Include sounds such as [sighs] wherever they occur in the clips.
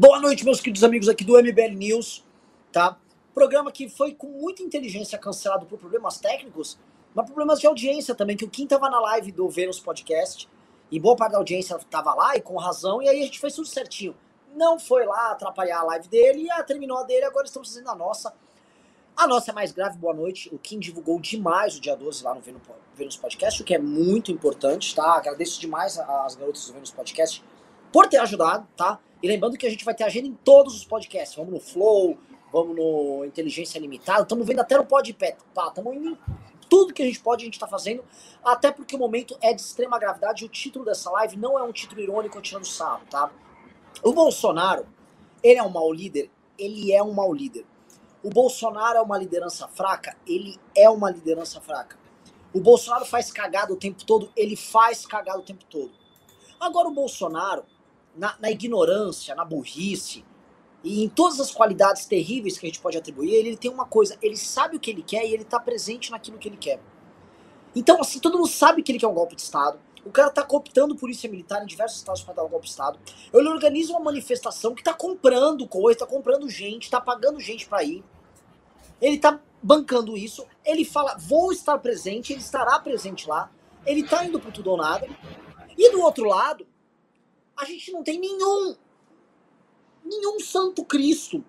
Boa noite, meus queridos amigos aqui do MBL News, tá? Programa que foi com muita inteligência cancelado por problemas técnicos, mas problemas de audiência também, que o Kim tava na live do Vênus Podcast, e boa parte da audiência tava lá, e com razão, e aí a gente fez tudo certinho. Não foi lá atrapalhar a live dele, e a terminou a dele, agora estamos fazendo a nossa. A nossa é mais grave, boa noite. O Kim divulgou demais o dia 12 lá no Vênus Podcast, o que é muito importante, tá? Agradeço demais as garotas do Vênus Podcast por ter ajudado, tá? E lembrando que a gente vai ter agenda em todos os podcasts. Vamos no Flow, vamos no Inteligência Limitada, estamos vendo até no Podpé, tá? Estamos indo tudo que a gente pode, a gente está fazendo, até porque o momento é de extrema gravidade o título dessa live não é um título irônico tirando sarro, tá? O Bolsonaro, ele é um mau líder? Ele é um mau líder. O Bolsonaro é uma liderança fraca? Ele é uma liderança fraca. O Bolsonaro faz cagada o tempo todo? Ele faz cagada o tempo todo. Agora o Bolsonaro, na, na, ignorância, na burrice e em todas as qualidades terríveis que a gente pode atribuir, ele, ele tem uma coisa, ele sabe o que ele quer e ele tá presente naquilo que ele quer. Então, assim, todo mundo sabe que ele quer um golpe de Estado. O cara tá cooptando polícia militar em diversos estados para dar um golpe de Estado. Ele organiza uma manifestação que tá comprando coisa, tá comprando gente, tá pagando gente para ir. Ele tá bancando isso. Ele fala, vou estar presente, ele estará presente lá. Ele tá indo pro tudo ou nada. E do outro lado, a gente não tem nenhum, nenhum santo Cristo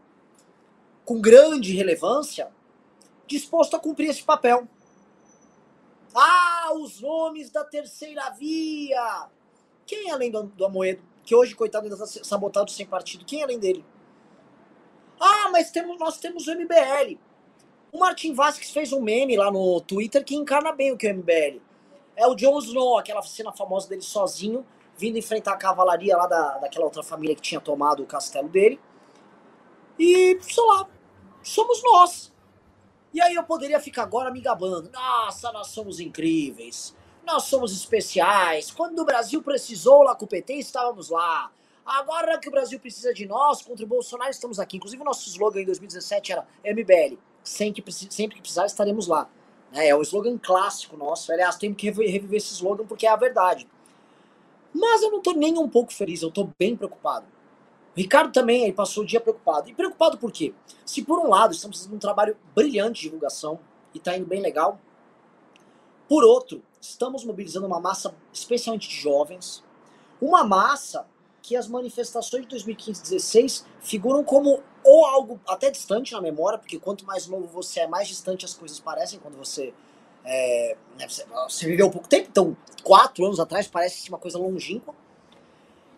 com grande relevância disposto a cumprir esse papel. Ah, os nomes da terceira via! Quem é além do, do Amoedo? Que hoje, coitado, ainda está sabotado sem partido. Quem é além dele? Ah, mas temos, nós temos o MBL. O Martin Vasquez fez um meme lá no Twitter que encarna bem o que é o MBL. É o Jon Snow, aquela cena famosa dele sozinho, vindo enfrentar a cavalaria lá da, daquela outra família que tinha tomado o castelo dele. E, sei lá, somos nós. E aí eu poderia ficar agora me gabando. Nossa, nós somos incríveis. Nós somos especiais. Quando o Brasil precisou lá com o PT, estávamos lá. Agora que o Brasil precisa de nós, contra o Bolsonaro, estamos aqui. Inclusive, o nosso slogan em 2017 era MBL. Sempre que, sempre que precisar, estaremos lá. É, é o slogan clássico nosso. Aliás, temos que reviver esse slogan porque é a verdade. Mas eu não tô nem um pouco feliz, eu tô bem preocupado. O Ricardo também ele passou o dia preocupado. E preocupado por quê? Se por um lado estamos fazendo um trabalho brilhante de divulgação e tá indo bem legal, por outro, estamos mobilizando uma massa especialmente de jovens, uma massa que as manifestações de 2015 e 2016 figuram como ou algo até distante na memória, porque quanto mais novo você é, mais distante as coisas parecem quando você é, né, você, viveu pouco tempo, então quatro anos atrás parece uma coisa longínqua.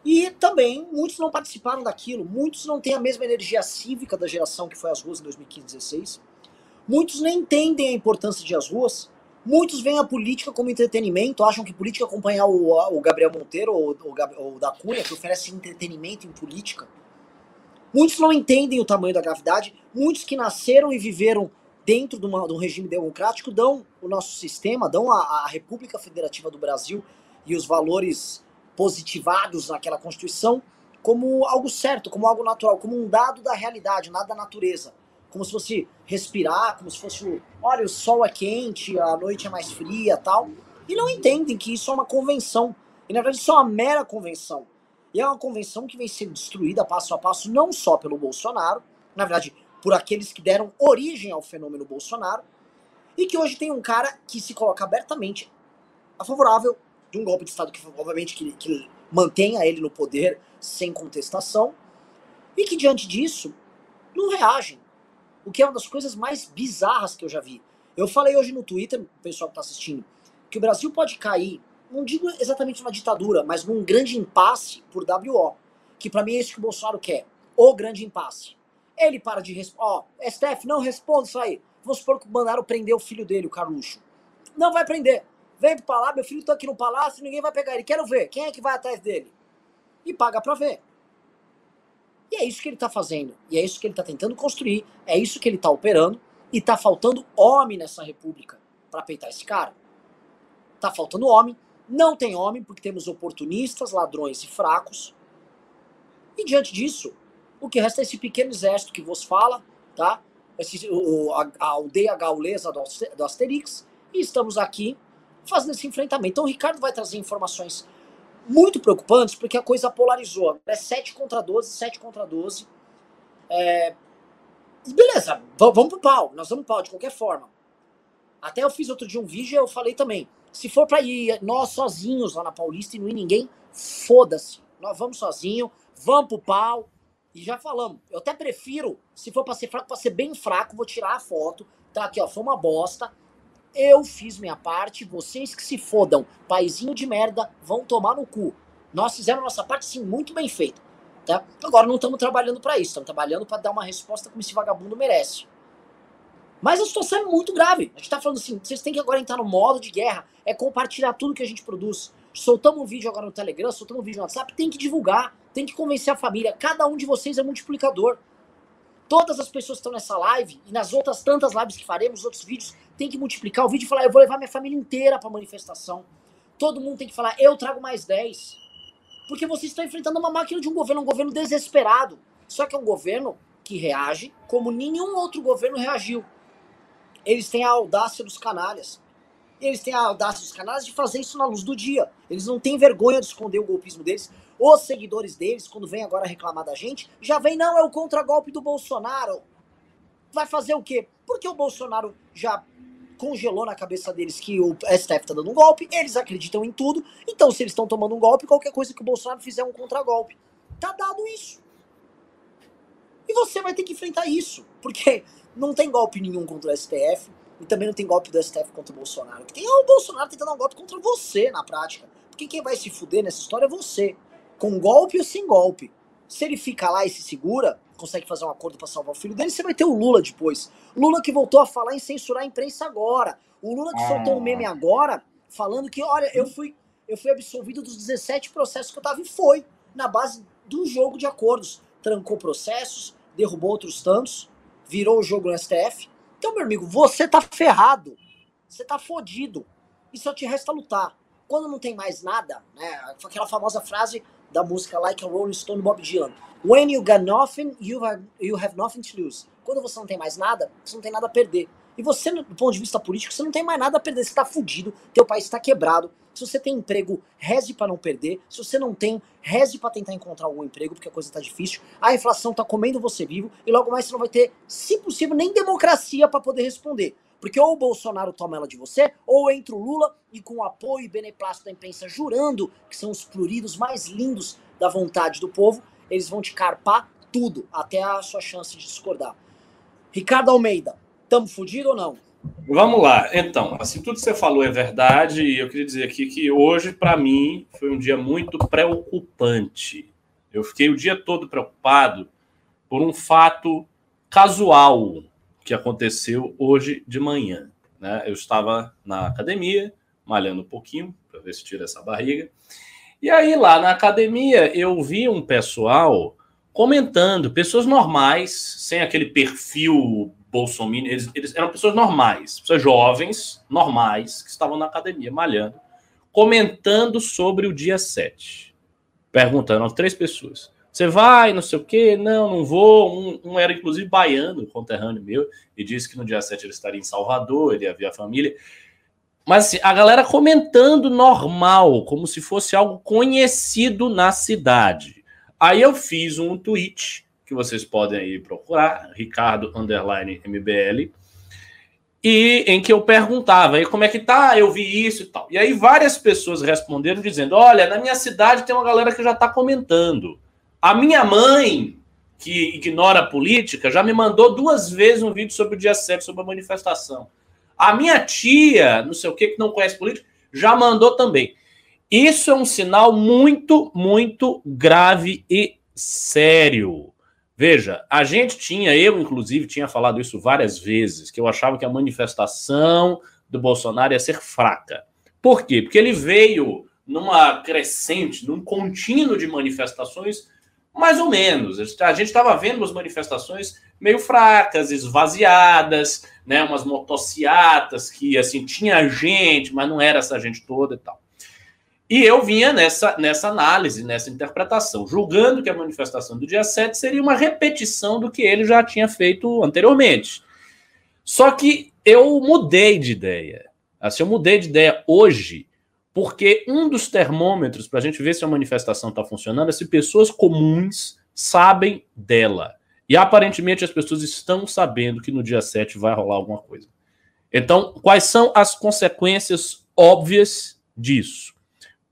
E também muitos não participaram daquilo, muitos não têm a mesma energia cívica da geração que foi às ruas em 2015 2016. Muitos nem entendem a importância de as ruas. Muitos veem a política como entretenimento, acham que política acompanhar o, o Gabriel Monteiro ou o, o da Cunha, que oferece entretenimento em política. Muitos não entendem o tamanho da gravidade. Muitos que nasceram e viveram dentro de, uma, de um regime democrático dão o nosso sistema, dão a, a República Federativa do Brasil e os valores positivados naquela Constituição como algo certo, como algo natural, como um dado da realidade, nada da natureza como se fosse respirar, como se fosse, olha, o sol é quente, a noite é mais fria tal. E não entendem que isso é uma convenção. E na verdade isso é uma mera convenção. E é uma convenção que vem sendo destruída passo a passo, não só pelo Bolsonaro, na verdade, por aqueles que deram origem ao fenômeno Bolsonaro, e que hoje tem um cara que se coloca abertamente a favorável de um golpe de Estado que, obviamente, que, que mantenha ele no poder sem contestação, e que diante disso não reagem, o que é uma das coisas mais bizarras que eu já vi. Eu falei hoje no Twitter, pessoal que está assistindo, que o Brasil pode cair, não digo exatamente uma ditadura, mas num grande impasse por WO. Que para mim é isso que o Bolsonaro quer. O grande impasse. Ele para de responder. Ó, oh, STF, não responde isso aí. Vamos supor que mandaram prender o filho dele, o Carluxo. Não vai prender. Vem pro palácio, meu filho tá aqui no palácio, ninguém vai pegar ele. Quero ver. Quem é que vai atrás dele? E paga pra ver. E é isso que ele está fazendo. E é isso que ele está tentando construir. É isso que ele está operando. E está faltando homem nessa república para peitar esse cara. Está faltando homem. Não tem homem porque temos oportunistas, ladrões e fracos. E diante disso, o que resta é esse pequeno exército que vos fala, tá? Esse, o, a, a, aldeia gaulesa do, do Asterix. E estamos aqui fazendo esse enfrentamento. Então o Ricardo vai trazer informações muito preocupantes porque a coisa polarizou. É 7 contra 12, 7 contra 12. É... Beleza, vamos pro pau. Nós vamos pro pau de qualquer forma. Até eu fiz outro dia um vídeo e eu falei também. Se for pra ir nós sozinhos lá na Paulista e não ir ninguém, foda-se. Nós vamos sozinho, vamos pro pau. E já falamos, eu até prefiro, se for pra ser fraco, pra ser bem fraco, vou tirar a foto. Tá aqui, ó, foi uma bosta. Eu fiz minha parte, vocês que se fodam, paizinho de merda, vão tomar no cu. Nós fizemos nossa parte, sim, muito bem feita. Tá? Agora não estamos trabalhando para isso, estamos trabalhando para dar uma resposta como esse vagabundo merece. Mas a situação é muito grave. A gente está falando assim, vocês têm que agora entrar no modo de guerra, é compartilhar tudo que a gente produz. Soltamos um vídeo agora no Telegram, soltamos um vídeo no WhatsApp, tem que divulgar, tem que convencer a família. Cada um de vocês é multiplicador. Todas as pessoas que estão nessa live e nas outras tantas lives que faremos, outros vídeos, tem que multiplicar o vídeo e falar: eu vou levar minha família inteira para manifestação. Todo mundo tem que falar: eu trago mais 10. Porque vocês estão enfrentando uma máquina de um governo, um governo desesperado. Só que é um governo que reage como nenhum outro governo reagiu. Eles têm a audácia dos canalhas. Eles têm a audácia dos canalhas de fazer isso na luz do dia. Eles não têm vergonha de esconder o golpismo deles. Os seguidores deles, quando vem agora reclamar da gente, já vem, não, é o contragolpe do Bolsonaro. Vai fazer o quê? Porque o Bolsonaro já congelou na cabeça deles que o STF tá dando um golpe, eles acreditam em tudo, então se eles estão tomando um golpe, qualquer coisa que o Bolsonaro fizer é um contragolpe. Tá dado isso. E você vai ter que enfrentar isso, porque não tem golpe nenhum contra o STF, e também não tem golpe do STF contra o Bolsonaro. Que tem o Bolsonaro tentando dar um golpe contra você na prática. Porque quem vai se fuder nessa história é você. Com golpe ou sem golpe. Se ele fica lá e se segura, consegue fazer um acordo para salvar o filho dele, você vai ter o Lula depois. Lula que voltou a falar em censurar a imprensa agora. O Lula que ah. soltou um meme agora, falando que, olha, eu fui, eu fui absolvido dos 17 processos que eu tava e foi na base do jogo de acordos. Trancou processos, derrubou outros tantos, virou o jogo no STF. Então, meu amigo, você tá ferrado. Você tá fodido. E só te resta lutar. Quando não tem mais nada, né? Aquela famosa frase da música Like a Rolling Stone Bob Dylan. When you got nothing, you have, you have nothing to lose. Quando você não tem mais nada, você não tem nada a perder. E você, do ponto de vista político, você não tem mais nada a perder. Você tá fudido, teu país está quebrado. Se você tem emprego, reze para não perder. Se você não tem, reze para tentar encontrar algum emprego, porque a coisa tá difícil. A inflação tá comendo você vivo e logo mais você não vai ter, se possível, nem democracia para poder responder. Porque ou o Bolsonaro toma ela de você, ou entra o Lula e com o apoio e beneplácito da imprensa jurando que são os pruridos mais lindos da vontade do povo, eles vão te carpar tudo, até a sua chance de discordar. Ricardo Almeida, tamo fudido ou não? Vamos lá. Então, assim, tudo que você falou é verdade, e eu queria dizer aqui que hoje, para mim, foi um dia muito preocupante. Eu fiquei o dia todo preocupado por um fato casual que aconteceu hoje de manhã. Né? Eu estava na academia, malhando um pouquinho, para ver se tira essa barriga. E aí, lá na academia, eu vi um pessoal comentando, pessoas normais, sem aquele perfil bolsominion, eles, eles, eram pessoas normais, pessoas jovens, normais, que estavam na academia malhando, comentando sobre o dia 7. Perguntando, três pessoas. Você vai, não sei o quê? Não, não vou. Um, um, era inclusive baiano, conterrâneo meu, e disse que no dia 7 ele estaria em Salvador, ele ia ver a família. Mas assim, a galera comentando normal, como se fosse algo conhecido na cidade. Aí eu fiz um tweet que vocês podem aí procurar, Ricardo underline MBL, e em que eu perguntava aí como é que tá, eu vi isso e tal. E aí várias pessoas responderam dizendo: "Olha, na minha cidade tem uma galera que já está comentando. A minha mãe, que ignora a política, já me mandou duas vezes um vídeo sobre o dia 7, sobre a manifestação. A minha tia, não sei o que, que não conhece política, já mandou também. Isso é um sinal muito, muito grave e sério. Veja, a gente tinha, eu inclusive tinha falado isso várias vezes, que eu achava que a manifestação do Bolsonaro ia ser fraca. Por quê? Porque ele veio numa crescente, num contínuo de manifestações mais ou menos. A gente estava vendo umas manifestações meio fracas, esvaziadas, né? Umas motociatas que assim tinha gente, mas não era essa gente toda e tal. E eu vinha nessa, nessa análise, nessa interpretação, julgando que a manifestação do dia 7 seria uma repetição do que ele já tinha feito anteriormente. Só que eu mudei de ideia. Assim, eu mudei de ideia hoje, Porque um dos termômetros para a gente ver se a manifestação está funcionando é se pessoas comuns sabem dela. E aparentemente as pessoas estão sabendo que no dia 7 vai rolar alguma coisa. Então, quais são as consequências óbvias disso?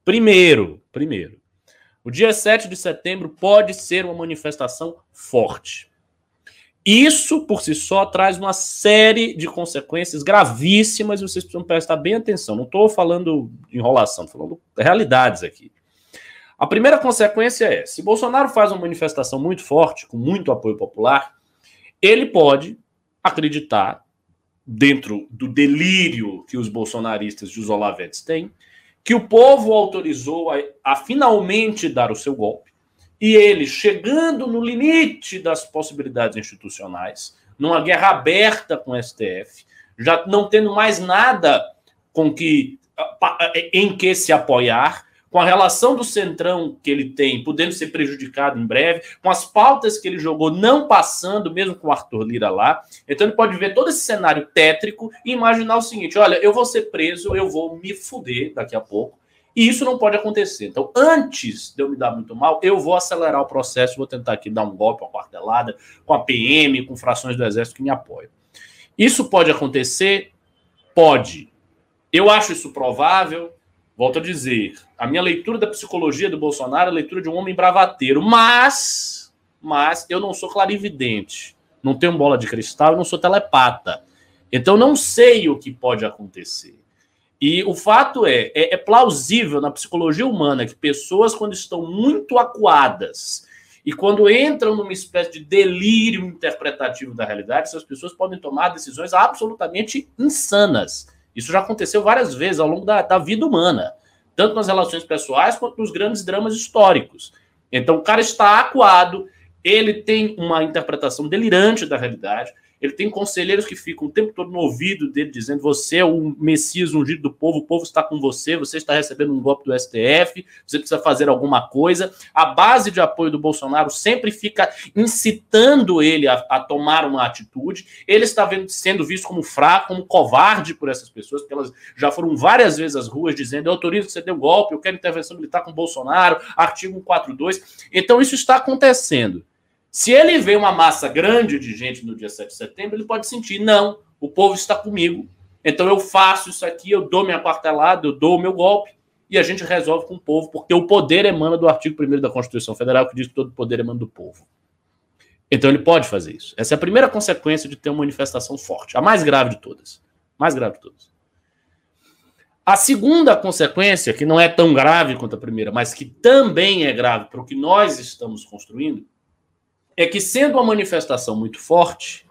Primeiro, primeiro, o dia 7 de setembro pode ser uma manifestação forte. Isso, por si só, traz uma série de consequências gravíssimas e vocês precisam prestar bem atenção. Não estou falando enrolação, estou falando realidades aqui. A primeira consequência é: se Bolsonaro faz uma manifestação muito forte, com muito apoio popular, ele pode acreditar, dentro do delírio que os bolsonaristas e os olavetes têm, que o povo autorizou a, a finalmente dar o seu golpe, e ele, chegando no limite das possibilidades institucionais, numa guerra aberta com o STF, já não tendo mais nada com que, em que se apoiar, com a relação do Centrão que ele tem, podendo ser prejudicado em breve, com as pautas que ele jogou não passando, mesmo com o Arthur Lira lá. Então ele pode ver todo esse cenário tétrico e imaginar o seguinte: olha, eu vou ser preso, eu vou me fuder daqui a pouco. E isso não pode acontecer. Então, antes de eu me dar muito mal, eu vou acelerar o processo, vou tentar aqui dar um golpe, uma quartelada, com a PM, com frações do Exército que me apoiam. Isso pode acontecer? Pode. Eu acho isso provável, Volto a dizer, a minha leitura da psicologia do Bolsonaro é a leitura de um homem bravateiro, mas, mas eu não sou clarividente, não tenho bola de cristal, eu não sou telepata. Então não sei o que pode acontecer. E o fato é, é, é plausível na psicologia humana que pessoas, quando estão muito acuadas e quando entram numa espécie de delírio interpretativo da realidade, essas pessoas podem tomar decisões absolutamente insanas isso já aconteceu várias vezes ao longo da, da vida humana, tanto nas relações pessoais quanto nos grandes dramas históricos. Então, o cara está acuado, ele tem uma interpretação delirante da realidade, ele tem conselheiros que ficam o tempo todo no ouvido dele, dizendo: você é o Messias ungido do povo, o povo está com você, você está recebendo um golpe do STF, você precisa fazer alguma coisa. A base de apoio do Bolsonaro sempre fica incitando ele a, a tomar uma atitude. Ele está vendo, sendo visto como fraco, como covarde por essas pessoas, porque elas já foram várias vezes às ruas dizendo: eu autorizo que você um golpe, eu quero intervenção militar com o Bolsonaro, artigo 142. Então, isso está acontecendo. Se ele vê uma massa grande de gente no dia 7 de setembro, ele pode sentir, não, o povo está comigo. Então eu faço isso aqui, eu dou minha quartelada, eu dou o meu golpe, e a gente resolve com o povo, porque o poder emana do artigo 1 da Constituição Federal, que diz que todo poder emana do povo. Então ele pode fazer isso. Essa é a primeira consequência de ter uma manifestação forte, a mais grave de todas. Mais grave de todas. A segunda consequência, que não é tão grave quanto a primeira, mas que também é grave para o que nós estamos construindo, é que, sendo uma manifestação muito forte,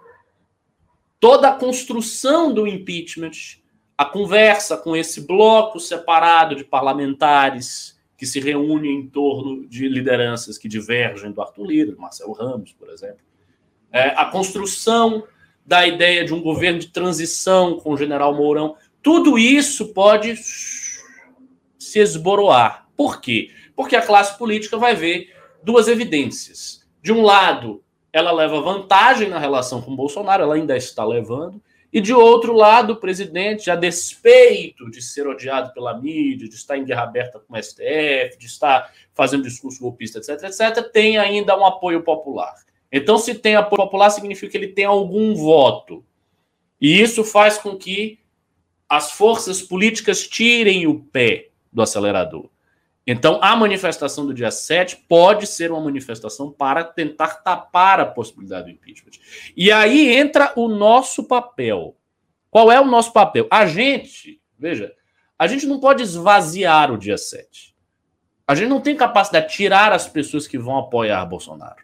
toda a construção do impeachment, a conversa com esse bloco separado de parlamentares que se reúne em torno de lideranças que divergem do Arthur Lira, do Marcelo Ramos, por exemplo, é, a construção da ideia de um governo de transição com o general Mourão, tudo isso pode se esboroar. Por quê? Porque a classe política vai ver duas evidências de um lado, ela leva vantagem na relação com Bolsonaro, ela ainda está levando, e de outro lado, o presidente, a despeito de ser odiado pela mídia, de estar em guerra aberta com o STF, de estar fazendo discurso golpista, etc., etc., tem ainda um apoio popular. Então, se tem apoio popular, significa que ele tem algum voto. E isso faz com que as forças políticas tirem o pé do acelerador. Então, a manifestação do dia 7 pode ser uma manifestação para tentar tapar a possibilidade do impeachment. E aí entra o nosso papel. Qual é o nosso papel? A gente, veja, a gente não pode esvaziar o dia 7. A gente não tem capacidade de tirar as pessoas que vão apoiar Bolsonaro.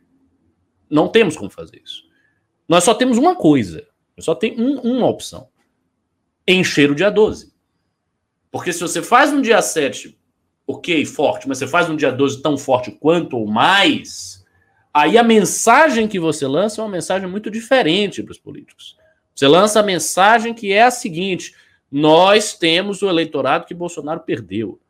Não temos como fazer isso. Nós só temos uma coisa. Só tem um, uma opção. Encher o dia 12. Porque se você faz um dia 7 ok, forte, mas você faz um dia 12 tão forte quanto ou mais, aí a mensagem que você lança é uma mensagem muito diferente para os políticos. Você lança a mensagem que é a seguinte: nós temos o eleitorado que Bolsonaro perdeu.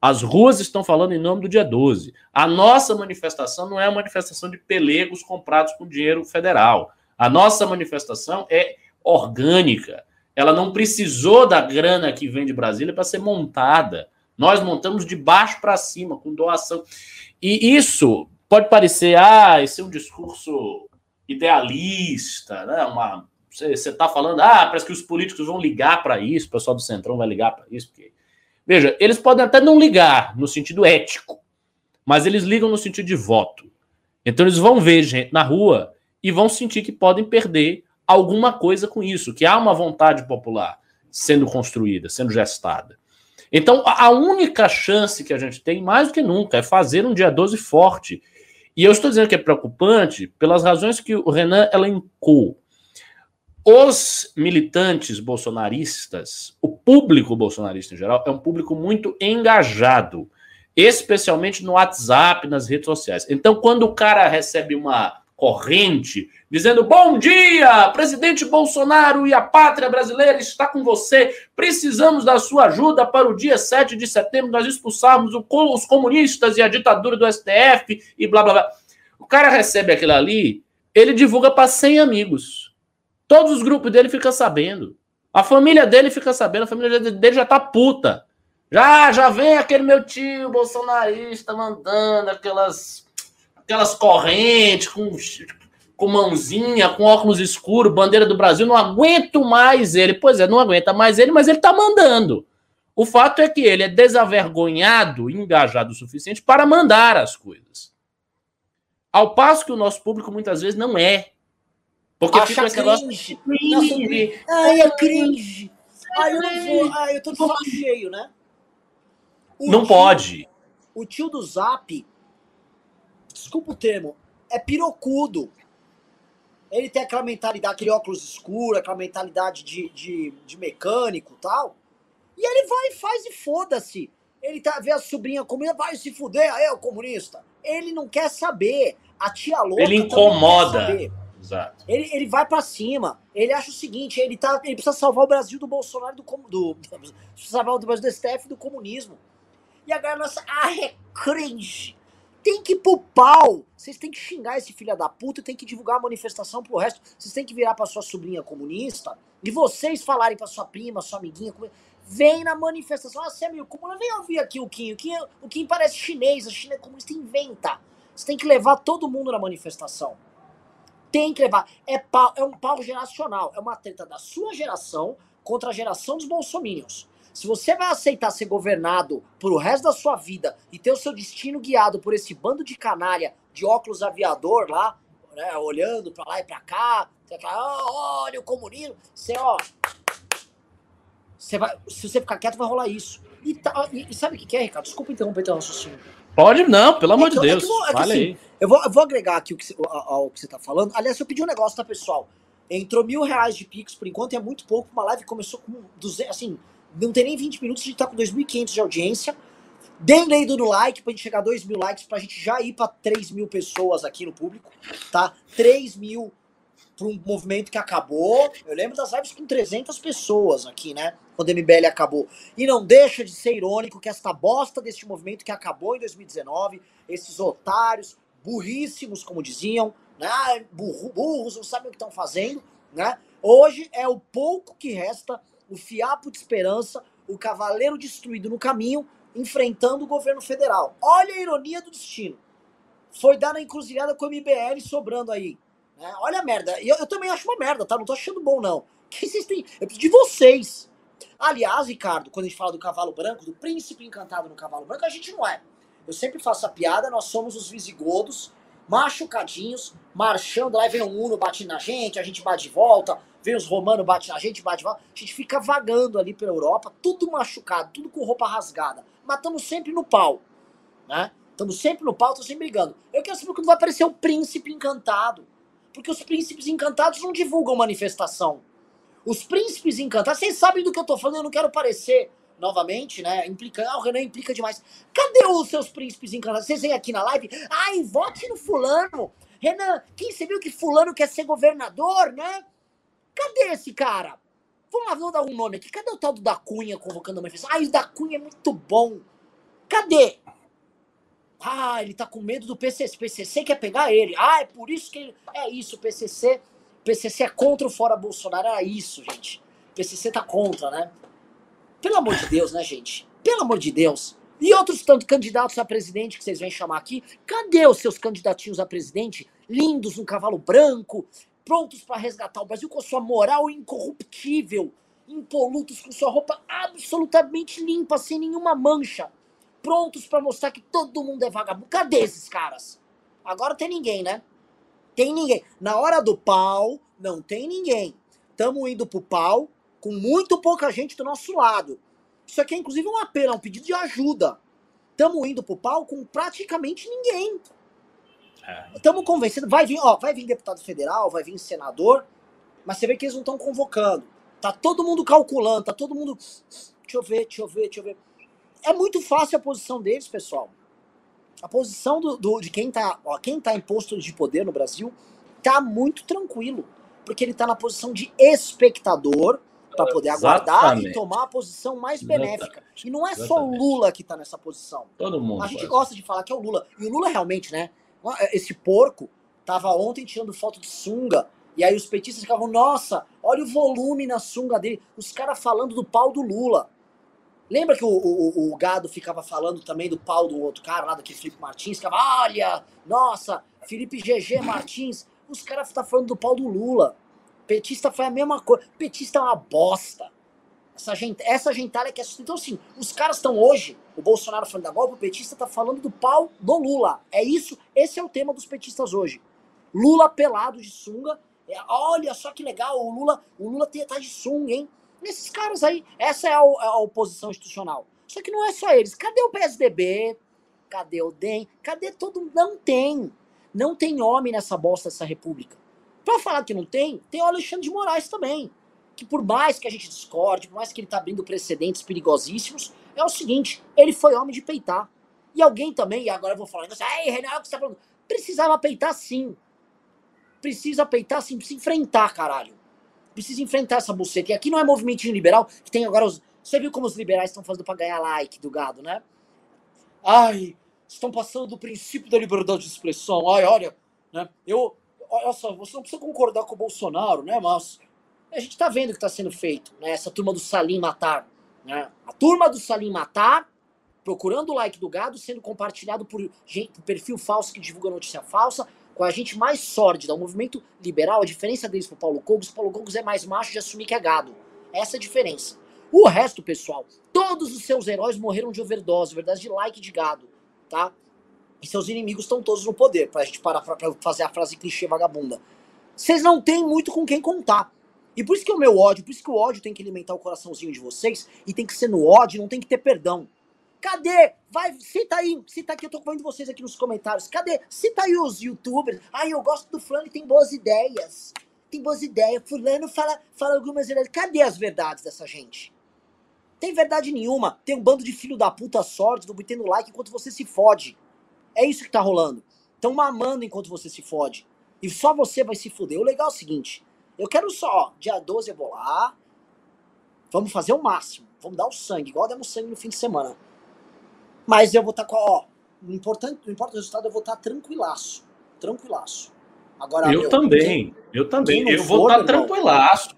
As ruas estão falando em nome do dia 12. A nossa manifestação não é uma manifestação de pelegos comprados com dinheiro federal. A nossa manifestação é orgânica. Ela não precisou da grana que vem de Brasília para ser montada. Nós montamos de baixo para cima, com doação. E isso pode parecer, ah, esse é um discurso idealista, né? Uma, você está falando, ah, parece que os políticos vão ligar para isso, o pessoal do Centrão vai ligar para isso. Porque... Veja, eles podem até não ligar no sentido ético, mas eles ligam no sentido de voto. Então eles vão ver gente na rua e vão sentir que podem perder alguma coisa com isso, que há uma vontade popular sendo construída, sendo gestada. Então, a única chance que a gente tem, mais do que nunca, é fazer um dia 12 forte. E eu estou dizendo que é preocupante pelas razões que o Renan elencou. Os militantes bolsonaristas, o público bolsonarista em geral, é um público muito engajado, especialmente no WhatsApp, nas redes sociais. Então, quando o cara recebe uma corrente, dizendo: Bom dia, presidente Bolsonaro e a pátria brasileira está com você. Precisamos da sua ajuda para o dia 7 de setembro nós expulsarmos os comunistas e a ditadura do STF e blá blá blá. O cara recebe aquilo ali, ele divulga para 100 amigos. Todos os grupos dele ficam sabendo. A família dele fica sabendo, a família dele já tá puta. Já, já vem aquele meu tio bolsonarista mandando aquelas aquelas correntes com, com mãozinha, com óculos escuros, bandeira do Brasil, não aguento mais ele. Pois é, não aguenta mais ele, mas ele tá mandando. O fato é que ele é desavergonhado, engajado o suficiente para mandar as coisas. Ao passo que o nosso público muitas vezes não é. Porque Acha fica esse negócio. Cringe. Ai, é cringe. Ai, eu não vou. Ai, eu tô de saco cheio, né? O não tio, pode. O tio do Zap desculpa o termo, é pirocudo. Ele tem aquela mentalidade, aquele óculos escuro, aquela mentalidade de, de, de mecânico tal. E ele vai e faz e foda-se. Ele tá, vê a sobrinha comunista, vai se fuder, aí é o comunista. Ele não quer saber. A tia louca. Ele incomoda. Exato. Ele, ele vai para cima. Ele acha o seguinte: ele, tá, ele precisa salvar o Brasil do Bolsonaro do, do, [laughs] do salvar o Brasil do STF do comunismo. E agora nossa. Ah, é cringe tem que pro pau. Vocês têm que xingar esse filho da puta, tem que divulgar a manifestação pro resto. Vocês têm que virar pra sua sobrinha comunista e vocês falarem pra sua prima, sua amiguinha. Vem na manifestação. Ah, você é meio comunista, vem ouvir aqui o Kim. O Kim, o Kim parece chinês, a China é comunista, inventa. Você tem que levar todo mundo na manifestação. Tem que levar. É, pau, é um pau geracional. É uma treta da sua geração contra a geração dos bolsominions. Se você vai aceitar ser governado por o resto da sua vida e ter o seu destino guiado por esse bando de canalha de óculos aviador lá, né, olhando para lá e para cá, você fala, oh, olha o comunismo, você, ó, você vai, se você ficar quieto vai rolar isso. E, tá, e, sabe o que é, Ricardo? Desculpa interromper teu raciocínio. Pode não, pelo amor é que, de Deus. É que, é que, assim, aí. Eu vou, eu vou agregar aqui o que, ao que você tá falando. Aliás, eu pedi um negócio, tá, pessoal? Entrou mil reais de Pix por enquanto, é muito pouco. Uma live começou com 200, assim, não tem nem 20 minutos, a gente tá com 2.500 de audiência. Deem dedo no like pra gente chegar a 2 mil likes, pra gente já ir pra 3 mil pessoas aqui no público, tá? 3 mil pra um movimento que acabou. Eu lembro das lives com 300 pessoas aqui, né? Quando o MBL acabou. E não deixa de ser irônico que esta bosta deste movimento que acabou em 2019, esses otários, burríssimos, como diziam, né? Burro, burros, não sabem o que estão fazendo, né? Hoje é o pouco que resta o fiapo de esperança, o cavaleiro destruído no caminho, enfrentando o governo federal. Olha a ironia do destino. Foi dar na encruzilhada com o MBL sobrando aí. Né? Olha a merda. Eu, eu, também acho uma merda, tá? Não tô achando bom, não. [laughs] Que vocês têm. Eu preciso de vocês. Aliás, Ricardo, quando a gente fala do cavalo branco, do príncipe encantado no cavalo branco, a gente não é. Eu sempre faço a piada, nós somos os visigodos, machucadinhos, marchando, lá vem um Uno batendo na gente, a gente bate de volta, vem os romanos, bate na gente, bate volta. A gente fica vagando ali pela Europa, tudo machucado, tudo com roupa rasgada. Mas estamos sempre no pau, né? Estamos sempre no pau, estamos sempre brigando. Eu quero saber quando vai aparecer o príncipe encantado. Porque os príncipes encantados não divulgam manifestação. Os príncipes encantados, vocês sabem do que eu tô falando, eu não quero parecer novamente, né? Implica, ah, o Renan implica demais. Cadê os seus príncipes encantados? Vocês vêm aqui na live, ai, vote no fulano. Renan, quem você viu que fulano quer ser governador, né? Cadê esse cara? Vamos lá, vamos dar um nome aqui. Cadê o tal do da Cunha convocando a manifestação? Ah, o da Cunha é muito bom. Cadê? Ah, ele tá com medo do PCC. PCC quer pegar ele. Ah, é por isso que ele... É isso, PCC... PCC é contra o fora Bolsonaro. Era isso, gente. PCC tá contra, né? Pelo amor de Deus, né, gente? Pelo amor de Deus. E outros tantos candidatos a presidente que vocês vêm chamar aqui, cadê os seus candidatinhos a presidente? Lindos, um cavalo branco, prontos para resgatar o Brasil com sua moral incorruptível, impolutos, com sua roupa absolutamente limpa, sem nenhuma mancha, prontos para mostrar que todo mundo é vagabundo. Cadê esses caras? Agora tem ninguém, né? Tem ninguém. Na hora do pau, não tem ninguém. Estamos indo pro pau com muito pouca gente do nosso lado. Isso aqui é inclusive um apelo, é um pedido de ajuda. Estamos indo pro pau com praticamente ninguém. Estamos é. convencendo. Vai vir, ó, vai vir deputado federal, vai vir senador, mas você vê que eles não estão convocando. Tá todo mundo calculando, tá todo mundo. Deixa eu ver, deixa eu ver, deixa eu ver. É muito fácil a posição deles, pessoal. A posição do, do, de quem tá, ó, quem tá em posto de poder no Brasil tá muito tranquilo. Porque ele tá na posição de espectador para poder aguardar Exatamente. e tomar a posição mais benéfica. Exatamente. E não é só o Lula que tá nessa posição. Todo mundo. A gente gosta de falar que é o Lula. E o Lula realmente, né? Esse porco tava ontem tirando foto de sunga. E aí os petistas ficavam, nossa, olha o volume na sunga dele. Os caras falando do pau do Lula. Lembra que o, o, o, gado ficava falando também do pau do outro cara lá, daquele Felipe Martins? Ficava, olha, nossa, Felipe GG Martins. Os caras estão tá falando do pau do Lula. Petista foi a mesma coisa. Petista é uma bosta. Essa, gente, essa gentalha que é Então, assim, os caras estão hoje, o Bolsonaro falando da golpe, o petista tá falando do pau do Lula. É isso, esse é o tema dos petistas hoje. Lula pelado de sunga. É, olha só que legal, o Lula, o Lula tá de sunga, hein? Nesses caras aí, essa é a, a, oposição institucional. Só que não é só eles. Cadê o PSDB? Cadê o DEM? Cadê todo Não tem. Não tem homem nessa bosta dessa república. Pra falar que não tem, tem o Alexandre de Moraes também. Que por mais que a gente discorde, por mais que ele tá abrindo precedentes perigosíssimos, é o seguinte, ele foi homem de peitar. E alguém também, e agora eu vou falar, ei, Renato, o que você tá falando? Precisava peitar sim. Precisa peitar sim, precisa enfrentar, caralho precisa enfrentar essa buceta. E aqui não é movimentinho liberal, que tem agora os. Você viu como os liberais estão fazendo para ganhar like do gado, né? Ai, estão passando do princípio da liberdade de expressão. Ai, olha, né? Eu. Olha só, você não precisa concordar com o Bolsonaro, né? Mas a gente tá vendo o que está sendo feito, né? Essa turma do Salim Matar. Né? A turma do Salim Matar, procurando o like do gado, sendo compartilhado por, gente, perfil falso que divulga notícia falsa, com a gente mais sórdida, o movimento liberal, a diferença deles pro Paulo Cogos, Paulo Cogos é mais macho de assumir que é gado. Essa é a diferença. O resto, pessoal, todos os seus heróis morreram de overdose, verdade, de like de gado, tá? E seus inimigos estão todos no poder, pra gente parar pra, pra fazer a frase clichê vagabunda. Vocês não têm muito com quem contar. E por isso que o meu ódio, por isso que o ódio tem que alimentar o coraçãozinho de vocês, e tem que ser no ódio, não tem que ter perdão. Cadê? Vai, cita aí, cita aqui, eu tô vendo vocês aqui nos comentários. Cadê? Cita aí os youtubers. Ai, eu gosto do fulano tem boas ideias. Tem boas ideias. Fulano fala, fala algumas ideias. Cadê as verdades dessa gente? Tem verdade nenhuma. Tem um bando de filho da puta sorte do metendo like enquanto você se fode. É isso que tá rolando. Estão mamando enquanto você se fode. E só você vai se foder. O legal é o seguinte. Eu quero só, dia 12 eu vou lá. Vamos fazer o máximo. Vamos dar o sangue, igual demos sangue no fim de semana. Mas eu vou estar tá com, ó, o importante, o importante resultado eu vou estar tá tranquilaço. Tranquilaço. Agora, eu meu, também, quem, eu também. Eu vou estar tá tranquilaço.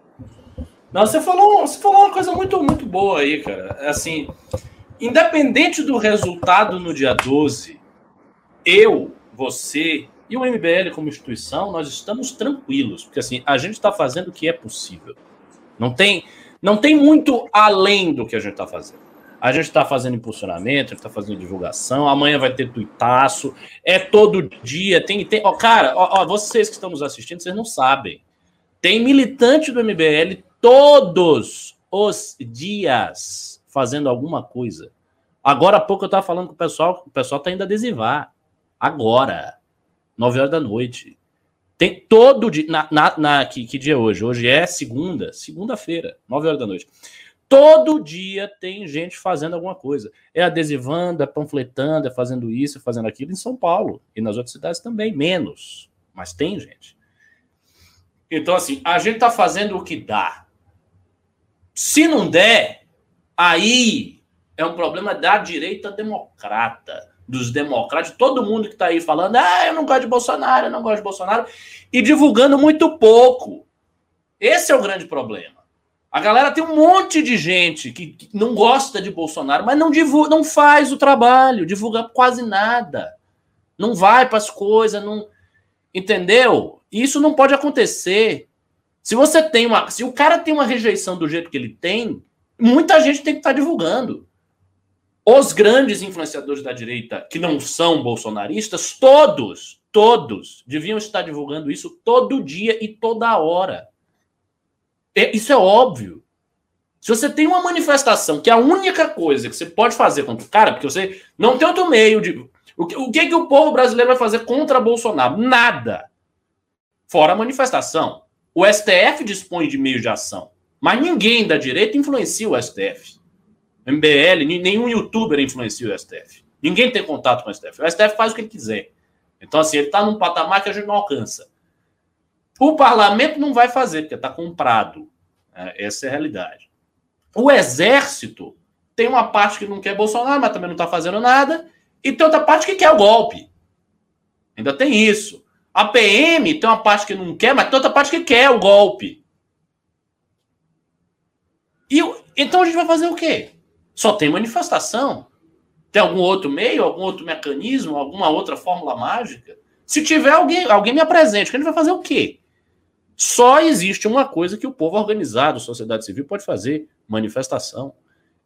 Não, você falou, você falou uma coisa muito, muito boa aí, cara. Assim, independente do resultado no dia 12, eu, você e o MBL como instituição, nós estamos tranquilos, porque assim, a gente está fazendo o que é possível. Não tem, não tem muito além do que a gente está fazendo. A gente está fazendo impulsionamento, a gente está fazendo divulgação. Amanhã vai ter tuitaço. É todo dia. Tem, tem. Ó, cara, ó, ó, vocês que estão nos assistindo, vocês não sabem. Tem militante do MBL todos os dias fazendo alguma coisa. Agora há pouco eu estava falando com o pessoal, o pessoal está indo adesivar. Agora, 9 horas da noite. Tem todo dia. Na, na, na que, que dia é hoje? Hoje é segunda, segunda-feira, 9 horas da noite. Todo dia tem gente fazendo alguma coisa. É adesivando, é panfletando, é fazendo isso, é fazendo aquilo em São Paulo. E nas outras cidades também, menos. Mas tem gente. Então, assim, a gente está fazendo o que dá. Se não der, aí é um problema da direita democrata, dos democratas, todo mundo que está aí falando, ah, eu não gosto de Bolsonaro, eu não gosto de Bolsonaro, e divulgando muito pouco. Esse é o grande problema. A galera tem um monte de gente que, que não gosta de Bolsonaro, mas não divulga, não faz o trabalho, divulga quase nada. Não vai para as coisas, não entendeu? Isso não pode acontecer. Se você tem uma, se o cara tem uma rejeição do jeito que ele tem, muita gente tem que estar tá divulgando. Os grandes influenciadores da direita que não são bolsonaristas, todos, todos deviam estar divulgando isso todo dia e toda hora. É, isso é óbvio. Se você tem uma manifestação que é a única coisa que você pode fazer contra o cara, porque você não tem outro meio de. O que, o que, que o povo brasileiro vai fazer contra Bolsonaro? Nada. Fora a manifestação. O STF dispõe de meios de ação. Mas ninguém da direita influencia o STF. MBL, nenhum youtuber influencia o STF. Ninguém tem contato com o STF. O STF faz o que ele quiser. Então, assim, ele está num patamar que a gente não alcança. O parlamento não vai fazer, porque está comprado. É, essa é a realidade. O exército tem uma parte que não quer Bolsonaro, mas também não está fazendo nada, e tem outra parte que quer o golpe. Ainda tem isso. A PM tem uma parte que não quer, mas tem outra parte que quer o golpe. E então a gente vai fazer o quê? Só tem manifestação. Tem algum outro meio, algum outro mecanismo, alguma outra fórmula mágica? Se tiver alguém, alguém me apresente, que gente vai fazer o quê? Só existe uma coisa que o povo organizado, sociedade civil, pode fazer: manifestação.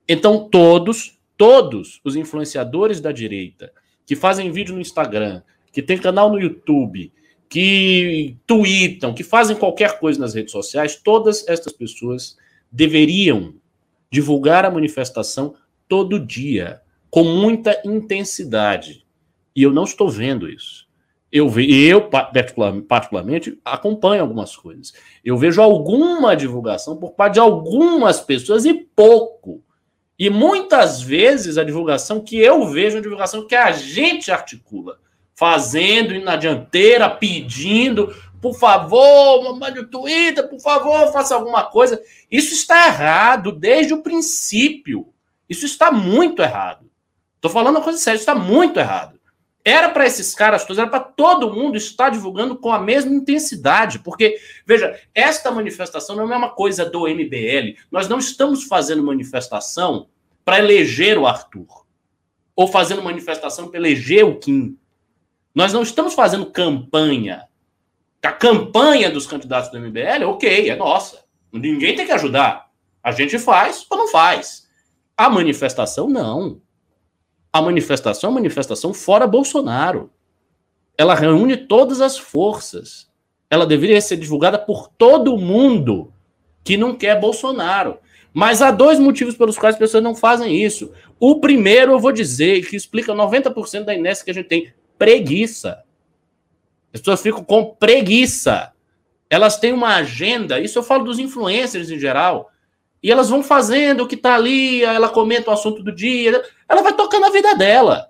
Então, todos, todos os influenciadores da direita que fazem vídeo no Instagram, que tem canal no YouTube, que tweetam, que fazem qualquer coisa nas redes sociais, todas estas pessoas deveriam divulgar a manifestação todo dia, com muita intensidade. E eu não estou vendo isso. Eu, ve eu particularmente, acompanho algumas coisas. Eu vejo alguma divulgação por parte de algumas pessoas e pouco. E muitas vezes a divulgação que eu vejo é a divulgação que a gente articula, fazendo, indo na dianteira, pedindo, por favor, mande o Twitter, por favor, faça alguma coisa. Isso está errado desde o princípio. Isso está muito errado. Estou falando uma coisa séria, isso está muito errado. Era para esses caras todos, era para todo mundo estar divulgando com a mesma intensidade, porque, veja, esta manifestação não é uma coisa do MBL. Nós não estamos fazendo manifestação para eleger o Arthur, ou fazendo manifestação para eleger o Kim. Nós não estamos fazendo campanha. A campanha dos candidatos do MBL, ok, é nossa. Ninguém tem que ajudar. A gente faz ou não faz. A manifestação, não. A manifestação é uma manifestação fora Bolsonaro. Ela reúne todas as forças. Ela deveria ser divulgada por todo mundo que não quer Bolsonaro. Mas há dois motivos pelos quais as pessoas não fazem isso. O primeiro, eu vou dizer, que explica 90% da inércia que a gente tem: preguiça. As pessoas ficam com preguiça. Elas têm uma agenda, isso eu falo dos influencers em geral. E elas vão fazendo o que está ali, ela comenta o assunto do dia, ela vai tocando a vida dela.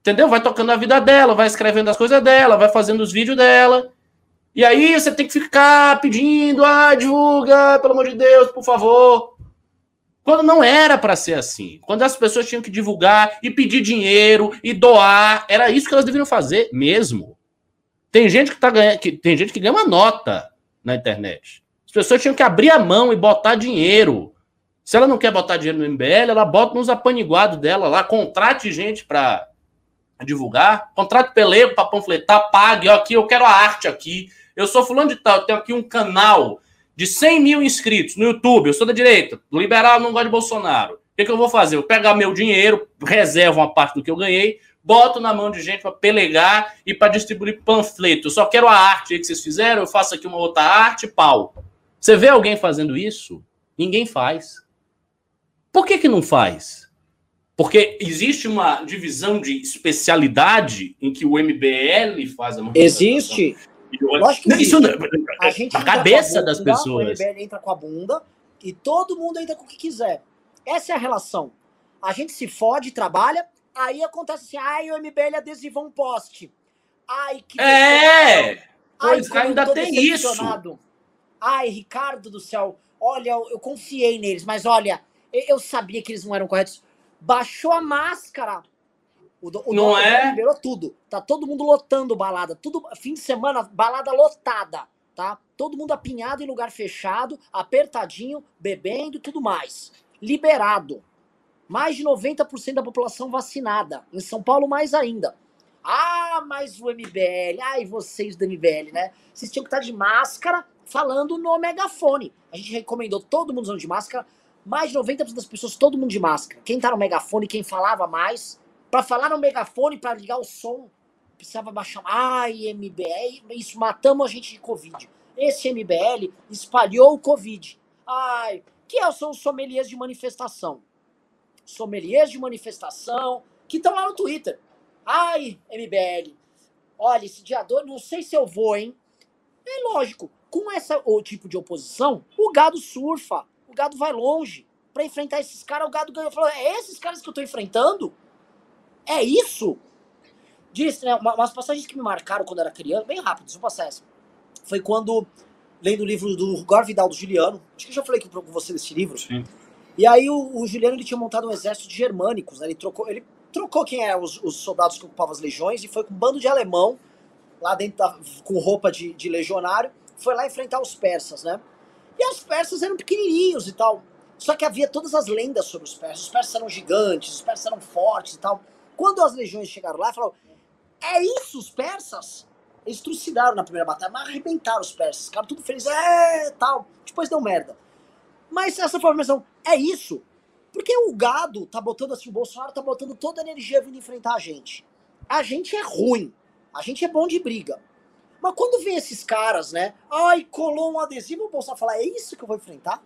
Entendeu? Vai tocando a vida dela, vai escrevendo as coisas dela, vai fazendo os vídeos dela. E aí você tem que ficar pedindo, ah, divulga, pelo amor de Deus, por favor. Quando não era para ser assim. Quando as pessoas tinham que divulgar e pedir dinheiro e doar, era isso que elas deveriam fazer mesmo. Tem gente que tá ganhando, que, tem gente que ganha uma nota na internet. As pessoas tinham que abrir a mão e botar dinheiro. Se ela não quer botar dinheiro no MBL, ela bota nos apaniguados dela lá, contrate gente para divulgar, contrate pelego para panfletar, pague, ó, aqui eu quero a arte aqui. Eu sou fulano de tal, eu tenho aqui um canal de 100 mil inscritos no YouTube, eu sou da direita, liberal, não gosto de Bolsonaro. O que, que eu vou fazer? Eu pego meu dinheiro, reservo uma parte do que eu ganhei, boto na mão de gente para pelegar e para distribuir panfleto. Eu só quero a arte aí que vocês fizeram, eu faço aqui uma outra arte, pau. Você vê alguém fazendo isso? Ninguém faz. Por que, que não faz? Porque existe uma divisão de especialidade em que o MBL faz a Existe. Lógico que Isso, a gente a cabeça bunda, das pessoas. O MBL entra com a bunda e todo mundo entra com o que quiser. Essa é a relação. A gente se fode, trabalha, aí acontece assim, ai, o MBL adesivou um poste. Ai, que... É! Pois ai, ainda tem isso. Ai, Ricardo do céu, olha, eu, eu confiei neles, mas olha, eu, eu, sabia que eles não eram corretos. Baixou a máscara. O, o não é? Liberou tudo. Tá todo mundo lotando balada. Tudo, fim de semana, balada lotada. tá? Todo mundo apinhado em lugar fechado, apertadinho, bebendo e tudo mais. Liberado. Mais de 90% da população vacinada. Em São Paulo, mais ainda. Ah, mas o MBL, ai, vocês do MBL, né? Vocês tinham que estar de máscara falando no megafone. A gente recomendou todo mundo usando de máscara. Mais de 90% das pessoas, todo mundo de máscara. Quem tá no megafone, quem falava mais, para falar no megafone, para ligar o som, precisava baixar. Ai, MBL, isso matamos a gente de Covid. Esse MBL espalhou o Covid. Ai, que são os sommeliers de manifestação? Sommeliers de manifestação que estão lá no Twitter. Ai, MBL, olha, esse dia 2, não sei se eu vou, hein? É lógico, com essa o tipo de oposição, o gado surfa, o gado vai longe. Para enfrentar esses caras, o gado ganhou. Falou, é esses caras que eu tô enfrentando? É isso? Disse, né? Umas passagens que me marcaram quando era criança, bem rápido, deixa eu. Foi quando, lendo o livro do Gore Vidal do Juliano, acho que eu já falei com você desse livro. Sim. E aí o, o, Juliano ele tinha montado um exército de germânicos, né? Ele trocou, ele trocou quem eram os, os, soldados que ocupavam as legiões e foi com um bando de alemão, lá dentro da, com roupa de, de legionário, foi lá enfrentar os persas, né? E os persas eram pequenininhos e tal. Só que havia todas as lendas sobre os persas. Os persas eram gigantes, os persas eram fortes e tal. Quando as legiões chegaram lá, falaram: É isso, os persas? Eles trucidaram na primeira batalha, mas arrebentaram os persas. Ficaram tudo felizes, é tal. Depois deu merda. Mas essa formação é isso. Porque o gado tá botando assim, o Bolsonaro tá botando toda a energia vindo enfrentar a gente. A gente é ruim. A gente é bom de briga. Mas quando vem esses caras, né? Ai, colou um adesivo, o Bolsonaro fala: é isso que eu vou enfrentar?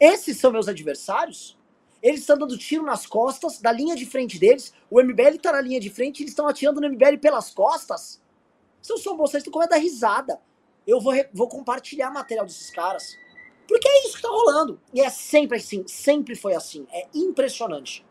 Esses são meus adversários? Eles estão dando tiro nas costas, da linha de frente deles. O MBL tá na linha de frente, eles estão atirando no MBL pelas costas. Se eu sou um bolsonarista, como é dar risada? Eu vou, vou compartilhar material desses caras. Porque é isso que tá rolando. E é sempre assim, sempre foi assim. É impressionante.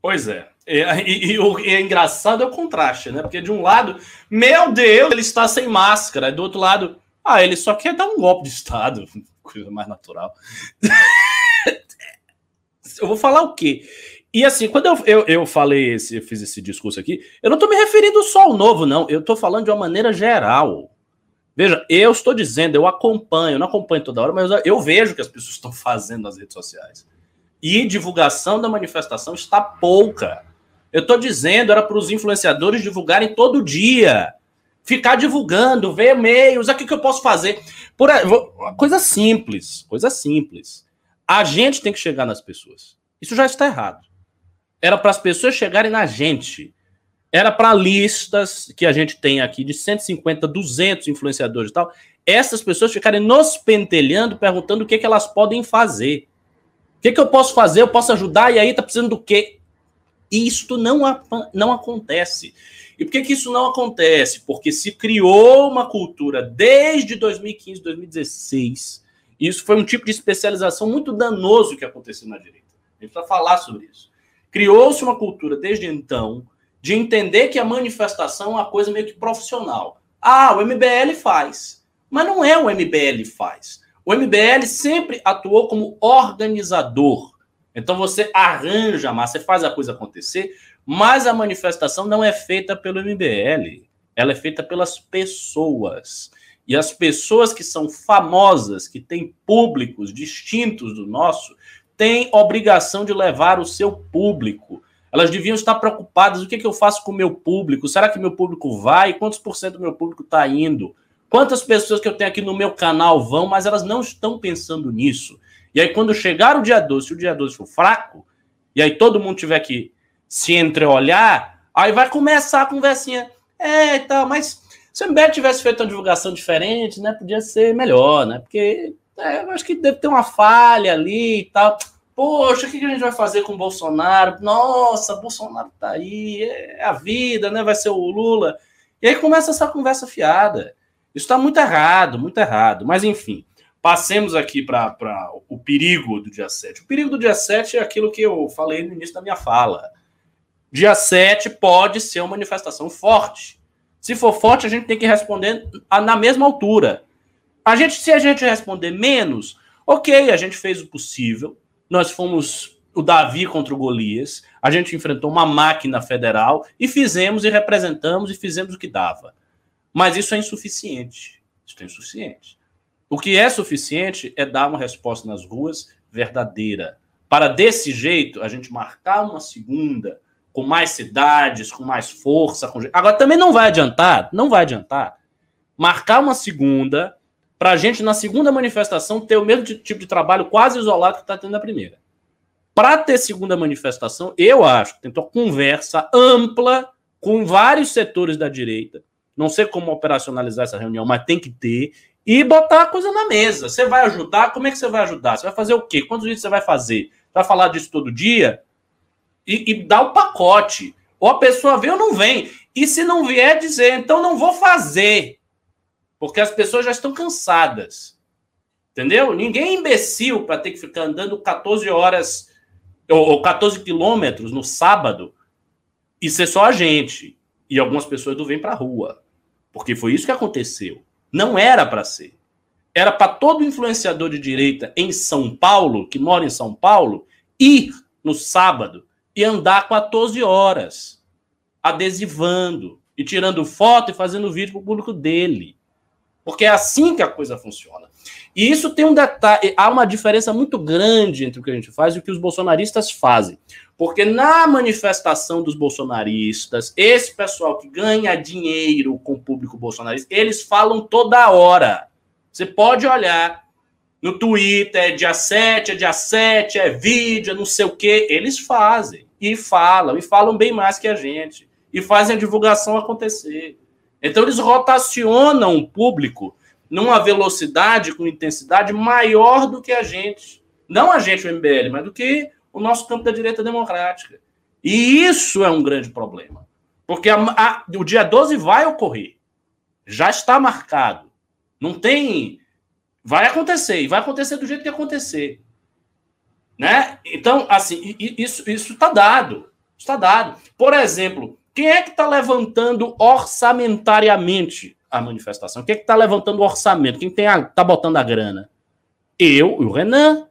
Pois é. E, e, e, o é engraçado é o contraste, né? Porque de um lado, meu Deus, ele está sem máscara. E do outro lado, ah, ele só quer dar um golpe de Estado. [laughs] Coisa mais natural. [laughs] eu vou falar o quê? E assim, quando eu, eu, eu falei, esse, eu fiz esse discurso aqui, eu não estou me referindo só ao novo, não. Eu estou falando de uma maneira geral. Veja, eu estou dizendo, eu acompanho, não acompanho toda hora, mas eu vejo o que as pessoas estão fazendo nas redes sociais. E divulgação da manifestação está pouca. Eu estou dizendo, era para os influenciadores divulgarem todo dia. Ficar divulgando, ver e-mails, aqui que eu posso fazer. Por coisa simples, coisa simples. A gente tem que chegar nas pessoas. Isso já está errado. Era para as pessoas chegarem na gente era para listas que a gente tem aqui de 150, 200 influenciadores e tal, essas pessoas ficarem nos pentelhando, perguntando o que, que elas podem fazer. O que, que eu posso fazer? Eu posso ajudar? E aí tá precisando do quê? E isto não, não acontece. E por que, que isso não acontece? Porque se criou uma cultura desde 2015, 2016. E isso foi um tipo de especialização muito danoso que aconteceu na direita. A gente vai falar sobre isso. Criou-se uma cultura desde então de entender que a manifestação é uma coisa meio que profissional. Ah, o MBL faz. Mas não é o MBL faz. O MBL sempre atuou como organizador. Então você arranja, mas você faz a coisa acontecer, mas a manifestação não é feita pelo MBL. Ela é feita pelas pessoas. E as pessoas que são famosas, que têm públicos distintos do nosso, têm obrigação de levar o seu público. Elas deviam estar preocupadas: o que, que eu faço com o meu público? Será que meu público vai? Quantos por cento do meu público está indo? Quantas pessoas que eu tenho aqui no meu canal vão, mas elas não estão pensando nisso. E aí, quando chegar o dia 12, se o dia 12 for fraco, e aí todo mundo tiver que se entreolhar, aí vai começar a conversinha. É, tal, mas se o MBL tivesse feito uma divulgação diferente, né, podia ser melhor, né? Porque é, eu acho que deve ter uma falha ali e tal. Poxa, o que a gente vai fazer com o Bolsonaro? Nossa, Bolsonaro tá aí, é a vida, né? Vai ser o Lula. E aí começa essa conversa fiada. Isso está muito errado, muito errado. Mas enfim, passemos aqui para o perigo do dia 7. O perigo do dia 7 é aquilo que eu falei no início da minha fala. Dia 7 pode ser uma manifestação forte. Se for forte, a gente tem que responder na mesma altura. A gente, se a gente responder menos, ok, a gente fez o possível, nós fomos o Davi contra o Golias, a gente enfrentou uma máquina federal e fizemos e representamos e fizemos o que dava. Mas isso é insuficiente. Isso é insuficiente. O que é suficiente é dar uma resposta nas ruas verdadeira. Para desse jeito a gente marcar uma segunda com mais cidades, com mais força. Com... Agora também não vai adiantar, não vai adiantar marcar uma segunda para a gente na segunda manifestação ter o mesmo tipo de trabalho quase isolado que está tendo na primeira. Para ter segunda manifestação, eu acho que tem uma conversa ampla com vários setores da direita. Não sei como operacionalizar essa reunião, mas tem que ter e botar a coisa na mesa. Você vai ajudar? Como é que você vai ajudar? Você vai fazer o quê? Quantos dias você vai fazer? Vai falar disso todo dia? E, e dar o pacote. Ou a pessoa vem ou não vem. E se não vier, dizer, então não vou fazer. Porque as pessoas já estão cansadas. Entendeu? Ninguém é imbecil para ter que ficar andando 14 horas ou, ou 14 quilômetros no sábado e ser só a gente. E algumas pessoas não vêm para rua. Porque foi isso que aconteceu. Não era para ser. Era para todo influenciador de direita em São Paulo, que mora em São Paulo, ir no sábado e andar 14 horas, adesivando e tirando foto e fazendo vídeo para o público dele. Porque é assim que a coisa funciona. E isso tem um detalhe, há uma diferença muito grande entre o que a gente faz e o que os bolsonaristas fazem. Porque na manifestação dos bolsonaristas, esse pessoal que ganha dinheiro com o público bolsonarista, eles falam toda hora. Você pode olhar no Twitter, é dia 7, é dia 7, é vídeo, é não sei o quê. Eles fazem. E falam, e falam bem mais que a gente. E fazem a divulgação acontecer. Então, eles rotacionam o público numa velocidade, com intensidade maior do que a gente. Não a gente, o MBL, mas do que o nosso campo da direita democrática. E isso é um grande problema. Porque a, a, o dia 12 vai ocorrer. Já está marcado. Não tem. Vai acontecer. E vai acontecer do jeito que acontecer. Né? Então, assim, isso está dado. Está dado. Por exemplo, quem é que está levantando orçamentariamente a manifestação? Quem é que está levantando o orçamento? Quem está botando a grana? Eu e o Renan.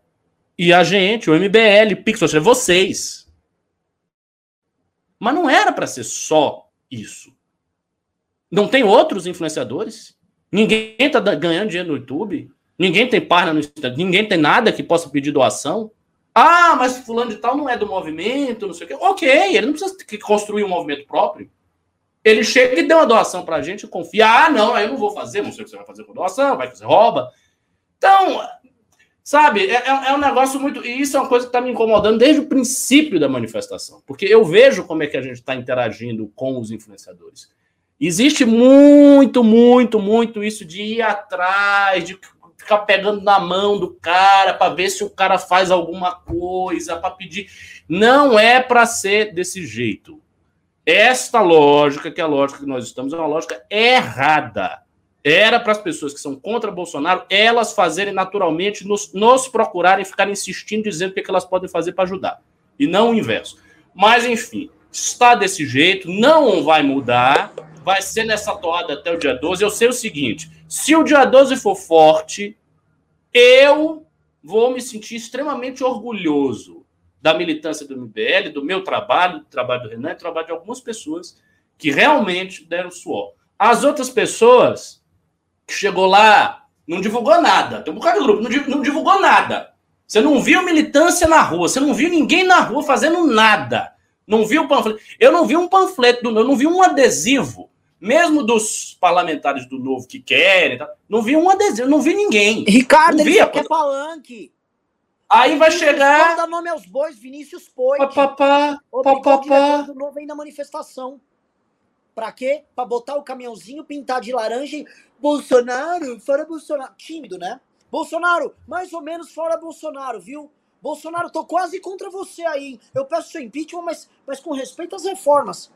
E a gente, o MBL, Pix, ou seja, vocês. Mas não era para ser só isso. Não tem outros influenciadores? Ninguém está ganhando dinheiro no YouTube? Ninguém tem página no Instagram? Ninguém tem nada que possa pedir doação? Ah, mas fulano de tal não é do movimento, não sei o quê. Ok, ele não precisa construir um movimento próprio. Ele chega e deu uma doação pra gente e confia. Ah, não, eu não vou fazer, não sei o que você vai fazer com doação, vai fazer rouba. Então, sabe, é, é, é um negócio muito. E isso é uma coisa que está me incomodando desde o princípio da manifestação. Porque eu vejo como é que a gente está interagindo com os influenciadores. Existe muito, muito, muito isso de ir atrás, de ficar pegando na mão do cara para ver se o cara faz alguma coisa, para pedir. Não é para ser desse jeito. Esta lógica, que é a lógica que nós estamos, é uma lógica errada. Era para as pessoas que são contra Bolsonaro, elas fazerem naturalmente, nos, nos procurarem, ficarem insistindo, dizendo o que, é que elas podem fazer para ajudar. E não o inverso. Mas, enfim, está desse jeito, não vai mudar, vai ser nessa toada até o dia 12. Eu sei o seguinte: se o dia 12 for forte, eu vou me sentir extremamente orgulhoso da militância do MBL, do meu trabalho, do trabalho do Renan, do trabalho de algumas pessoas que realmente deram suor. As outras pessoas que chegou lá, não divulgou nada. Tem um bocado de grupo, não divulgou nada. Você não viu militância na rua, você não viu ninguém na rua fazendo nada. Não viu panfleto. Eu não vi um panfleto, eu não vi um adesivo mesmo dos parlamentares do Novo que querem, tá? não vi um adesivo, não vi ninguém. Ricardo, não ele só quer palanque. Aí vai chegar. Dá nome aos bois, Vinícius Poit. Papapá, papapá. do Novo aí na manifestação. Pra quê? Pra botar o caminhãozinho, pintar de laranja e. Bolsonaro, fora Bolsonaro. Tímido, né? Bolsonaro, mais ou menos fora Bolsonaro, viu? Bolsonaro, tô quase contra você aí. Eu peço seu impeachment, mas, mas com respeito às reformas.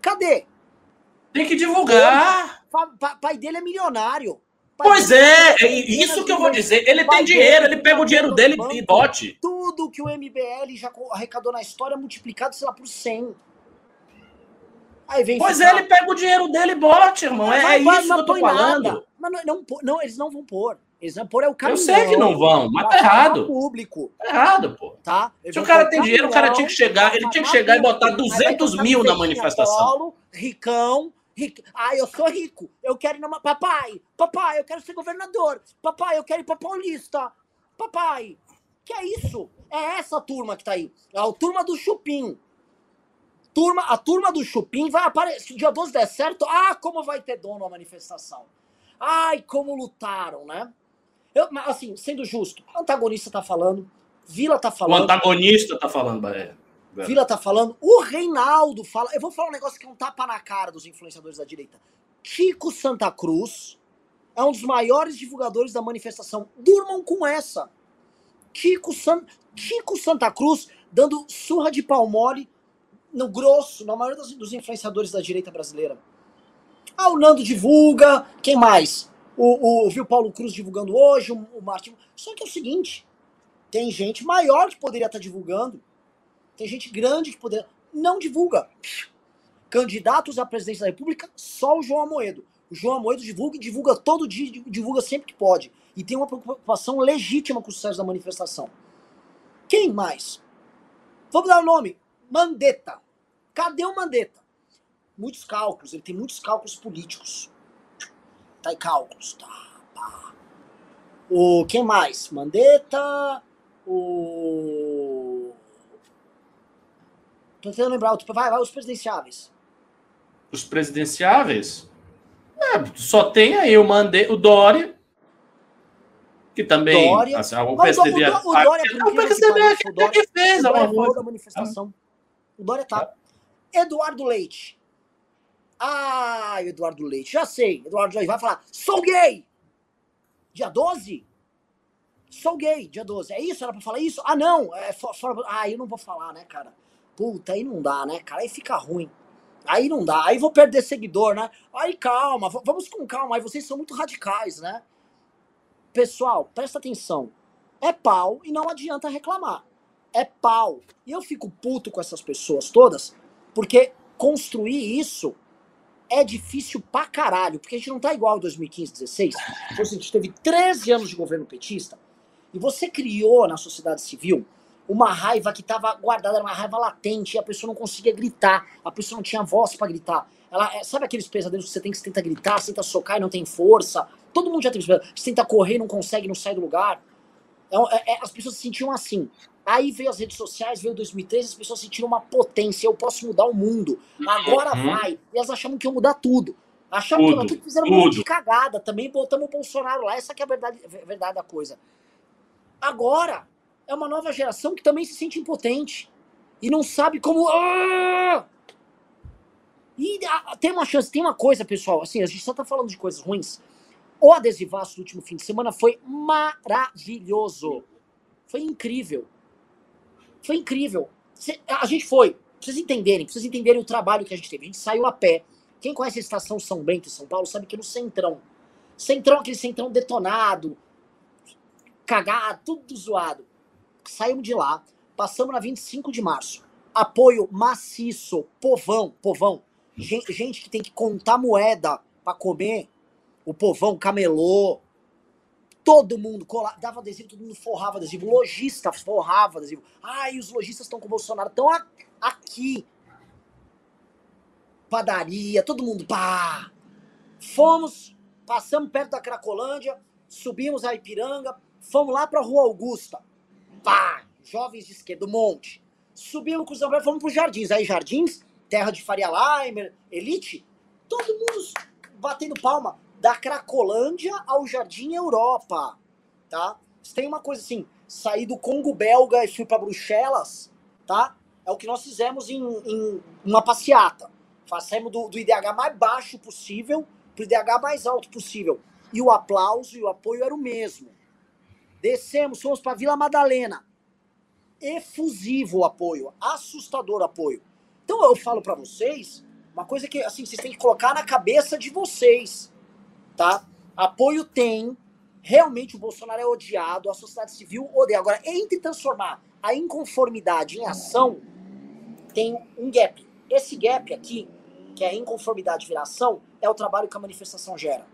Cadê? Tem que divulgar. Pa, pai dele é milionário. Pai pois é, é isso que eu vou dizer. Ele tem dinheiro, ele pega o dinheiro dele e bote. Tudo que o MBL já arrecadou na história multiplicado, sei lá, por 100. Aí vem pois ficar... é, ele pega o dinheiro dele e bote, irmão. É, é isso que eu tô falando. Não, não, não, eles não vão pôr. Eles vão pôr é o caminhão. Eu sei que não vão, mas tá errado. Público. Tá errado, pô. Tá? Se o cara tem dinheiro, o cara tinha que chegar, ele tinha que chegar e botar 200 mil na manifestação. Polo, ricão, rico. Ah, eu sou rico. Eu quero ir numa. Papai, papai, eu quero ser governador. Papai, eu quero ir pra Paulista. Papai, que é isso? É essa turma que tá aí. É a turma do Chupim. Turma, a turma do Chupim vai aparecer. Se dia 12 der certo, ah, como vai ter dono a manifestação. Ai, como lutaram, né? Eu, assim, sendo justo, o antagonista tá falando, Vila tá falando. O antagonista tá falando, é. Vila tá falando, o Reinaldo fala. Eu vou falar um negócio que é um tapa na cara dos influenciadores da direita. Chico Santa Cruz é um dos maiores divulgadores da manifestação. Durmam com essa. Chico, San... Chico Santa Cruz dando surra de pau mole no grosso, na maioria dos, dos influenciadores da direita brasileira. Ah, o Nando divulga. Quem mais? O, o, viu Paulo Cruz divulgando hoje, o, o Martin. Só que é o seguinte: tem gente maior que poderia estar divulgando. Tem gente grande que poderia. Não divulga. Candidatos à presidência da República, só o João Amoedo. O João Amoedo divulga e divulga todo dia, divulga sempre que pode. E tem uma preocupação legítima com o sucesso da manifestação. Quem mais? Vamos dar o nome. Mandetta. Cadê o Mandetta? Muitos cálculos, ele tem muitos cálculos políticos. Tá em cálculos, tá. tá. O quem mais? Mandetta, o Tô tentando lembrar, vai, vai os presidenciáveis. Os presidenciáveis? É, só tem aí o Mande, o Dória, que também. Dória. Assim, o PSDB. O, o, o Dória, o PSDB que, o Dória, fez o Dória falou da manifestação. O Dória tá. Eduardo Leite. Ah, Eduardo Leite, já sei. Eduardo Leite vai falar: sou gay! Dia 12? Sou gay, dia 12. É isso? Era pra falar isso? Ah, não. É for, for, ah, eu não vou falar, né, cara? Puta, aí não dá, né, cara? Aí fica ruim. Aí não dá. Aí vou perder seguidor, né? Aí calma, vamos com calma. Aí vocês são muito radicais, né? Pessoal, presta atenção. É pau e não adianta reclamar. É pau. E eu fico puto com essas pessoas todas, porque construir isso é difícil pra caralho. Porque a gente não tá igual em 2015, 2016. A gente teve 13 anos de governo petista e você criou na sociedade civil uma raiva que estava guardada, era uma raiva latente, e a pessoa não conseguia gritar, a pessoa não tinha voz para gritar. Ela, é, sabe aqueles pesadelos que você tem que você tenta gritar, você tenta socar e não tem força? Todo mundo já teve pesadelo. Você tenta correr e não consegue, não sai do lugar. É, é, é, as pessoas se sentiam assim. Aí veio as redes sociais, veio 2013, as pessoas sentiram uma potência, eu posso mudar o mundo. Agora uhum. vai. E elas achavam que iam mudar tudo. Achavam tudo, que tudo fizeram tudo. um monte de cagada. Também botamos o Bolsonaro lá. Essa que é a verdade, a verdade da coisa. Agora, é uma nova geração que também se sente impotente e não sabe como. Ah! E ah, tem uma chance, tem uma coisa, pessoal, assim, a gente só tá falando de coisas ruins. O adesivaço do último fim de semana foi maravilhoso. Foi incrível. Foi incrível. A gente foi, pra vocês entenderem, pra vocês entenderem o trabalho que a gente teve. A gente saiu a pé. Quem conhece a estação São Bento São Paulo sabe que é no Centrão. Centrão, aquele centrão detonado, cagado, tudo zoado. Saímos de lá, passamos na 25 de março. Apoio maciço, povão, povão. Gente, gente que tem que contar moeda para comer. O povão camelô. Todo mundo cola, dava adesivo, todo mundo forrava adesivo. Lojista forrava adesivo. Ai, os lojistas estão com o Bolsonaro. Estão aqui. Padaria, todo mundo. Pá! Fomos, passamos perto da Cracolândia, subimos a Ipiranga, fomos lá pra Rua Augusta pá, jovens de esquerda, um monte. Subimos com os e fomos para os Jardins. Aí, Jardins, terra de Faria Limer, Elite, todo mundo batendo palma. Da Cracolândia ao Jardim Europa, tá? Tem uma coisa assim, saí do Congo belga e fui para Bruxelas, tá? É o que nós fizemos em, em uma passeata. Fazemos do, do IDH mais baixo possível para o IDH mais alto possível. E o aplauso e o apoio era o mesmo. Descemos, fomos para Vila Madalena. Efusivo o apoio, assustador apoio. Então eu falo para vocês, uma coisa que assim vocês têm que colocar na cabeça de vocês, tá? Apoio tem, realmente o Bolsonaro é odiado, a sociedade civil odeia. Agora, entre transformar a inconformidade em ação, tem um gap. Esse gap aqui, que é a inconformidade virar ação, é o trabalho que a manifestação gera.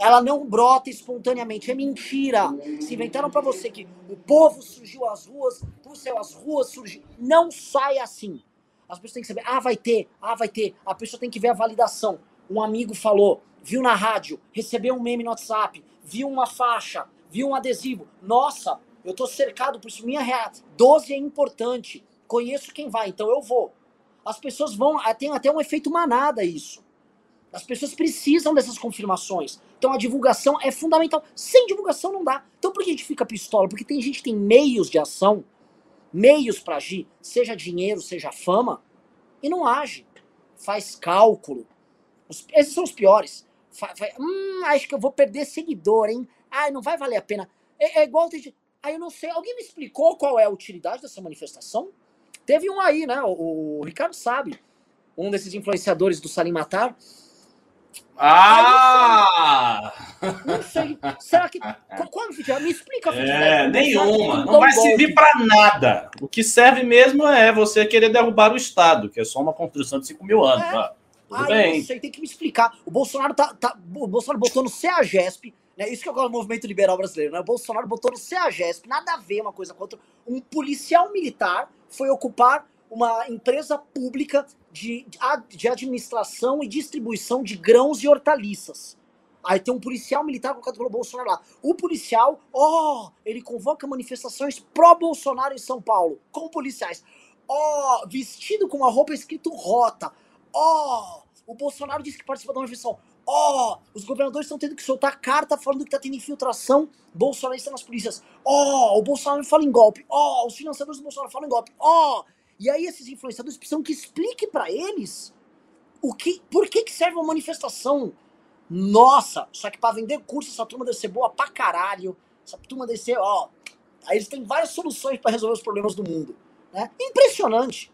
Ela não brota espontaneamente, é mentira. Se inventaram para você que o povo surgiu às ruas, do céu as ruas surgiu. Não sai assim. As pessoas têm que saber, ah, vai ter, ah, vai ter. A pessoa tem que ver a validação. um amigo falou, viu na rádio, recebeu um meme no WhatsApp, viu uma faixa, viu um adesivo. Nossa, eu tô cercado por isso. Minha reação. 12 é importante. Conheço quem vai, então eu vou. As pessoas vão. Tem até um efeito manada isso. As pessoas precisam dessas confirmações. Então a divulgação é fundamental. Sem divulgação não dá. Então por que a gente fica pistola? Porque tem gente que tem meios de ação, meios para agir, seja dinheiro, seja fama, e não age. Faz cálculo. esses são os piores. Fa, fa, hum, acho que eu vou perder seguidor, hein? Ai, não vai valer a pena. É, é igual. Tem, aí eu não sei. Alguém me explicou qual é a utilidade dessa manifestação? Teve um aí, né? O, o Ricardo sabe. Um desses influenciadores do Salim Matar. Ah! Não sei. Será que. Qual Me explica. É, nenhuma. Não vai servir para nada. O que serve mesmo é você querer derrubar o Estado, que é só uma construção de 5 mil anos. É. Ah, tudo Ai, bem. Não sei, tem que me explicar. O Bolsonaro tá. tá o Bolsonaro botou no CEAGESP né? Isso que eu gosto do movimento liberal brasileiro. Né? O Bolsonaro botou no CEAGESP, nada a ver uma coisa com outra. Um policial militar foi ocupar uma empresa pública de, de administração e distribuição de grãos e hortaliças. Aí tem um policial militar colocado pelo Bolsonaro lá. O policial, ó, oh, ele convoca manifestações pró-Bolsonaro em São Paulo, com policiais. Ó, oh, vestido com uma roupa escrito rota. Ó, oh, o Bolsonaro disse que participa da manifestação. Ó, os governadores estão tendo que soltar carta falando que tá tendo infiltração bolsonarista nas polícias. Ó, o Bolsonaro fala em golpe. Ó, os financiadores do Bolsonaro falam em golpe. Ó, e aí esses influenciadores precisam que explique para eles o que, por que que serve uma manifestação. Nossa, só que para vender curso essa turma deve ser boa pra caralho. Essa turma deve ser, ó, aí eles têm várias soluções para resolver os problemas do mundo, né? Impressionante.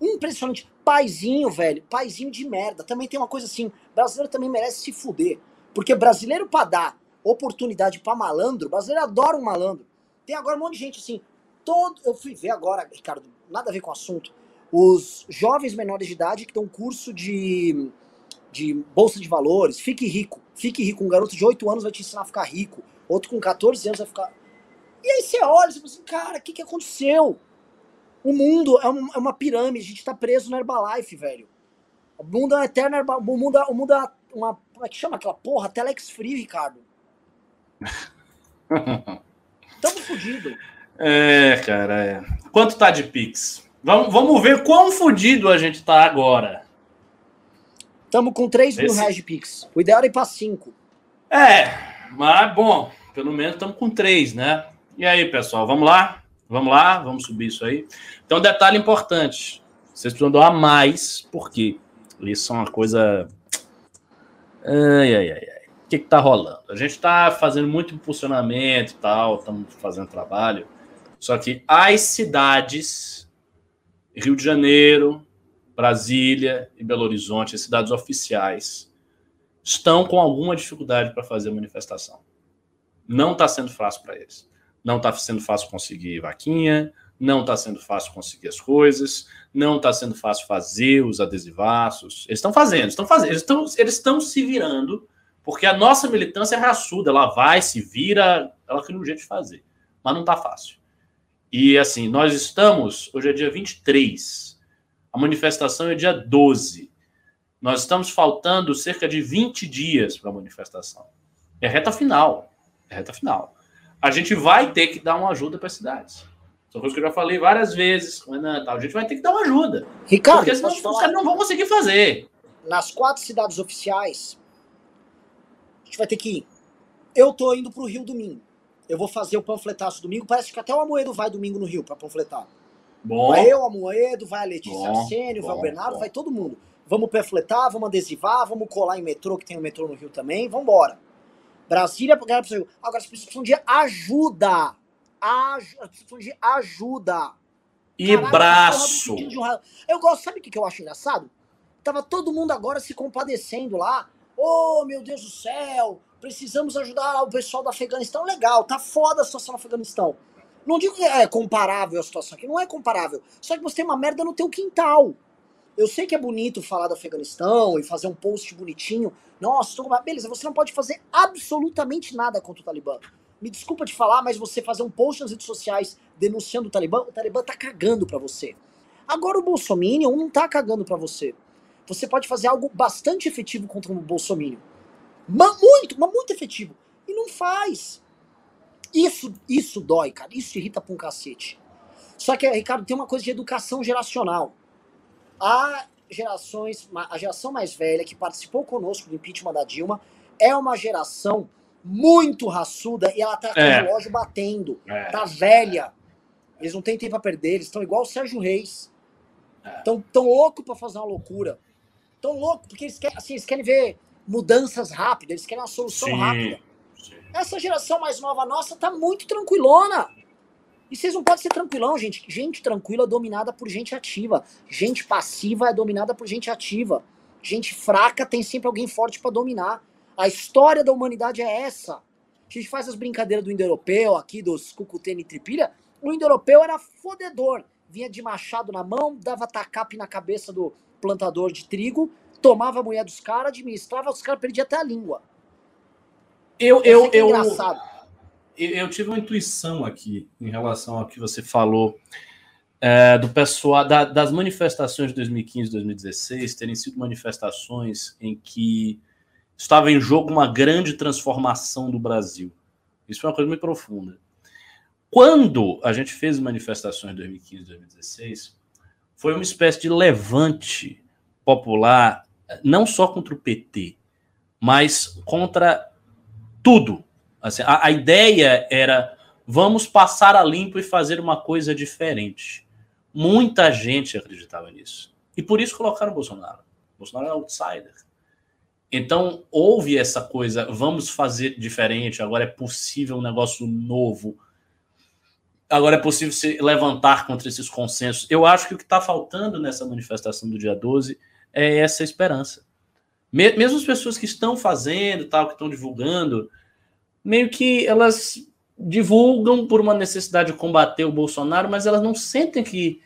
Impressionante. Paizinho, velho. Paizinho de merda. Também tem uma coisa assim. Brasileiro também merece se fuder. Porque brasileiro pra dar oportunidade pra malandro, brasileiro adora um malandro. Tem agora um monte de gente assim. Todo. Eu fui ver agora, Ricardo, nada a ver com o assunto. Os jovens menores de idade que dão curso de, de bolsa de valores. Fique rico. Fique rico. Um garoto de 8 anos vai te ensinar a ficar rico. Outro com 14 anos vai ficar. E aí você olha e fala assim, cara, o que, que aconteceu? O mundo é, um, é uma pirâmide, a gente tá preso na Herbalife, velho. O mundo é Herbalife. O mundo, é, o mundo é uma. Como é que chama aquela porra? Telex Free, Ricardo. [laughs] Tamo fudido. É, cara, é. Quanto tá de Pix? Vamos, vamos ver quão fudido a gente tá agora. Tamo com 3 mil reais de Pix. O ideal era ir pra 5. É, mas bom, pelo menos estamos com 3, né? E aí, pessoal, vamos lá? Vamos lá, vamos subir isso aí. Então, detalhe importante: vocês precisam doar mais, porque isso é uma coisa. Ai, ai, ai, ai. O que está rolando? A gente está fazendo muito impulsionamento e tal, estamos fazendo trabalho. Só que as cidades, Rio de Janeiro, Brasília e Belo Horizonte, as cidades oficiais, estão com alguma dificuldade para fazer a manifestação. Não está sendo fácil para eles. Não está sendo fácil conseguir vaquinha, não está sendo fácil conseguir as coisas, não está sendo fácil fazer os adesivaços. Eles estão fazendo, estão fazendo, eles estão, eles estão se virando, porque a nossa militância é raçuda, ela vai, se vira, ela tem um jeito de fazer, mas não está fácil. E assim, nós estamos, hoje é dia 23, a manifestação é dia 12. Nós estamos faltando cerca de 20 dias para a manifestação. É reta final, é reta final a gente vai ter que dar uma ajuda para as cidades. São coisas que eu já falei várias vezes, Renan, tal. a gente vai ter que dar uma ajuda. Ricardo, porque senão os caras não vão conseguir fazer. Nas quatro cidades oficiais, a gente vai ter que ir. Eu tô indo pro Rio domingo. Eu vou fazer o panfletaço domingo. Parece que até o Amoedo vai domingo no Rio para panfletar. Bom. Vai eu, Amoedo, vai a Letícia Arsênio, vai o Bernardo, bom. vai todo mundo. Vamos panfletar, vamos adesivar, vamos colar em metrô, que tem um metrô no Rio também. Vamos embora. Brasília, Agora as pessoas precisam de ajuda. Pessoas precisam de ajuda. E Caralho, braço. Eu gosto, sabe o que eu acho engraçado? Tava todo mundo agora se compadecendo lá. Oh, meu Deus do céu, precisamos ajudar o pessoal do Afeganistão. Legal, tá foda a situação no Afeganistão. Não digo que é comparável a situação aqui, não é comparável. Só que você tem uma merda no teu quintal. Eu sei que é bonito falar do Afeganistão e fazer um post bonitinho. Nossa, tô... beleza, você não pode fazer absolutamente nada contra o Talibã. Me desculpa de falar, mas você fazer um post nas redes sociais denunciando o Talibã, o Talibã tá cagando pra você. Agora o Bolsonaro não tá cagando pra você. você pode fazer algo bastante efetivo contra o Bolsonaro. Mas muito, mas muito efetivo. E não faz. Isso, isso dói, cara. Isso irrita pra um cacete. Só que, Ricardo, tem uma coisa de educação geracional. Há gerações, a geração mais velha que participou conosco do impeachment da Dilma é uma geração muito raçuda e ela tá com é. o relógio batendo. É. Tá velha. Eles não têm tempo a perder, eles estão igual o Sérgio Reis. Estão é. tão louco para fazer uma loucura. Tão louco, porque eles querem, assim, eles querem ver mudanças rápidas, eles querem uma solução Sim. rápida. Sim. Essa geração mais nova nossa tá muito tranquilona. E vocês não podem ser tranquilão, gente. Gente tranquila é dominada por gente ativa. Gente passiva é dominada por gente ativa. Gente fraca tem sempre alguém forte para dominar. A história da humanidade é essa. A gente faz as brincadeiras do indo-europeu aqui, dos cucutene e tripilha. O indo-europeu era fodedor. Vinha de machado na mão, dava tacape na cabeça do plantador de trigo, tomava a mulher dos caras, administrava, os caras perdiam até a língua. Eu, eu, é eu, engraçado. eu, eu tive uma intuição aqui em relação ao que você falou é, do pessoal, da, das manifestações de 2015 e 2016 terem sido manifestações em que estava em jogo uma grande transformação do Brasil. Isso é uma coisa muito profunda. Quando a gente fez manifestações em 2015 e 2016, foi uma espécie de levante popular, não só contra o PT, mas contra tudo. Assim, a, a ideia era vamos passar a limpo e fazer uma coisa diferente. Muita gente acreditava nisso. E por isso colocaram o Bolsonaro. O Bolsonaro é outsider. Então, houve essa coisa, vamos fazer diferente, agora é possível um negócio novo. Agora é possível se levantar contra esses consensos. Eu acho que o que está faltando nessa manifestação do dia 12 é essa esperança. Mesmo as pessoas que estão fazendo, tal, que estão divulgando, meio que elas divulgam por uma necessidade de combater o Bolsonaro, mas elas não sentem que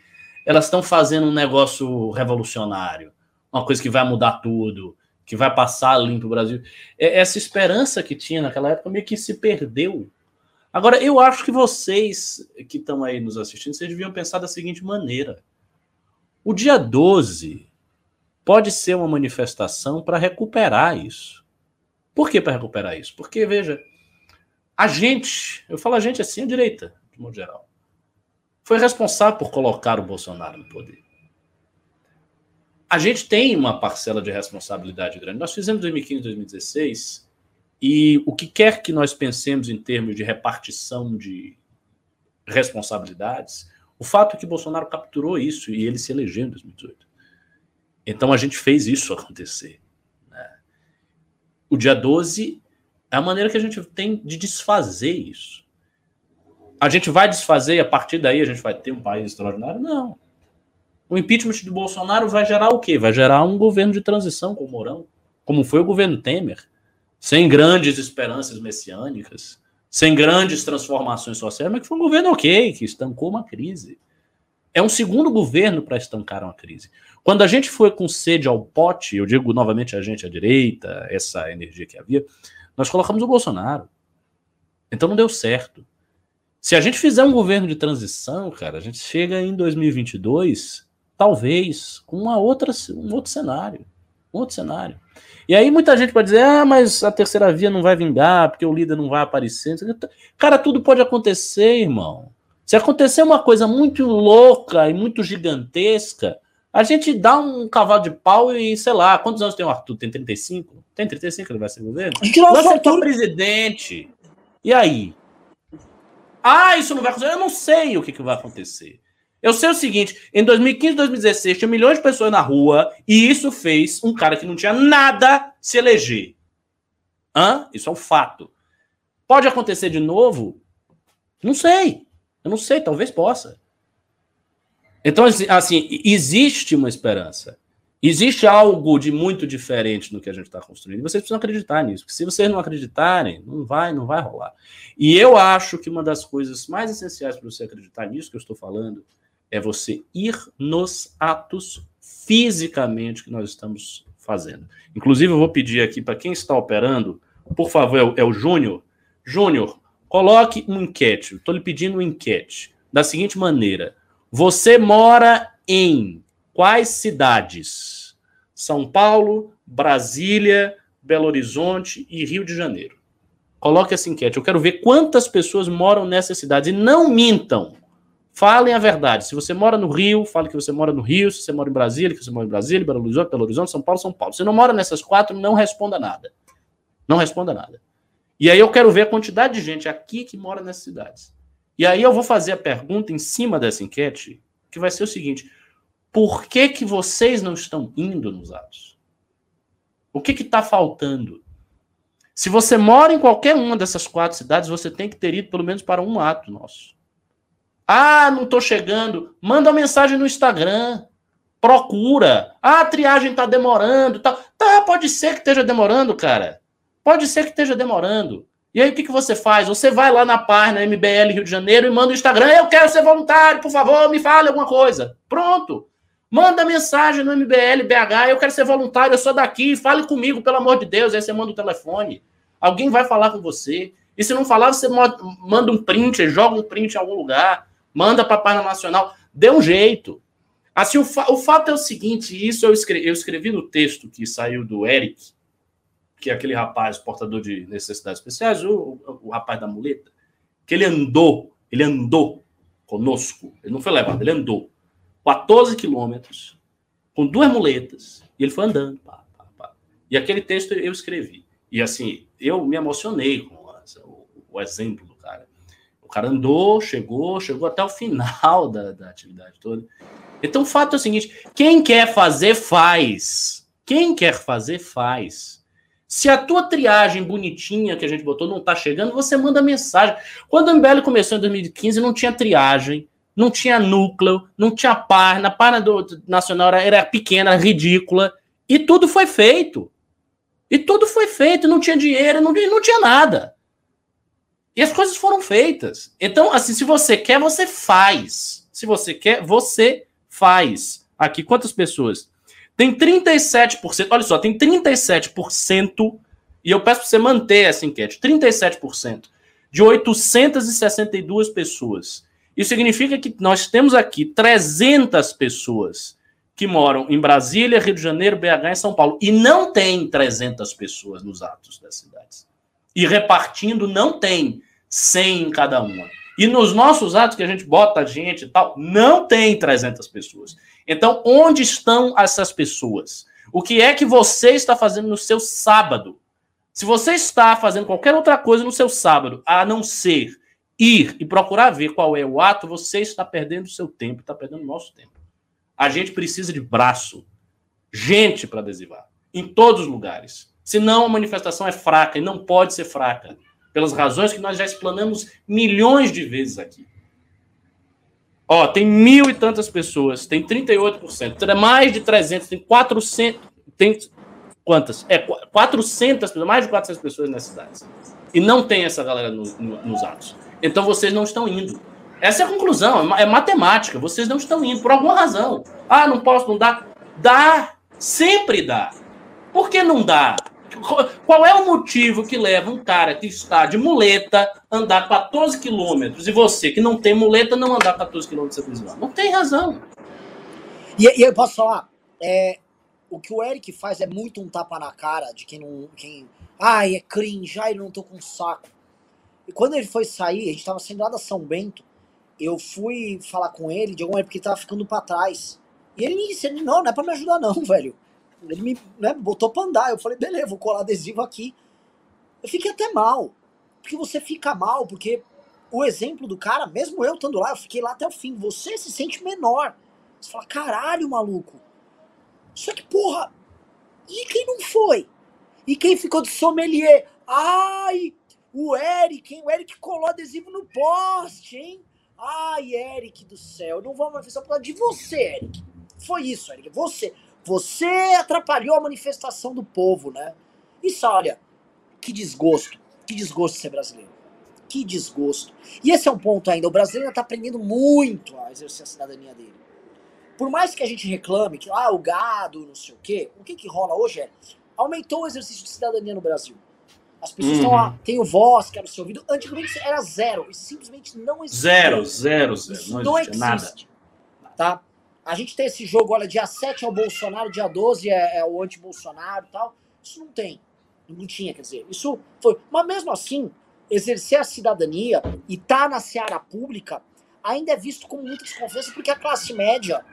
elas estão fazendo um negócio revolucionário, uma coisa que vai mudar tudo que vai passar limpo o Brasil. É, essa esperança que tinha naquela época meio que se perdeu. Agora, eu acho que vocês que estão aí nos assistindo, vocês deviam pensar da seguinte maneira: o dia 12 pode ser uma manifestação para recuperar isso. Por que para recuperar isso? Porque, veja, a gente, eu falo a gente assim, a direita, de modo geral, foi responsável por colocar o Bolsonaro no poder a gente tem uma parcela de responsabilidade grande. Nós fizemos 2015, 2016, e o que quer que nós pensemos em termos de repartição de responsabilidades, o fato é que Bolsonaro capturou isso e ele se elegeu em 2018. Então a gente fez isso acontecer. Né? O dia 12 é a maneira que a gente tem de desfazer isso. A gente vai desfazer e a partir daí a gente vai ter um país extraordinário? Não. O impeachment de Bolsonaro vai gerar o quê? Vai gerar um governo de transição com o Mourão, como foi o governo Temer, sem grandes esperanças messiânicas, sem grandes transformações sociais, mas que foi um governo ok, que estancou uma crise. É um segundo governo para estancar uma crise. Quando a gente foi com sede ao pote, eu digo novamente a gente, a direita, essa energia que havia, nós colocamos o Bolsonaro. Então não deu certo. Se a gente fizer um governo de transição, cara, a gente chega em 2022 talvez com uma outra, um outro cenário. Um outro cenário. E aí muita gente pode dizer, ah, mas a terceira via não vai vingar, porque o líder não vai aparecer. Cara, tudo pode acontecer, irmão. Se acontecer uma coisa muito louca e muito gigantesca, a gente dá um cavalo de pau e, sei lá, quantos anos tem o Arthur? Tem 35? Tem 35 ele vai ser governo? A gente não vai ser presidente. E aí? Ah, isso não vai acontecer? Eu não sei o que, que vai acontecer. Eu sei o seguinte: em 2015 2016 tinha milhões de pessoas na rua e isso fez um cara que não tinha nada se eleger. Hã? Isso é um fato. Pode acontecer de novo? Não sei. Eu não sei, talvez possa. Então, assim, assim existe uma esperança. Existe algo de muito diferente no que a gente está construindo. E vocês precisam acreditar nisso. Porque se vocês não acreditarem, não vai, não vai rolar. E eu acho que uma das coisas mais essenciais para você acreditar nisso que eu estou falando é você ir nos atos fisicamente que nós estamos fazendo. Inclusive, eu vou pedir aqui para quem está operando, por favor, é o, é Júnior. Júnior, coloque uma enquete. Estou lhe pedindo uma enquete. Da seguinte maneira: você mora em quais cidades? São Paulo, Brasília, Belo Horizonte e Rio de Janeiro. Coloque essa enquete. Eu quero ver quantas pessoas moram nessas cidades. E não mintam. Falem a verdade. Se você mora no Rio, fale que você mora no Rio. Se você mora em Brasília, que você mora em Brasília, Belo Horizonte, Belo Horizonte, São Paulo, São Paulo. Se não mora nessas quatro, não responda nada. Não responda nada. E aí eu quero ver a quantidade de gente aqui que mora nessas cidades. E aí eu vou fazer a pergunta em cima dessa enquete, que vai ser o seguinte: por que que vocês não estão indo nos atos? O que está faltando? Se você mora em qualquer uma dessas quatro cidades, você tem que ter ido pelo menos para um ato nosso. Ah, não estou chegando. Manda uma mensagem no Instagram. Procura. Ah, a triagem está demorando. Tá, tá, pode ser que esteja demorando, cara. Pode ser que esteja demorando. E aí o que, que você faz? Você vai lá na página MBL Rio de Janeiro e manda o Instagram. Eu quero ser voluntário, por favor, me fale alguma coisa. Pronto. Manda mensagem no MBL BH, eu quero ser voluntário, eu sou daqui, fale comigo, pelo amor de Deus. Aí você manda o telefone. Alguém vai falar com você. E se não falar, você manda um print, joga um print em algum lugar, manda para a página nacional. Dê um jeito. Assim, o, fa o fato é o seguinte: isso eu escrevi, eu escrevi no texto que saiu do Eric, que é aquele rapaz portador de necessidades especiais, o, o, o rapaz da muleta, que ele andou, ele andou conosco. Ele não foi levado, ele andou 14 quilômetros, com duas muletas, e ele foi andando. Pá, pá, pá. E aquele texto eu escrevi. E assim, eu me emocionei com o, o, exemplo do cara. O cara andou, chegou, chegou até o final da, da atividade toda. Então o fato é o seguinte: quem quer fazer, faz. Quem quer fazer, faz. Se a tua triagem bonitinha que a gente botou não tá chegando, você manda mensagem. Quando o MBL começou em 2015, não tinha triagem não tinha núcleo, não tinha página, a do, do nacional era, era, pequena, ridícula, e tudo foi feito. E tudo foi feito, não tinha dinheiro, não, não tinha nada. E as coisas foram feitas. Então, assim, se você quer, você faz. Se você quer, você faz. Aqui, quantas pessoas? Tem 37%, olha só, tem 37%, e eu peço para você manter essa enquete, 37% de 862 pessoas isso significa que nós temos aqui 300 pessoas que moram em Brasília, Rio de Janeiro, BH e São Paulo. E não tem 300 pessoas nos atos das cidades. E repartindo, não tem 100 em cada uma. E nos nossos atos que a gente bota gente e tal, não tem 300 pessoas. Então, onde estão essas pessoas? O que é que você está fazendo no seu sábado? Se você está fazendo qualquer outra coisa no seu sábado, a não ser ir e procurar ver qual é o ato, você está perdendo seu tempo, está perdendo o nosso tempo. A gente precisa de braço, gente para adesivar, em todos os lugares. Senão a manifestação é fraca e não pode ser fraca, pelas razões que nós já explanamos milhões de vezes aqui. Ó, tem mil e tantas pessoas, tem 38%, tem mais de 300, tem 400, tem quantas? É, 400, mais de 400 pessoas nas cidades. E não tem essa galera no, no, nos atos. Então vocês não estão indo. Essa é a conclusão, é, é matemática. Vocês não estão indo por alguma razão. Ah, não posso, não dá. Dá, sempre dá. Por que não dá? Qual é o motivo que leva um cara que está de muleta andar 14 quilômetros e você que não tem muleta não andar 14 quilômetros? Não tem razão. E, e eu posso falar, é, o que o Eric faz é muito um tapa na cara de quem não. Quem, ai, é cringe, ai, não tô com saco. E quando ele foi sair, a gente tava saindo lá da São Bento, eu fui falar com ele de alguma época porque ele tava ficando pra trás. E ele me disse, não, não é pra me ajudar não, [laughs] velho. Ele me né, botou pra andar. Eu falei, beleza, vou colar adesivo aqui. Eu fiquei até mal. Porque você fica mal, porque o exemplo do cara, mesmo eu estando lá, eu fiquei lá até o fim. Você se sente menor. Você fala, caralho, maluco. Só que, porra, e quem não foi? E quem ficou de sommelier? Ai, o Eric, hein? O Eric colou adesivo no poste, hein? Ai, Eric do céu, não vou manifestar por causa de você, Eric. Foi isso, Eric. Você, você atrapalhou a manifestação do povo, né? Isso, olha, que desgosto. Que desgosto ser brasileiro. Que desgosto. E esse é um ponto ainda. O brasileiro está aprendendo muito a exercer a cidadania dele. Por mais que a gente reclame que, ah, o gado, não sei o quê, o que que rola hoje é, aumentou o exercício de cidadania no Brasil. As pessoas estão uhum. lá, tem o voz, quero ser ouvido. Antigamente era zero. Isso simplesmente não existe. Zero, zero, zero. Isso não, não existe. Nada. Tá? A gente tem esse jogo, olha, dia 7 é o Bolsonaro, dia 12 é, é o anti-Bolsonaro e tal. Isso não tem. Não tinha, quer dizer. Isso foi. Mas mesmo assim, exercer a cidadania e estar tá na seara pública ainda é visto com muita desconfiança, porque a classe média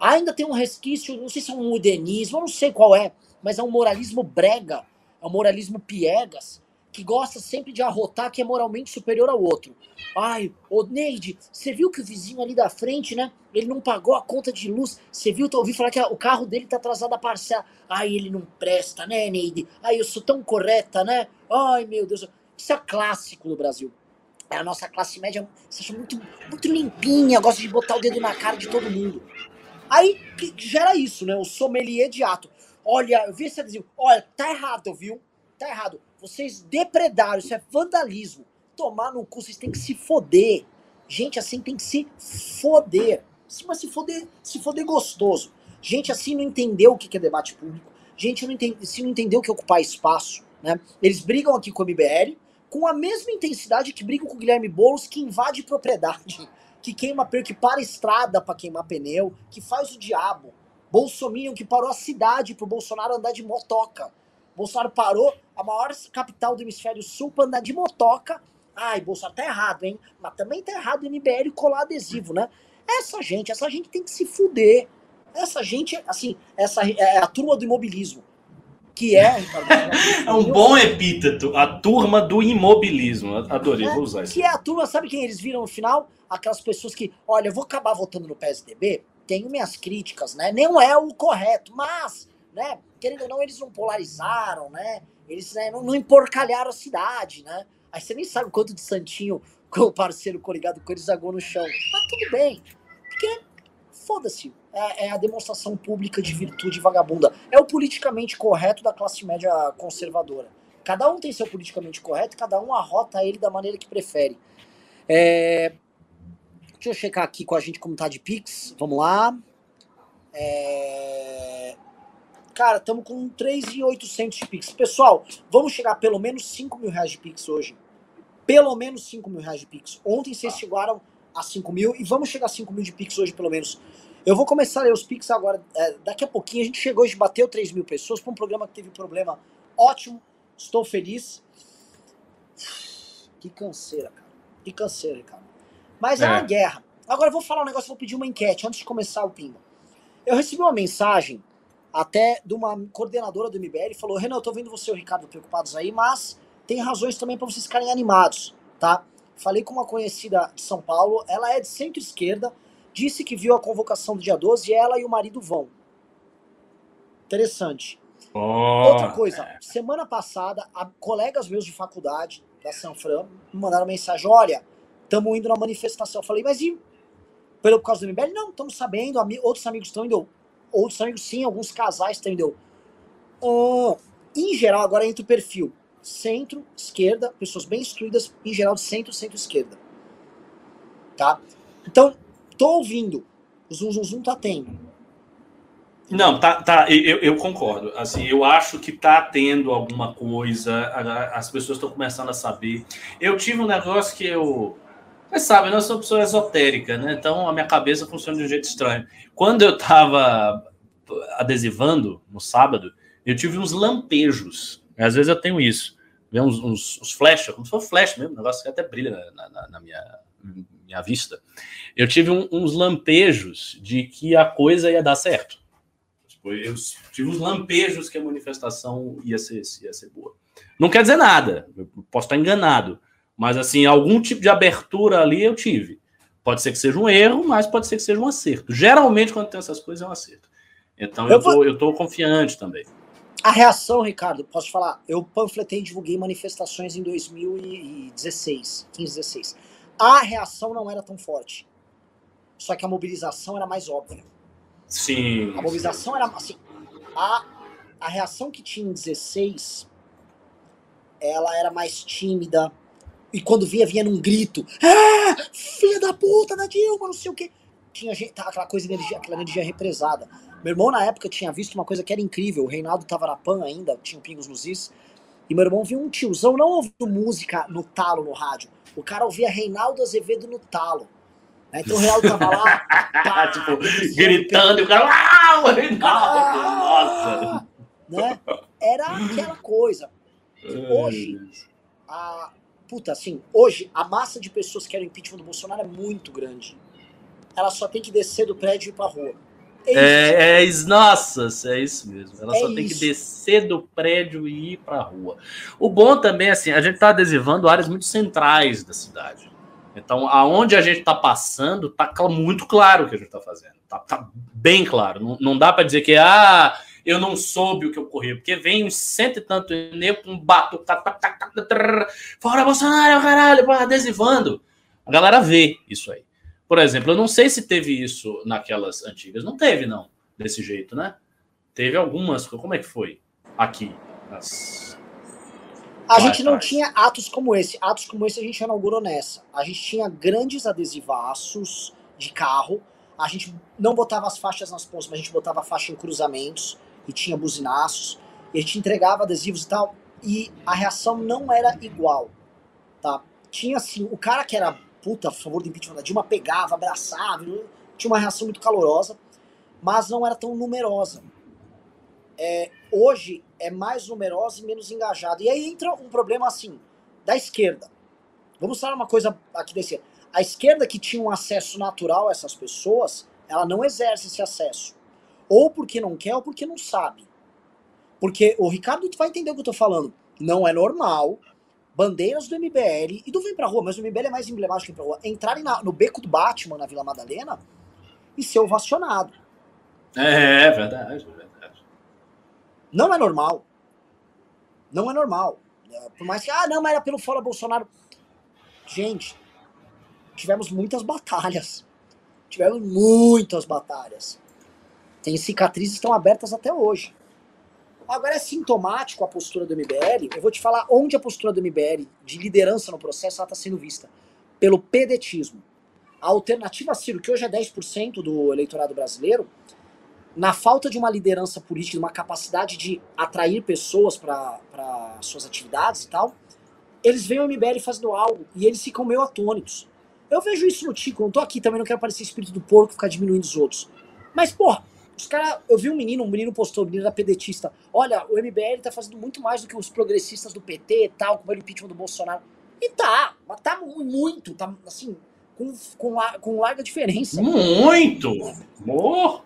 ainda tem um resquício, não sei se é um modernismo, eu não sei qual é, mas é um moralismo brega, é um moralismo piegas, que gosta sempre de arrotar que é moralmente superior ao outro. Ai, ô Neide, você viu que o vizinho ali da frente, né? Ele não pagou a conta de luz. Você viu, ouvi falar que o carro dele tá atrasado a parcela. Ai, ele não presta, né, Neide? Ai, eu sou tão correta, né? Ai, meu Deus. Isso é clássico no Brasil. É a nossa classe média se acha muito, muito limpinha, gosta de botar o dedo na cara de todo mundo. Aí gera isso, né? O sommelier de ato. Olha, eu vi esse adesivo. Olha, tá errado, viu? Tá errado. Vocês depredaram, isso é vandalismo. Tomar no cu, vocês têm que se foder. Gente assim tem que se foder. Mas se foder, se foder gostoso. Gente assim não entendeu o que é debate público. Gente não entende, se não entendeu o que é ocupar espaço. Né? Eles brigam aqui com o MBL com a mesma intensidade que brigam com o Guilherme Boulos, que invade propriedade, [laughs] que queima que para estrada para queimar pneu, que faz o diabo. Bolsominion que parou a cidade pro Bolsonaro andar de motoca. Bolsonaro parou a maior capital do hemisfério sul para andar de motoca. Ai, Bolsonaro tá errado, hein? Mas também tá errado o MBL colar adesivo, né? Essa gente, essa gente tem que se fuder. Essa gente, assim, essa é a turma do imobilismo. Que é. [laughs] é um bom epíteto, a turma do imobilismo. Adorei, é, vou usar isso. Que é a turma, sabe quem eles viram no final? Aquelas pessoas que, olha, eu vou acabar votando no PSDB, tenho minhas críticas, né? Não é o correto, mas, né? Querendo ou não, eles não polarizaram, né? Eles né, não, não emporcalharam a cidade, né? Aí você nem sabe quanto de santinho com [laughs] o parceiro coligado com eles zagou no chão. Mas tudo bem. Porque, foda-se. É, é, a demonstração pública de virtude vagabunda. É o politicamente correto da classe média conservadora. Cada um tem seu politicamente correto, cada um arrota ele da maneira que prefere. É, Deixa eu checar aqui com a gente como tá de Pix. Vamos lá. É... Cara, estamos com 3,800 de Pix. Pessoal, vamos chegar a pelo menos 5 mil reais de Pix hoje. Pelo menos 5 mil reais de Pix. Ontem vocês chegaram a 5 mil e vamos chegar a 5 mil de Pix hoje, pelo menos. Eu vou começar a ler os Pix agora. É, daqui a pouquinho. A gente chegou hoje, bateu 3 mil pessoas para um programa que teve problema ótimo. Estou feliz. Que canseira, cara. Que canseira, cara. Mas é, é uma guerra. Agora eu vou falar um negócio, vou pedir uma enquete antes de começar o Pimba. Eu recebi uma mensagem até de uma coordenadora do MBL, falou, Renan, eu tô vendo você e o Ricardo preocupados aí, mas tem razões também para vocês ficarem animados, tá? Falei com uma conhecida de São Paulo, ela é de centro-esquerda, disse que viu a convocação do dia 12 e ela e o marido vão. Interessante. Oh, Outra coisa, semana passada, a, colegas meus de faculdade da Sanfran me mandaram mensagem, olha, estamos indo na manifestação. Eu falei, mas e pelo, por causa do MBL? Não, estamos sabendo, ami, outros amigos estão indo. Outros amigos sim, alguns casais indo. Uh, em geral, agora entra o perfil centro, esquerda, pessoas bem instruídas, em geral de centro, centro-esquerda. Tá? Então, tô ouvindo. O zum, zum, zum tá tendo. Não, tá, tá eu, eu, concordo. Assim, eu acho que tá tendo alguma coisa, as pessoas estão começando a saber. Eu tive um negócio que eu mas sabe, eu sou uma pessoa esotérica, né? Então a minha cabeça funciona de um jeito estranho. Quando eu estava adesivando no sábado, eu tive uns lampejos. Às vezes eu tenho isso. Vê uns, uns, uns flash, como se fosse flash mesmo, um negócio que até brilha na, na, na minha, minha vista. Eu tive um, uns lampejos de que a coisa ia dar certo. Tipo, eu tive uns lampejos que a manifestação ia ser, ia ser boa. Não quer dizer nada, eu posso estar enganado mas, assim, algum tipo de abertura ali eu tive. Pode ser que seja um erro, mas pode ser que seja um acerto. Geralmente, quando tem essas coisas, é um acerto. Então, eu, eu, tô, eu tô confiante também. A reação, Ricardo, posso falar? Eu panfletei e divulguei manifestações em 2016, 15, 16. A reação não era tão forte. Só que a mobilização era mais óbvia. Sim. A mobilização sim. era assim. A, a reação que tinha em 16, ela era mais tímida, e quando vinha, vinha num grito. Ah, filha da puta da Dilma, não sei o quê. Tinha gente, tá, aquela coisa, energia, aquela energia represada. Meu irmão, na época, tinha visto uma coisa que era incrível. O Reinaldo tava na PAN ainda, tinha pingos nos is. E meu irmão viu um tiozão, não ouvindo música no talo no rádio. O cara ouvia Reinaldo Azevedo no talo. Né? Então o Real tava lá, pá, [laughs] tipo, denunciando, gritando e o cara. "Ah, o Reinaldo!" Ah! Nossa! né? Era aquela coisa. Hoje, a, puta, assim, hoje a massa de pessoas que querem o impeachment do Bolsonaro é muito grande. Ela só tem que descer do prédio e ir pra rua. É isso. É, é isso, nossa, é isso mesmo. Ela É só tem que isso. descer do prédio e ir pra rua. O bom também, é assim, a gente tá adesivando áreas muito centrais da cidade. Então, aonde a gente tá passando, tá muito claro o que a gente tá fazendo. Tá, tá bem claro. Não, não dá pra dizer que, ah, eu não soube o que ocorreu, porque vem uns cento e tanto nego com batuque, tá, tá, tá, tá, tá, fora Bolsonaro, caralho, adesivando. A galera vê isso aí. Por exemplo, eu não sei se teve isso naquelas antigas. Não teve, não, desse jeito, né? Teve algumas. Como é que foi? Aqui. Nas... A Vai, gente não vai. tinha atos como esse. Atos como esse a gente inaugurou nessa. A gente tinha grandes adesivaços de carro. A gente não botava as faixas nas pontas, mas a gente botava a faixa em cruzamentos e tinha buzinaços. E a gente entregava adesivos e tal. E a reação não era igual, tá? Tinha assim, o cara que era puta a favor do impeachment da Dilma pegava, abraçava, tinha uma reação muito calorosa, mas não era tão numerosa. É, hoje é mais numerosa e menos engajada. E aí entra um problema assim, da esquerda. Vamos falar uma coisa aqui esquerda. A esquerda que tinha um acesso natural a essas pessoas, ela não exerce esse acesso. Ou porque não quer, ou porque não sabe. Porque o Ricardo vai entender o que eu tô falando. Não é normal bandeiras do MBL, e do Vem Pra Rua, mas o MBL é mais emblemático que Vem Pra Rua, entrarem na- no beco do Batman, na Vila Madalena, e ser ovacionado. É, é verdade, é verdade. Não é normal. Não é normal. É, Por mais que, ah, não, mas era pelo fora Bolsonaro. Gente, tivemos muitas batalhas. Tivemos muitas batalhas. Tem cicatrizes que estão abertas até hoje. Agora é sintomático a postura do MBL. Eu vou te falar onde a postura do MBL de liderança no processo está sendo vista. Pelo pedetismo. A alternativa Ciro, que hoje é 10% do eleitorado brasileiro, na falta de uma liderança política, de uma capacidade de atrair pessoas para suas atividades e tal, eles veem o MBL fazendo algo e eles ficam meio atônitos. Eu vejo isso no Tico, não tô aqui também, não quero parecer espírito do porco ficar diminuindo os outros. Mas, porra, os caras. Eu vi um menino, um menino postou, um menino da pedetista. Olha, o MBL tá fazendo muito mais do que os progressistas do PT e tal, com o impeachment do Bolsonaro. E tá, mas tá mu- muito, tá assim, com, com, com larga diferença. Muito! Amor.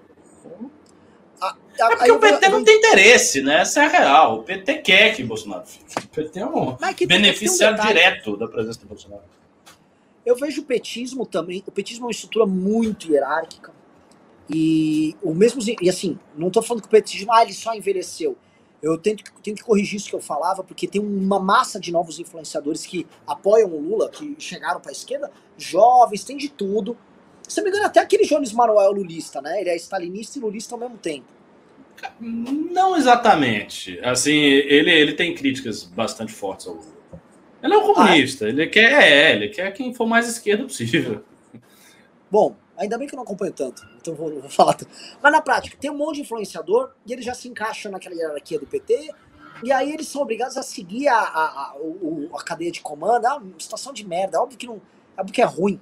A- É porque o PT eu não tem interesse, né? Essa é a real. O PT quer que Bolsonaro fique. O PT é um tem- beneficiário um direto da presença do Bolsonaro. Eu vejo o petismo também. O petismo é uma estrutura muito hierárquica. E o mesmo. E assim, não tô falando que o petismo, ah, ele só envelheceu. Eu tento, tenho que corrigir isso que eu falava, porque tem uma massa de novos influenciadores que apoiam o Lula, que chegaram pra esquerda, jovens, tem de tudo. Se não me engano, até aquele Jones Manuel lulista, né? Ele é stalinista e lulista ao mesmo tempo. Não exatamente. Assim, ele, ele tem críticas bastante fortes ao Lula. Ele é um comunista. Ele quer, é, ele quer quem for mais esquerda possível. Bom, ainda bem que eu não acompanho tanto, então vou, vou [laughs] falar. Mas na prática, tem um monte de influenciador e eles já se encaixam naquela hierarquia do PT, e aí eles são obrigados a seguir a, a, a, o- a cadeia de comando. Ah, uma situação de merda, óbvio que não. Óbvio que é ruim.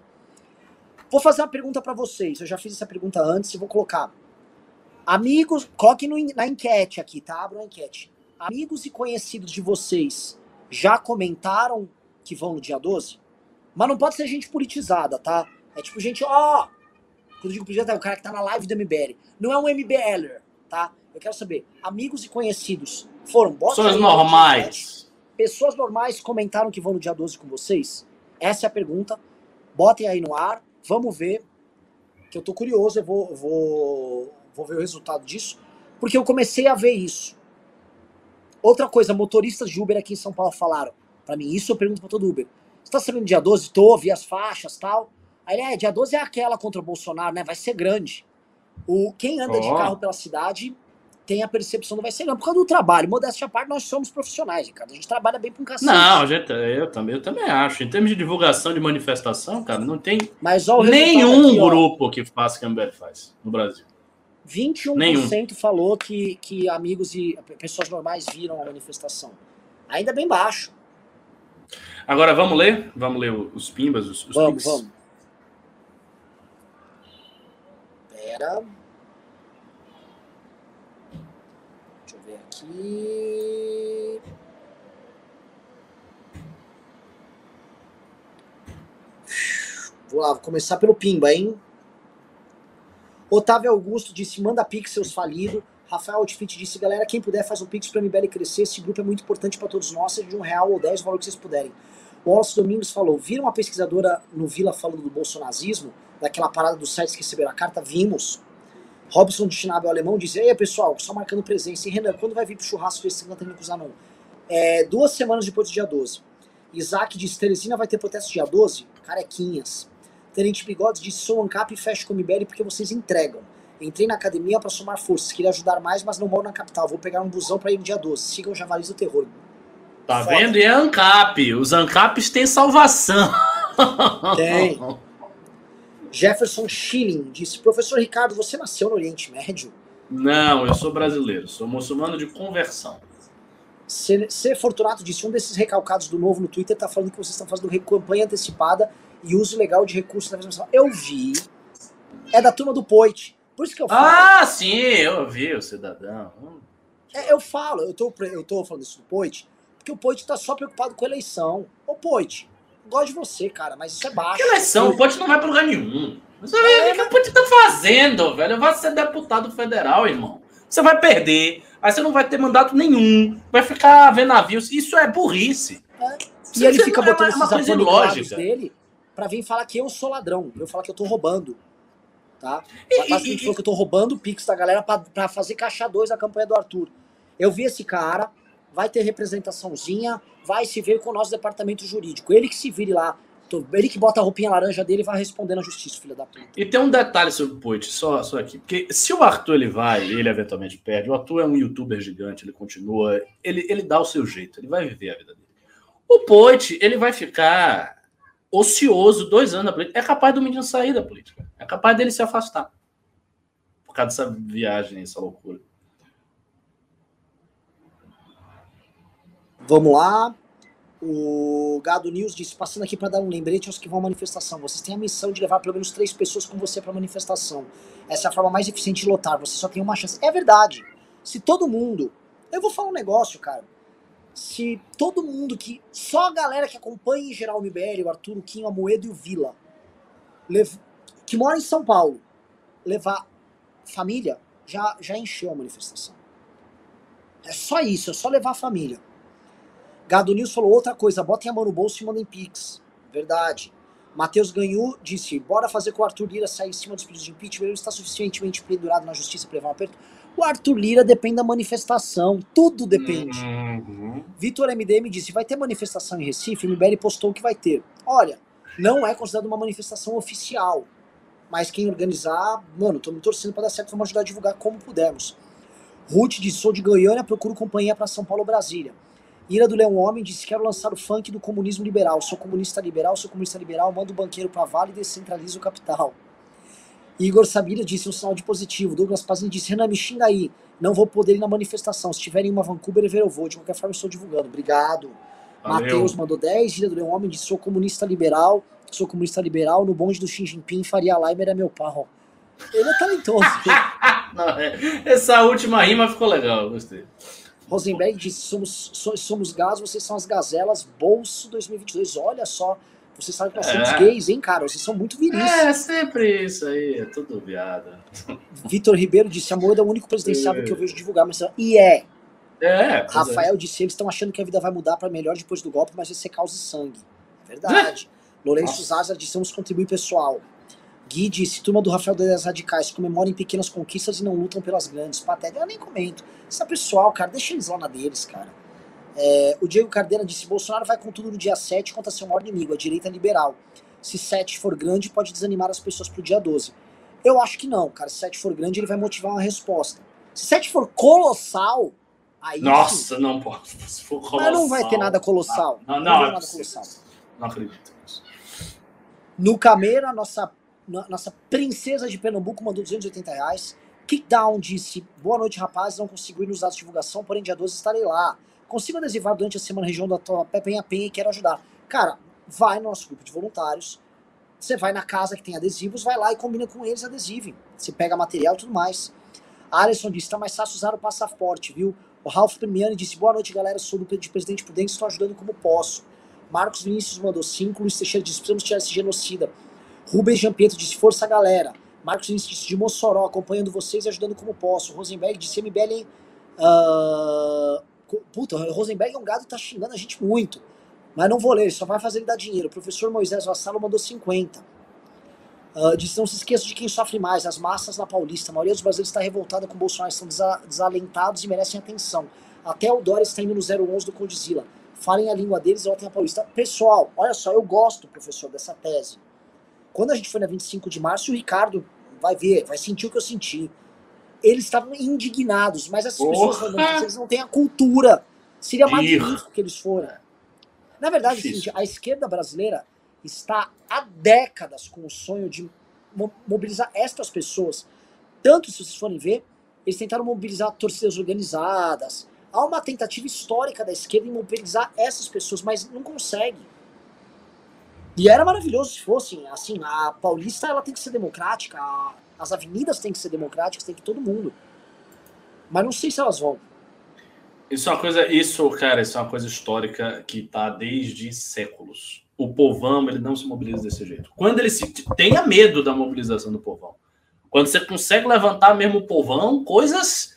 Vou fazer uma pergunta pra vocês. Eu já fiz essa pergunta antes e vou colocar. Amigos, coloquem no, na enquete aqui, tá? Abra uma enquete. Amigos e conhecidos de vocês já comentaram que vão no dia 12? Mas não pode ser gente politizada, tá? É tipo gente, ó. Quando eu digo politizada, é o cara que tá na live do MBL. Não é um MBLer, tá? Eu quero saber, amigos e conhecidos foram Pessoas normais. Pessoas normais comentaram que vão no dia 12 com vocês? Essa é a pergunta. Botem aí no ar, vamos ver. Que eu tô curioso, eu vou, vou, vou ver o resultado disso. Porque eu comecei a ver isso. Outra coisa, motoristas de Uber aqui em São Paulo falaram pra mim, isso eu pergunto pra todo Uber. Você tá sabendo dia 12? Tô, vi as faixas tal. Aí ele, é, dia 12 é aquela contra o Bolsonaro, né? Vai ser grande. O, quem anda de Ó. carro pela cidade tem a percepção do vai ser grande. Por causa do trabalho. Modéstia à parte, nós somos profissionais, Ricardo. A gente trabalha bem um cacete. Não, gente, eu também, eu também acho. Em termos de divulgação de manifestação, cara, não tem Mas ó, nenhum aqui, grupo que faça o que a MBL faz no Brasil. 21% falou que, que amigos e pessoas normais viram a manifestação. Ainda bem baixo. Agora, vamos ler? Vamos ler os pimbas, os, os Vamos, pics? vamos. Galera. Deixa eu ver aqui. Vou lá, vou começar pelo Pimba, hein? Otávio Augusto disse: manda pix seus falidos. Rafael Outfit disse: galera, quem puder faz um pix pra MBL crescer. Esse grupo é muito importante para todos nós, seja de um real ou dez, o valor que vocês puderem. O Wallace Domingos falou: viram uma pesquisadora no Vila falando do bolsonarismo, daquela parada dos sites que receberam a carta? Vimos. Robson de Schnabel alemão disse: Ei, pessoal, só marcando presença. E Renan, quando vai vir pro churrasco desse Catarina com Zanon? É, duas semanas depois do dia 12. Isaac disse: Teresina vai ter protesto dia 12? Carequinhas. Tenente Bigodes disse: sou ANCAP e fecho com o MBL porque vocês entregam. Entrei na academia para somar forças, queria ajudar mais, mas não moro na capital. Vou pegar um busão para ir no dia 12. Sigam o Javalis do Terror. Tá Foda. vendo? E é ANCAP. Os ANCAPs têm salvação. Tem. [laughs] Jefferson Schilling disse: Professor Ricardo, você nasceu no Oriente Médio? Não, eu sou brasileiro. Sou muçulmano de conversão. C, C. Fortunato disse: um desses recalcados do novo no Twitter tá falando que vocês estão fazendo campanha antecipada e uso legal de recursos da transmissão. Eu vi. É da turma do Poit. Por isso que eu falo. Ah, sim, eu vi o cidadão. É, eu falo, eu tô, eu tô falando isso do Poit, porque o Poit tá só preocupado com a eleição. Ô, Poit, gosto de você, cara, mas isso é baixo. Que eleição? O Poit não vai pra lugar nenhum. Você é, o que o Poit tá fazendo, velho? Vai ser deputado federal, irmão. Você vai perder, aí você não vai ter mandato nenhum, vai ficar vendo navios. Isso é burrice. É. E ele fica botando é uma, esses lógica dele para vir falar que eu sou ladrão, eu falar que eu tô roubando. Tá? Basicamente falou que eu tô roubando o Pix da galera para fazer caixa 2 a campanha do Arthur. Eu vi esse cara, vai ter representaçãozinha, vai se ver com o nosso departamento jurídico. Ele que se vire lá, ele que bota a roupinha laranja dele vai responder na justiça, filha da puta. E tem um detalhe sobre o Poit, só, só aqui. Porque se o Arthur ele vai, ele eventualmente perde, o Arthur é um youtuber gigante, ele continua, ele, ele dá o seu jeito, ele vai viver a vida dele. O Poit, ele vai ficar ocioso dois anos na política. É capaz do menino sair da política. É capaz dele se afastar. Por causa dessa viagem, essa loucura. Vamos lá. O Gado News disse: passando aqui para dar um lembrete aos que vão à manifestação. Vocês têm a missão de levar pelo menos três pessoas com você para a manifestação. Essa é a forma mais eficiente de lotar. Você só tem uma chance. É verdade. Se todo mundo. Eu vou falar um negócio, cara se todo mundo que. Só a galera que acompanha em geral o MBL, o Arthur, o Quinho, a Moedo e o Vila, lev, que mora em São Paulo, levar família, já, já encheu a manifestação. É só isso, é só levar a família. Gado News falou outra coisa, botem a mão no bolso e mandem pix. Verdade. Matheus Ganhu disse, bora fazer com o Arthur Lira sair em cima dos pedidos de impeachment, ele está suficientemente pendurado na justiça para levar um aperto. O Arthur Lira depende da manifestação, tudo depende. Uhum. Vitor MDM disse: vai ter manifestação em Recife? O MBL postou que vai ter. Olha, não é considerado uma manifestação oficial, mas quem organizar, mano, tô me torcendo para dar certo, vamos ajudar a divulgar como pudermos. Ruth disse: sou de Goiânia, procuro companhia para São Paulo Brasília. Ira do Leão Homem disse: quero lançar o funk do comunismo liberal. Sou comunista liberal, sou comunista liberal, mando o banqueiro para Vale e descentralizo o capital. Igor Sabira disse um sinal de positivo. Douglas Pazini disse: Renan, me xinga aí. Não vou poder ir na manifestação. Se tiver em uma Vancouver, eu vou. De qualquer forma, estou divulgando. Obrigado. Matheus mandou 10. Gida do Homem disse: sou comunista liberal. Sou comunista liberal. No bonde do Xi Jinping, Faria Limer é meu pau. Ele é talentoso. [laughs] Não, é. Essa última rima ficou legal, gostei. Rosenberg disse: somos, somos gás, vocês são as gazelas. Bolso 2022. Olha só. Vocês sabem que nós somos é. gays, hein, cara? Vocês são muito viris. É, sempre isso aí, é tudo viado. [laughs] Vitor Ribeiro disse: a Moeda é o único presidenciável é. que eu vejo divulgar, mas e é. É. Rafael é. disse: eles estão achando que a vida vai mudar para melhor depois do golpe, mas vai ser causa e sangue. Verdade. [laughs] Lourenço Zaza disse: vamos contribuir pessoal. Gui disse: turma do Rafael das Radicais comemorem pequenas conquistas e não lutam pelas grandes. Patética. Eu nem comento. Isso é pessoal, cara. Deixa eles lá na deles, cara. É, o Diego Cardeira disse: Bolsonaro vai com tudo no dia 7 contra seu maior inimigo, a direita liberal. Se 7 for grande, pode desanimar as pessoas pro dia 12. Eu acho que não, cara. Se 7 for grande, ele vai motivar uma resposta. Se 7 for colossal, aí. Nossa, sim. não pode. Se for colossal. Mas não vai ter nada colossal. Não, não, não, não, é nada colossal. não acredito nisso. No Cameira, nossa, nossa princesa de Pernambuco mandou 280 reais. Kickdown disse: Boa noite, rapazes. Não consegui ir nos dados de divulgação, porém, dia 12 estarei lá consigo adesivar durante a semana na região da tua Penha Penha e quero ajudar. Cara, vai no nosso grupo de voluntários, Você vai na casa que tem adesivos, vai lá e combina com eles adesivo. Você pega material e tudo mais. A Alisson disse: tá mais fácil usar o passaporte, viu? O Ralph Premiani disse: boa noite, galera. Sou do de Presidente Prudente, estou ajudando como posso. Marcos Vinícius mandou 5. Luiz Teixeira disse: precisamos tirar esse genocida. Rubens Giampietro disse: força, galera. Marcos Vinícius disse: de Mossoró, acompanhando vocês e ajudando como posso. Rosenberg disse: MBL. Uh... Puta, Rosenberg é um gado tá xingando a gente muito. Mas não vou ler, só vai fazer ele dar dinheiro. Professor Moisés Vassalo mandou 50. Uh, disse, não se esqueça de quem sofre mais, as massas na Paulista. A maioria dos brasileiros está revoltada com Bolsonaro, estão desalentados e merecem atenção. Até o Dória está indo no 011 do Condizila. Falem a língua deles e votem a Paulista. Pessoal, olha só, eu gosto, professor, dessa tese. Quando a gente foi na 25 de março, o Ricardo vai ver, vai sentir o que eu senti. Eles estavam indignados, mas essas pessoas não têm a cultura. Seria magnífico que eles foram. Na verdade, seguinte, a esquerda brasileira está há décadas com o sonho de mobilizar estas pessoas. Tanto, se vocês forem ver, eles tentaram mobilizar torcidas organizadas. Há uma tentativa histórica da esquerda em mobilizar essas pessoas, mas não consegue. E era maravilhoso se fossem. Assim, a Paulista ela tem que ser democrática, as avenidas têm que ser democráticas, tem que todo mundo. Mas não sei se elas vão. Isso é uma coisa, isso, cara, isso é uma coisa histórica que tá desde séculos. O povão, ele não se mobiliza desse jeito. Quando ele se tenha medo da mobilização do povão. Quando você consegue levantar mesmo o povão, coisas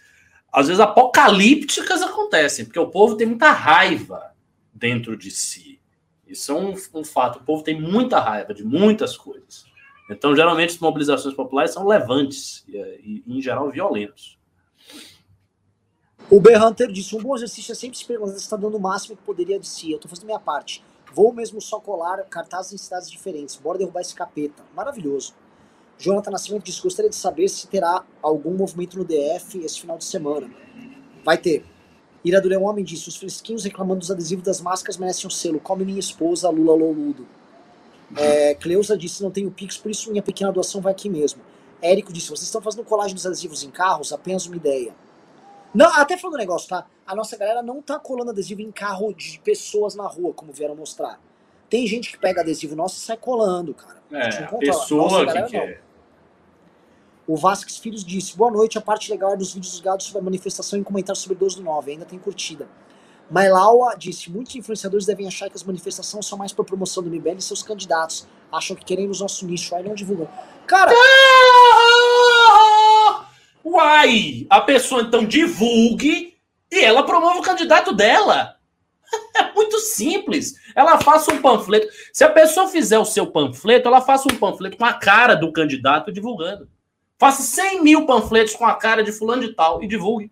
às vezes apocalípticas acontecem, porque o povo tem muita raiva dentro de si. Isso é um, um fato. O povo tem muita raiva de muitas coisas. Então, geralmente, as mobilizações populares são levantes e, em geral, violentos. O Berranter disse: um bom exercício é sempre se perguntar se está dando o máximo que poderia de si. Eu estou fazendo minha parte. Vou mesmo só colar cartazes em cidades diferentes. Bora derrubar esse capeta. Maravilhoso. Jonathan Nascimento disse: gostaria de saber se terá algum movimento no DF esse final de semana. Vai ter. Ira do Leão Homem disse: os fresquinhos reclamando dos adesivos das máscaras merecem um selo. Come minha esposa, Lula Loludo. É, Cleusa disse: não tenho Pix, por isso minha pequena doação vai aqui mesmo. Érico disse: vocês estão fazendo colagem dos adesivos em carros? Apenas uma ideia. Não, até falando um negócio, tá? A nossa galera não tá colando adesivo em carro de pessoas na rua, como vieram mostrar. Tem gente que pega adesivo nosso e sai colando, cara. É, a pessoa que quer. O Vasques Filhos disse: Boa noite, a parte legal é dos vídeos dos gados sobre a manifestação e comentar sobre 12 do 9. Ainda tem curtida. Mailaua disse: Muitos influenciadores devem achar que as manifestações são mais para promoção do MBL e seus candidatos. Acham que queremos nosso nicho, aí não divulgam. Cara. Uai! A pessoa então divulgue e ela promove o candidato dela. [laughs] É muito simples. Ela faça um panfleto. Se a pessoa fizer o seu panfleto, ela faça um panfleto com a cara do candidato divulgando. Faça 100 mil panfletos com a cara de fulano de tal e divulgue.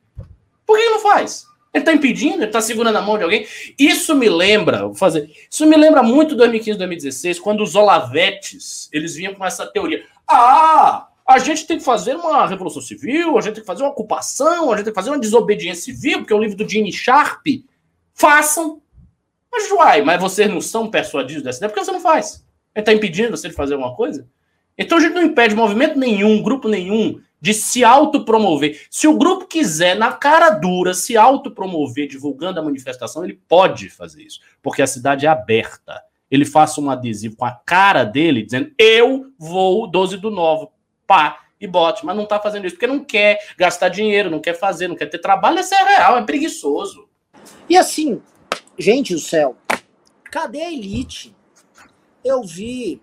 Por que não faz? Ele está impedindo, ele está segurando a mão de alguém. Isso me lembra, vou fazer. Isso me lembra muito 2015, 2016, quando os Olavetes eles vinham com essa teoria. Ah, a gente tem que fazer uma revolução civil, a gente tem que fazer uma ocupação, a gente tem que fazer uma desobediência civil, porque é o livro do Gene Sharp. Façam. Mas, uai, mas vocês não são persuadidos dessa ideia, por que você não faz? Ele está impedindo você de fazer alguma coisa? Então a gente não impede movimento nenhum, grupo nenhum, de se autopromover. Se o grupo quiser, na cara dura, se autopromover divulgando a manifestação, ele pode fazer isso, porque a cidade é aberta. Ele faça um adesivo com a cara dele, dizendo: Eu vou 12 do 9 pá, e bote. Mas não tá fazendo isso porque não quer gastar dinheiro, não quer fazer, não quer ter trabalho. Isso é real, é preguiçoso. E assim, gente do céu, cadê a elite? Eu vi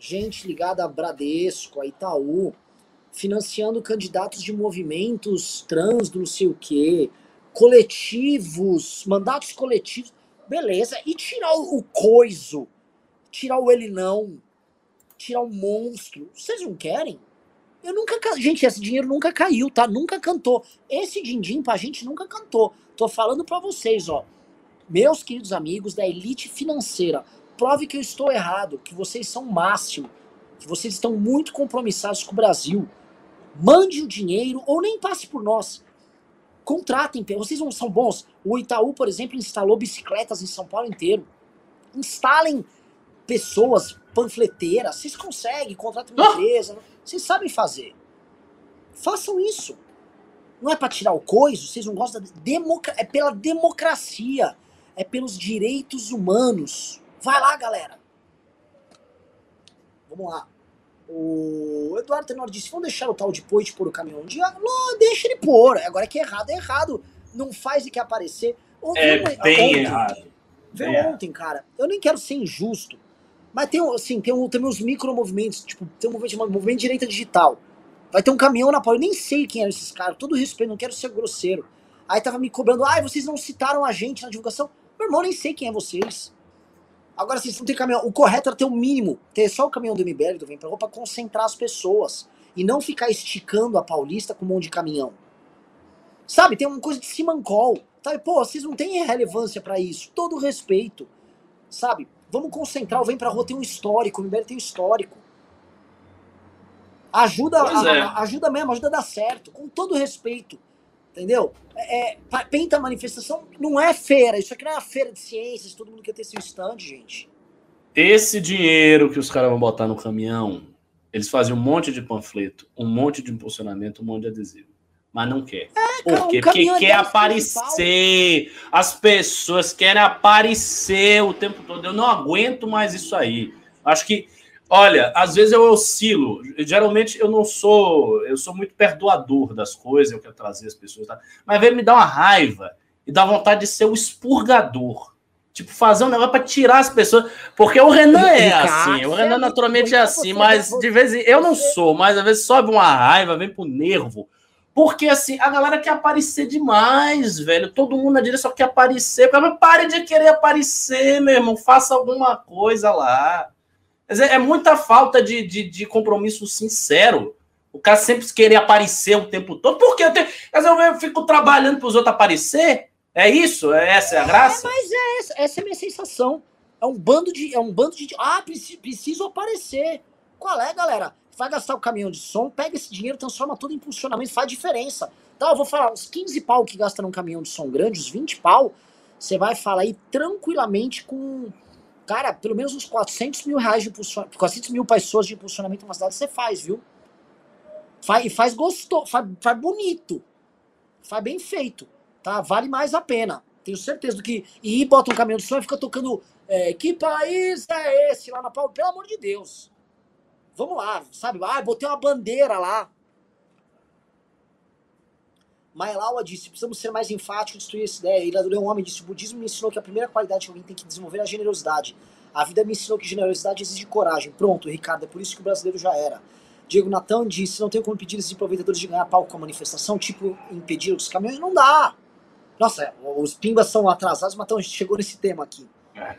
gente ligada a Bradesco, a Itaú, financiando candidatos de movimentos trans do não sei o quê, coletivos, mandatos coletivos. Beleza, e tirar o coiso, tirar o ele não, tirar o monstro. Vocês não querem? Eu nunca. Gente, esse dinheiro nunca caiu, tá? Nunca cantou. Esse din-din pra gente nunca cantou. Tô falando pra vocês, ó. Meus queridos amigos da elite financeira, prove que eu estou errado, que vocês são máximo, que vocês estão muito compromissados com o Brasil. Mande o dinheiro ou nem passe por nós. Contratem, vocês não são bons. O Itaú, por exemplo, instalou bicicletas em São Paulo inteiro. Instalem pessoas panfleteiras, vocês conseguem, contratam uma empresa. Vocês sabem fazer. Façam isso. Não é para tirar o coiso, vocês não gostam da democracia. É pela democracia. É pelos direitos humanos. Vai lá, galera. vamos lá. O Eduardo Tenor disse: vamos deixar o tal de Poit pôr o caminhão um dia? Não, deixa ele pôr. Agora é que é errado, é errado. Não faz e que aparecer. É bem ontem, errado. Veio é. ontem, cara. Eu nem quero ser injusto. Mas tem, assim, tem, tem uns micromovimentos, tipo, tem um movimento chamado Movimento de Direita Digital. Vai ter um caminhão na Paula. Eu nem sei quem eram esses caras, todo respeito, não quero ser grosseiro. Aí tava me cobrando, ai, ah, vocês não citaram a gente na divulgação. Meu irmão, nem sei quem é vocês. Agora, vocês não tem caminhão. O correto era ter o mínimo, ter só o caminhão do MBL do Vem Pra Rua pra concentrar as pessoas. E não ficar esticando a Paulista com um monte de caminhão. Sabe, tem uma coisa de Simancol. Sabe, pô, vocês não têm relevância para isso. Todo respeito. Sabe? Vamos concentrar o Vem Pra Rua tem um histórico, o MBL tem um histórico. Ajuda, a, é. ajuda mesmo, ajuda a dar certo, com todo respeito. Entendeu? É, é, Penta Manifestação não é feira, isso aqui não é uma feira de ciências, todo mundo quer ter seu stand, gente. Esse dinheiro que os caras vão botar no caminhão, eles fazem um monte de panfleto, um monte de impulsionamento, um monte de adesivo. Mas não quer. É, Por quê? Porque é quer aparecer. As pessoas querem aparecer o tempo todo. Eu não aguento mais isso aí. Acho que Olha, às vezes eu oscilo. Geralmente eu não sou, eu sou muito perdoador das coisas, eu quero trazer as pessoas, tá? mas vem me dar uma raiva e dá vontade de ser o expurgador. Tipo, fazer um negócio para tirar as pessoas. Porque o Renan é assim, o Renan naturalmente é assim, mas de vez em eu não sou, mas às vezes sobe uma raiva, vem pro nervo. Porque assim, a galera quer aparecer demais, velho. Todo mundo na direção quer aparecer. Mas pare de querer aparecer, meu irmão. Faça alguma coisa lá. É, é muita falta de, de, de, compromisso sincero. O cara sempre querer aparecer o tempo todo. Por que eu, tenho, eu fico trabalhando para os outros aparecer? É isso? É, essa é a graça? É, mas é essa, essa é a minha sensação. É um bando de. É um bando de. Ah, preciso, preciso aparecer. Qual é, galera? Vai gastar o caminhão de som, pega esse dinheiro, transforma tudo em impulsionamento, faz diferença. Tá, eu vou falar, os 15 pau que gasta num caminhão de som grande, os 20 pau, você vai falar aí tranquilamente com Cara, pelo menos uns 400 mil reais de impulsionamento, 400 mil pessoas de impulsionamento numa cidade você faz, viu? Faz, e faz gostoso, faz, faz bonito. Faz bem feito, tá? Vale mais a pena. Tenho certeza do que. E bota um caminhão de som e fica tocando. É, que país é esse lá na Paula? Pelo amor de Deus. Vamos lá, sabe? Ah, botei uma bandeira lá. Mailawa disse: precisamos ser mais enfáticos, destruir essa ideia. Ilha do Leão Homem disse: o budismo me ensinou que a primeira qualidade que alguém tem que desenvolver é a generosidade. A vida me ensinou que generosidade exige coragem. Pronto, Ricardo, é por isso que o brasileiro já era. Diego Natão disse: não tem como impedir esses aproveitadores de ganhar palco com a manifestação, tipo impedir os caminhões. Não dá. Nossa, os pimbas são atrasados, mas então a gente chegou nesse tema aqui. É.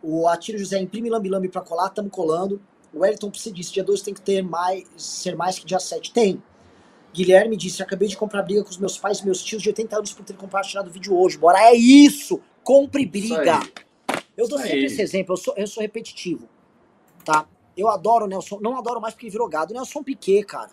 O Atiro José imprime lambi-lambi pra colar, estamos colando. O Wellington precisa disse: dia 2 tem que ter mais, ser mais que dia 7. Tem. Guilherme disse: Acabei de comprar briga com os meus pais e meus tios de 80 anos por ter compartilhado o vídeo hoje. Bora, é isso! Compre briga! Eu dou sempre esse exemplo, eu sou, eu sou repetitivo. Tá? Eu adoro o Nelson, não adoro mais porque virou gado. Nelson Piquet, cara.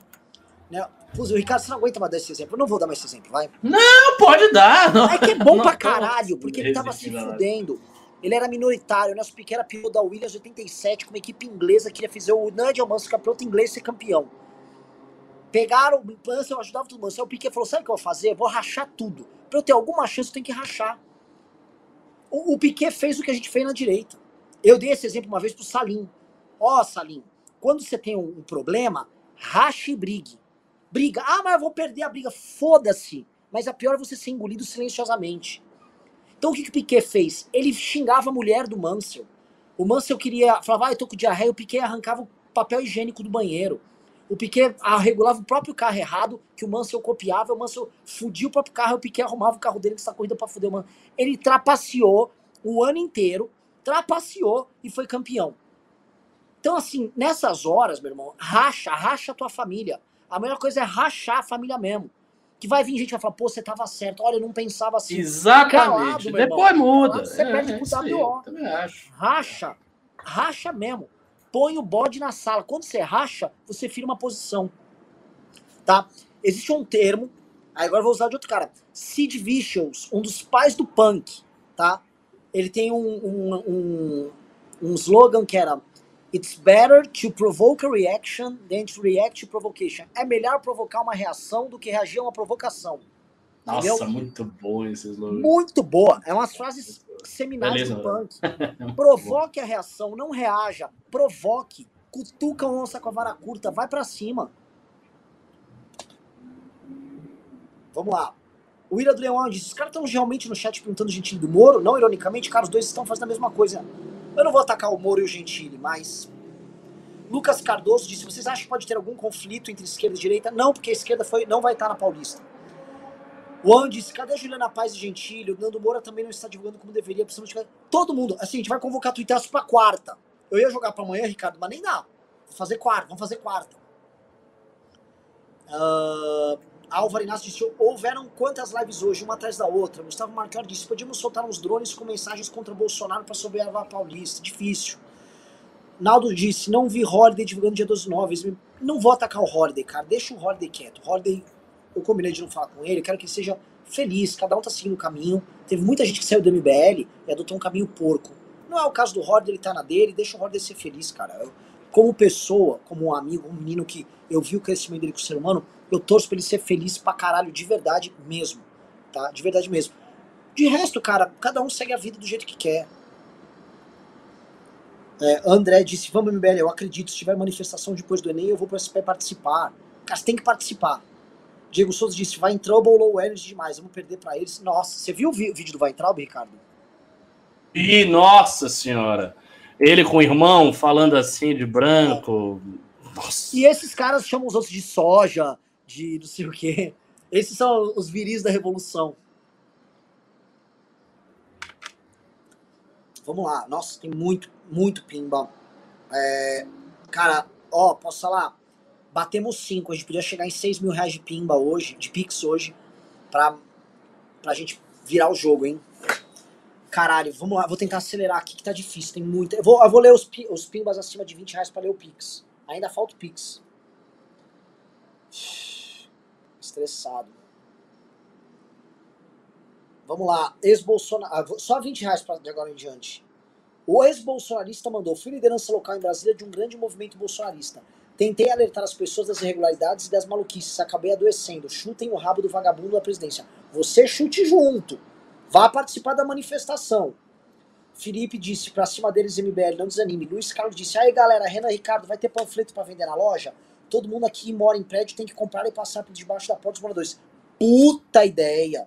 Né? O Ricardo, você não aguenta mais dar esse exemplo. Eu não vou dar mais esse exemplo, vai. Não, pode dar. Não. É que é bom não, pra caralho, porque ele tava se fudendo. Ele era minoritário, o Nelson Piquet era piloto da Williams 87 com uma equipe inglesa que ia fazer o Nigel Mansell, piloto inglês, ser campeão. Pegaram o Mansell, eu ajudava todo mundo. O Piquet falou: sabe o que eu vou fazer? Eu vou rachar tudo. Pra eu ter alguma chance, eu tenho que rachar. O, o Piquet fez o que a gente fez na direita. Eu dei esse exemplo uma vez pro Salim. Ó, oh, Salim, quando você tem um, um problema, rache e brigue. Briga. Ah, mas eu vou perder a briga. Foda-se. Mas a pior é você ser engolido silenciosamente. Então o que, que o Piquet fez? Ele xingava a mulher do Mansell. O Mansell queria, falava, ah, eu tô com diarreia, o Piquet arrancava o papel higiênico do banheiro. O Piquet regulava o próprio carro errado, que o Mansell copiava, o Mansell fudia o próprio carro, o Piquet arrumava o carro dele que está corrida para fuder o Mansell. Ele trapaceou o ano inteiro, trapaceou e foi campeão. Então, assim, nessas horas, meu irmão, racha, racha a tua família. A melhor coisa é rachar a família mesmo. Que vai vir gente que vai falar, pô, você tava certo, olha, eu não pensava assim. Exatamente. Calado, Depois irmão. muda. Calado, você é, perde pro WO. Racha, racha mesmo põe o bode na sala. Quando você racha, você firma uma posição. Tá? Existe um termo, agora vou usar de outro cara. Sid Vicious, um dos pais do punk, tá? Ele tem um, um, um, um slogan que era It's better to provoke a reaction than to react to provocation. É melhor provocar uma reação do que reagir a uma provocação. Nossa, muito bom esse slogan. Muito boa. É umas frases seminais Beleza, do punk. [laughs] Provoque a reação, não reaja. Provoque. Cutuca a onça com a vara curta, vai para cima. Vamos lá. O Ira do Leão disse: os caras estão realmente no chat perguntando o Gentili do Moro? Não, ironicamente, cara, os dois estão fazendo a mesma coisa. Eu não vou atacar o Moro e o Gentili, mas. Lucas Cardoso disse: vocês acham que pode ter algum conflito entre esquerda e direita? Não, porque a esquerda foi, não vai estar na Paulista. O An disse: cadê a Juliana Paz e Gentili? O Nando Moura também não está divulgando como deveria. Precisamos de... Todo mundo. Assim, a gente vai convocar Twitter para quarta. Eu ia jogar para amanhã, Ricardo, mas nem dá. Vou fazer quarta, vamos fazer quarta. Uh, Álvaro Inácio disse: houveram quantas lives hoje, uma atrás da outra? Gustavo Marcão disse: podíamos soltar uns drones com mensagens contra Bolsonaro para sobreviver a Paulista. Difícil. Naldo disse: não vi Holiday divulgando dia dos novos. Não vou atacar o Holiday, cara. Deixa o Holiday quieto. O Holiday, eu combinei de não falar com ele. Quero que ele seja feliz. Cada um tá seguindo o caminho. Teve muita gente que saiu do MBL e adotou um caminho porco. Não é o caso do Holiday, ele tá na dele. Deixa o Holiday ser feliz, cara. Eu, como pessoa, como um amigo, um menino que eu vi o crescimento dele com o ser humano, eu torço pra ele ser feliz pra caralho, de verdade mesmo. Tá? De verdade mesmo. De resto, cara, cada um segue a vida do jeito que quer. É, André disse, vamos MBL, eu acredito, se tiver manifestação depois do Enem, eu vou participar. Cara, você tem que participar. Diego Souza disse, vai em Trouble low energy demais, vamos perder para eles. Nossa, você viu o vídeo do Vai Trouble, Ricardo? E nossa senhora, ele com o irmão falando assim de branco. Nossa. E esses caras chamam os outros de soja, de não sei o quê. Esses são os viris da revolução. Vamos lá. Nossa, tem muito, muito pimba. É, cara, ó, posso falar? Batemos 5. A gente podia chegar em 6 mil reais de pimba hoje, de Pix hoje, pra, pra gente virar o jogo, hein? Caralho, vamos lá, vou tentar acelerar aqui que tá difícil, tem muita. Eu vou, eu vou ler os, os pimbas acima de 20 reais pra ler o Pix. Ainda falta o Pix. [sighs] Estressado. Vamos lá, ex-Bolsonaro. Ah, só 20 reais pra, de agora em diante. O ex-bolsonarista mandou: fui liderança local em Brasília de um grande movimento bolsonarista. Tentei alertar as pessoas das irregularidades e das maluquices. Acabei adoecendo. Chutem o rabo do vagabundo da presidência. Você chute junto. Vá participar da manifestação. Felipe disse pra cima deles MBL, não desanime. Luiz Carlos disse: aí galera, Renan Ricardo, vai ter panfleto para vender na loja? Todo mundo aqui mora em prédio tem que comprar e passar por debaixo da porta dos moradores. Puta ideia!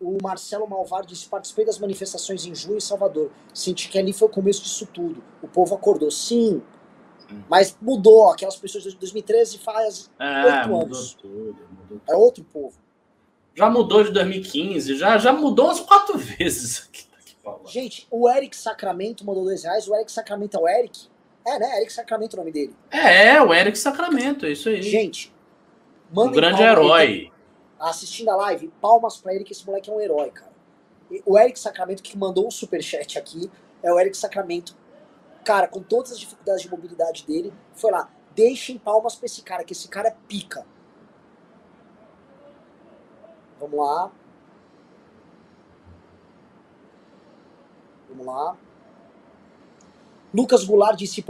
O Marcelo Malvaro disse: participei das manifestações em junho em Salvador. Senti que ali foi o começo disso tudo. O povo acordou. Sim, mas mudou. Aquelas pessoas de 2013 faz é, oito anos. Tudo, tudo. É outro povo. Já mudou de 2015, já, já mudou umas quatro [laughs] vezes aqui. Gente, o Eric Sacramento mandou dois reais. O Eric Sacramento é o Eric? É, né? Eric Sacramento é o nome dele. É, o Eric Sacramento, é isso aí. Gente, um grande herói. Assistindo a live, palmas pra ele que esse moleque é um herói, cara. O Eric Sacramento que mandou um superchat aqui é o Eric Sacramento. Cara, com todas as dificuldades de mobilidade dele, foi lá. Deixem palmas pra esse cara, que esse cara é pica. Vamos lá. Vamos lá. Lucas Goulart disse,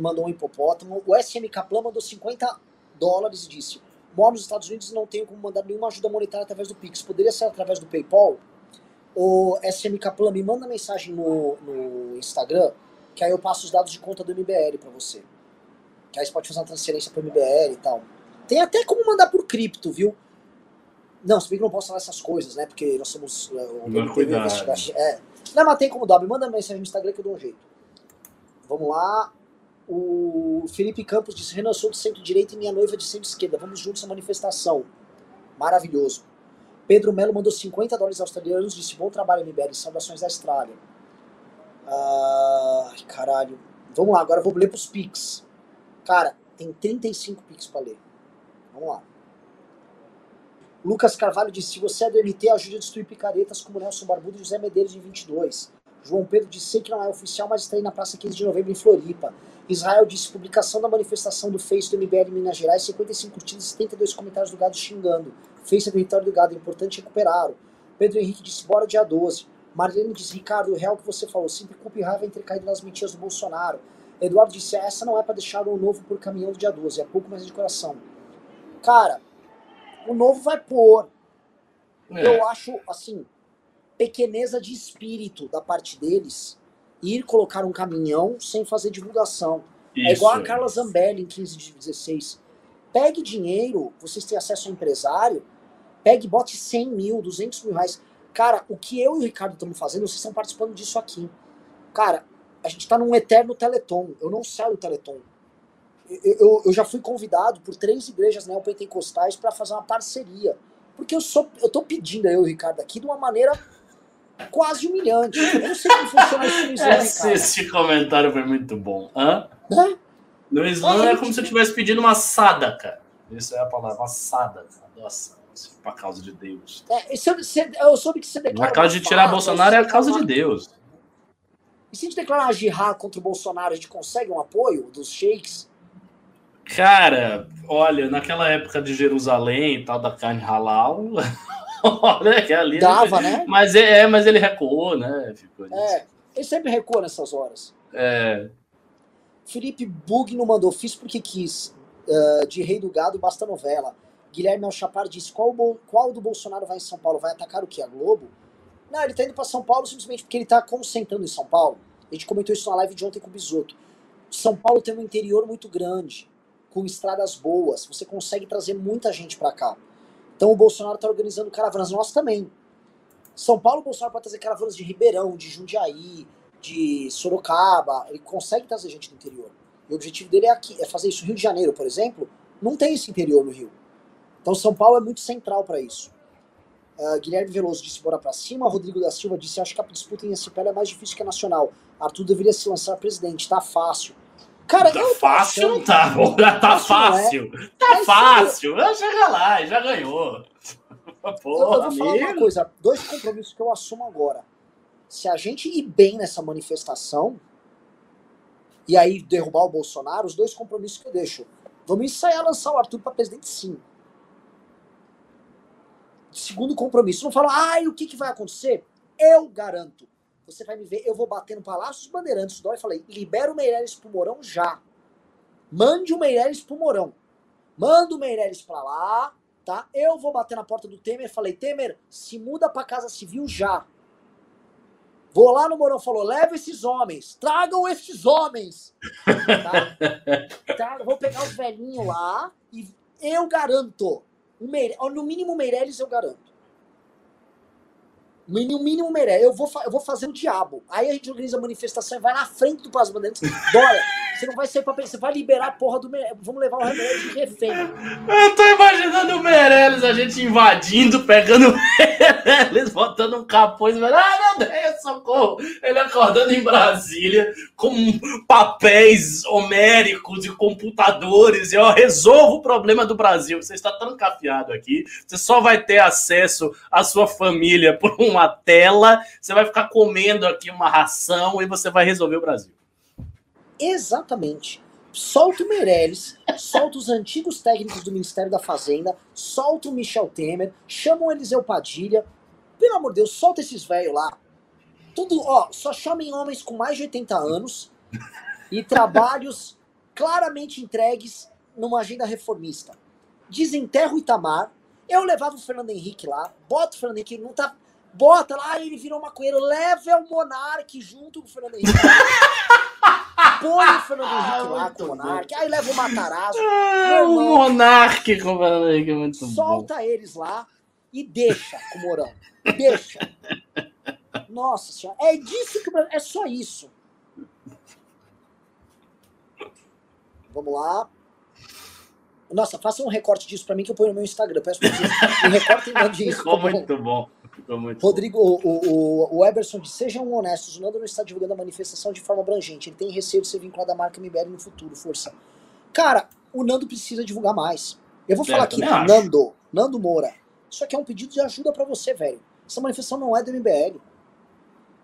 mandou um hipopótamo. O SM Kaplan mandou 50 dólares e disse: Moro nos Estados Unidos e não tenho como mandar nenhuma ajuda monetária através do Pix. Poderia ser através do PayPal? O SM Kaplan me manda mensagem no, no Instagram, que aí eu passo os dados de conta do MBL para você. Que aí você pode fazer uma transferência pro MBL e tal. Tem até como mandar por cripto, viu? Não, se bem que não posso falar essas coisas, né? Porque nós somos. Uh, não, cuidado. É. Não, mas tem como dar. Me manda mensagem no Instagram que eu dou um jeito. Vamos lá. O Felipe Campos disse: Renan, sou de centro-direita e minha noiva é de centro-esquerda. Vamos juntos à manifestação. Maravilhoso. Pedro Melo mandou 50 dólares australianos. Disse: Bom trabalho, MBL. Saudações da Austrália. Ai, caralho. Vamos lá, agora eu vou ler pros Pix. Cara, tem 35 Pix pra ler. Vamos lá. Lucas Carvalho disse: se você é do MT, ajude a destruir picaretas como Nelson Barbudo e José Medeiros em 22. João Pedro disse: sei que não é oficial, mas está aí na praça 15 de novembro em Floripa. Israel disse: publicação da manifestação do Face do MBL em Minas Gerais, 55 curtidas e 72 comentários do gado xingando. Face é território do gado, é importante recuperar. Pedro Henrique disse: bora dia 12. Marlene disse: Ricardo, o real que você falou, sempre culpa e raiva ter caído nas mentiras do Bolsonaro. Eduardo disse: essa não é para deixar o novo por caminhão do dia 12, é pouco mais de coração. Cara, o novo vai pôr. É. Eu acho, assim, pequeneza de espírito da parte deles ir colocar um caminhão sem fazer divulgação. Isso. É igual a Carla Zambelli em 15 de 16. Pegue dinheiro, vocês têm acesso ao empresário, pegue, bote 100 mil, 200 mil reais. Cara, o que eu e o Ricardo estamos fazendo, vocês estão participando disso aqui. Cara, a gente está num eterno teleton. Eu não saio do teleton. Eu, eu, eu, já fui convidado por três igrejas neopentecostais para fazer uma parceria. Porque eu sou, eu tô pedindo eu e o Ricardo aqui de uma maneira quase humilhante. Eu não sei como funciona isso no Islã, esse, [laughs] esse comentário foi muito bom. Hã? Hã? No Islã é como se eu estivesse pedindo uma sadaka. Isso é a palavra, uma sadaka. Nossa, por causa de Deus. É, eu soube que você declara. A causa de tirar Bolsonaro é a causa de Deus. E se a gente declarar jihad contra o Bolsonaro, a gente consegue um apoio dos sheiks? Cara, olha, naquela época de Jerusalém e tal, da carne halal, [laughs] olha que ali. Dava, né? Mas é, é, mas ele recuou, né? Ficou é, ele sempre recua nessas horas. É. Felipe Bugno mandou, fiz porque quis. Uh, de Rei do Gado, basta novela. Guilherme Alchapar disse: qual, qual do Bolsonaro vai em São Paulo? Vai atacar o quê? A Globo? Não, ele tá indo para São Paulo simplesmente porque ele tá concentrando em São Paulo. A gente comentou isso na live de ontem com o Bisoto. São Paulo tem um interior muito grande, com estradas boas. Você consegue trazer muita gente para cá. Então o Bolsonaro tá organizando caravanas. Nós também. São Paulo, o Bolsonaro pode trazer caravanas de Ribeirão, de Jundiaí, de Sorocaba. Ele consegue trazer gente do interior. E o objetivo dele é, aqui, é fazer isso. Rio de Janeiro, por exemplo, não tem esse interior no Rio. Então São Paulo é muito central para isso. Uh, Guilherme Veloso disse bora pra cima. Rodrigo da Silva disse: Acho que a disputa em SPL é mais difícil que a nacional. Arthur deveria se lançar presidente, tá fácil. Cara, tá fácil, não tá, porra, tá fácil. É. Tá fácil. Eu... Chega lá, já ganhou. Porra, eu, eu vou falar uma coisa: dois compromissos que eu assumo agora. Se a gente ir bem nessa manifestação e aí derrubar o Bolsonaro, os dois compromissos que eu deixo. Vamos ensaiar lançar o Arthur para presidente, sim segundo compromisso. Não falam, ai, o que, que vai acontecer? Eu garanto. Você vai me ver, eu vou bater no Palácio dos Bandeirantes do e falei, libera o Meirelles pro Mourão já. Mande o Meirelles pro Mourão. Manda o Meirelles pra lá, tá? Eu vou bater na porta do Temer, falei, Temer, se muda pra Casa Civil já. Vou lá no Mourão, falou, leva esses homens, tragam esses homens. Tá? [laughs] tá? Vou pegar os velhinhos lá e eu garanto, o Meire... No mínimo o Meirelles eu garanto. No mínimo Meirelles. Eu vou, eu vou fazer o diabo. Aí a gente organiza a manifestação e vai na frente do Prazo Bandeirantes. Bora! Você não vai sair pra Você vai liberar a porra do Meirelles. Vamos levar o Meirelles de refém. Eu tô imaginando o Meirelles, a gente invadindo, pegando o Meirelles, botando um capuz. Ah, meu Deus, socorro! Ele acordando em Brasília com papéis homéricos e computadores. E ó, resolvo o problema do Brasil. Você está trancafiado aqui. Você só vai ter acesso à sua família por uma tela. Você vai ficar comendo aqui uma ração e você vai resolver o Brasil. Exatamente. Solta o Meirelles, solta os antigos técnicos do Ministério da Fazenda, solta o Michel Temer, chama o Eliseu Padilha. Pelo amor de Deus, solta esses velhos lá. Tudo, ó, só chamem homens com mais de 80 anos e trabalhos claramente entregues numa agenda reformista. Desenterra o Itamar. Eu levava o Fernando Henrique lá, bota o Fernando Henrique, não tá. Bota lá, ele virou maconheiro, leva o Monarque junto com o Fernando Henrique. [laughs] Põe o Fernando Henrique ah, lá com o Monark, aí leva o Matarazzo. Ah, o Monark com o Fernando Henrique é muito Solta bom. eles lá e deixa com o Morão. Deixa. Nossa senhora, é disso que é só isso. Vamos lá. Nossa, faça um recorte disso pra mim que eu ponho no meu Instagram. Peço pra vocês. Um recorte disso. Ficou tá muito bom. Muito Rodrigo, o, o, o Eberson sejam honestos, o Nando não está divulgando a manifestação de forma abrangente. Ele tem receio de ser vinculado à marca MBL no futuro, força. Cara, o Nando precisa divulgar mais. Eu vou falar é, aqui, Nando, Nando Moura. Isso aqui é um pedido de ajuda para você, velho. Essa manifestação não é do MBL.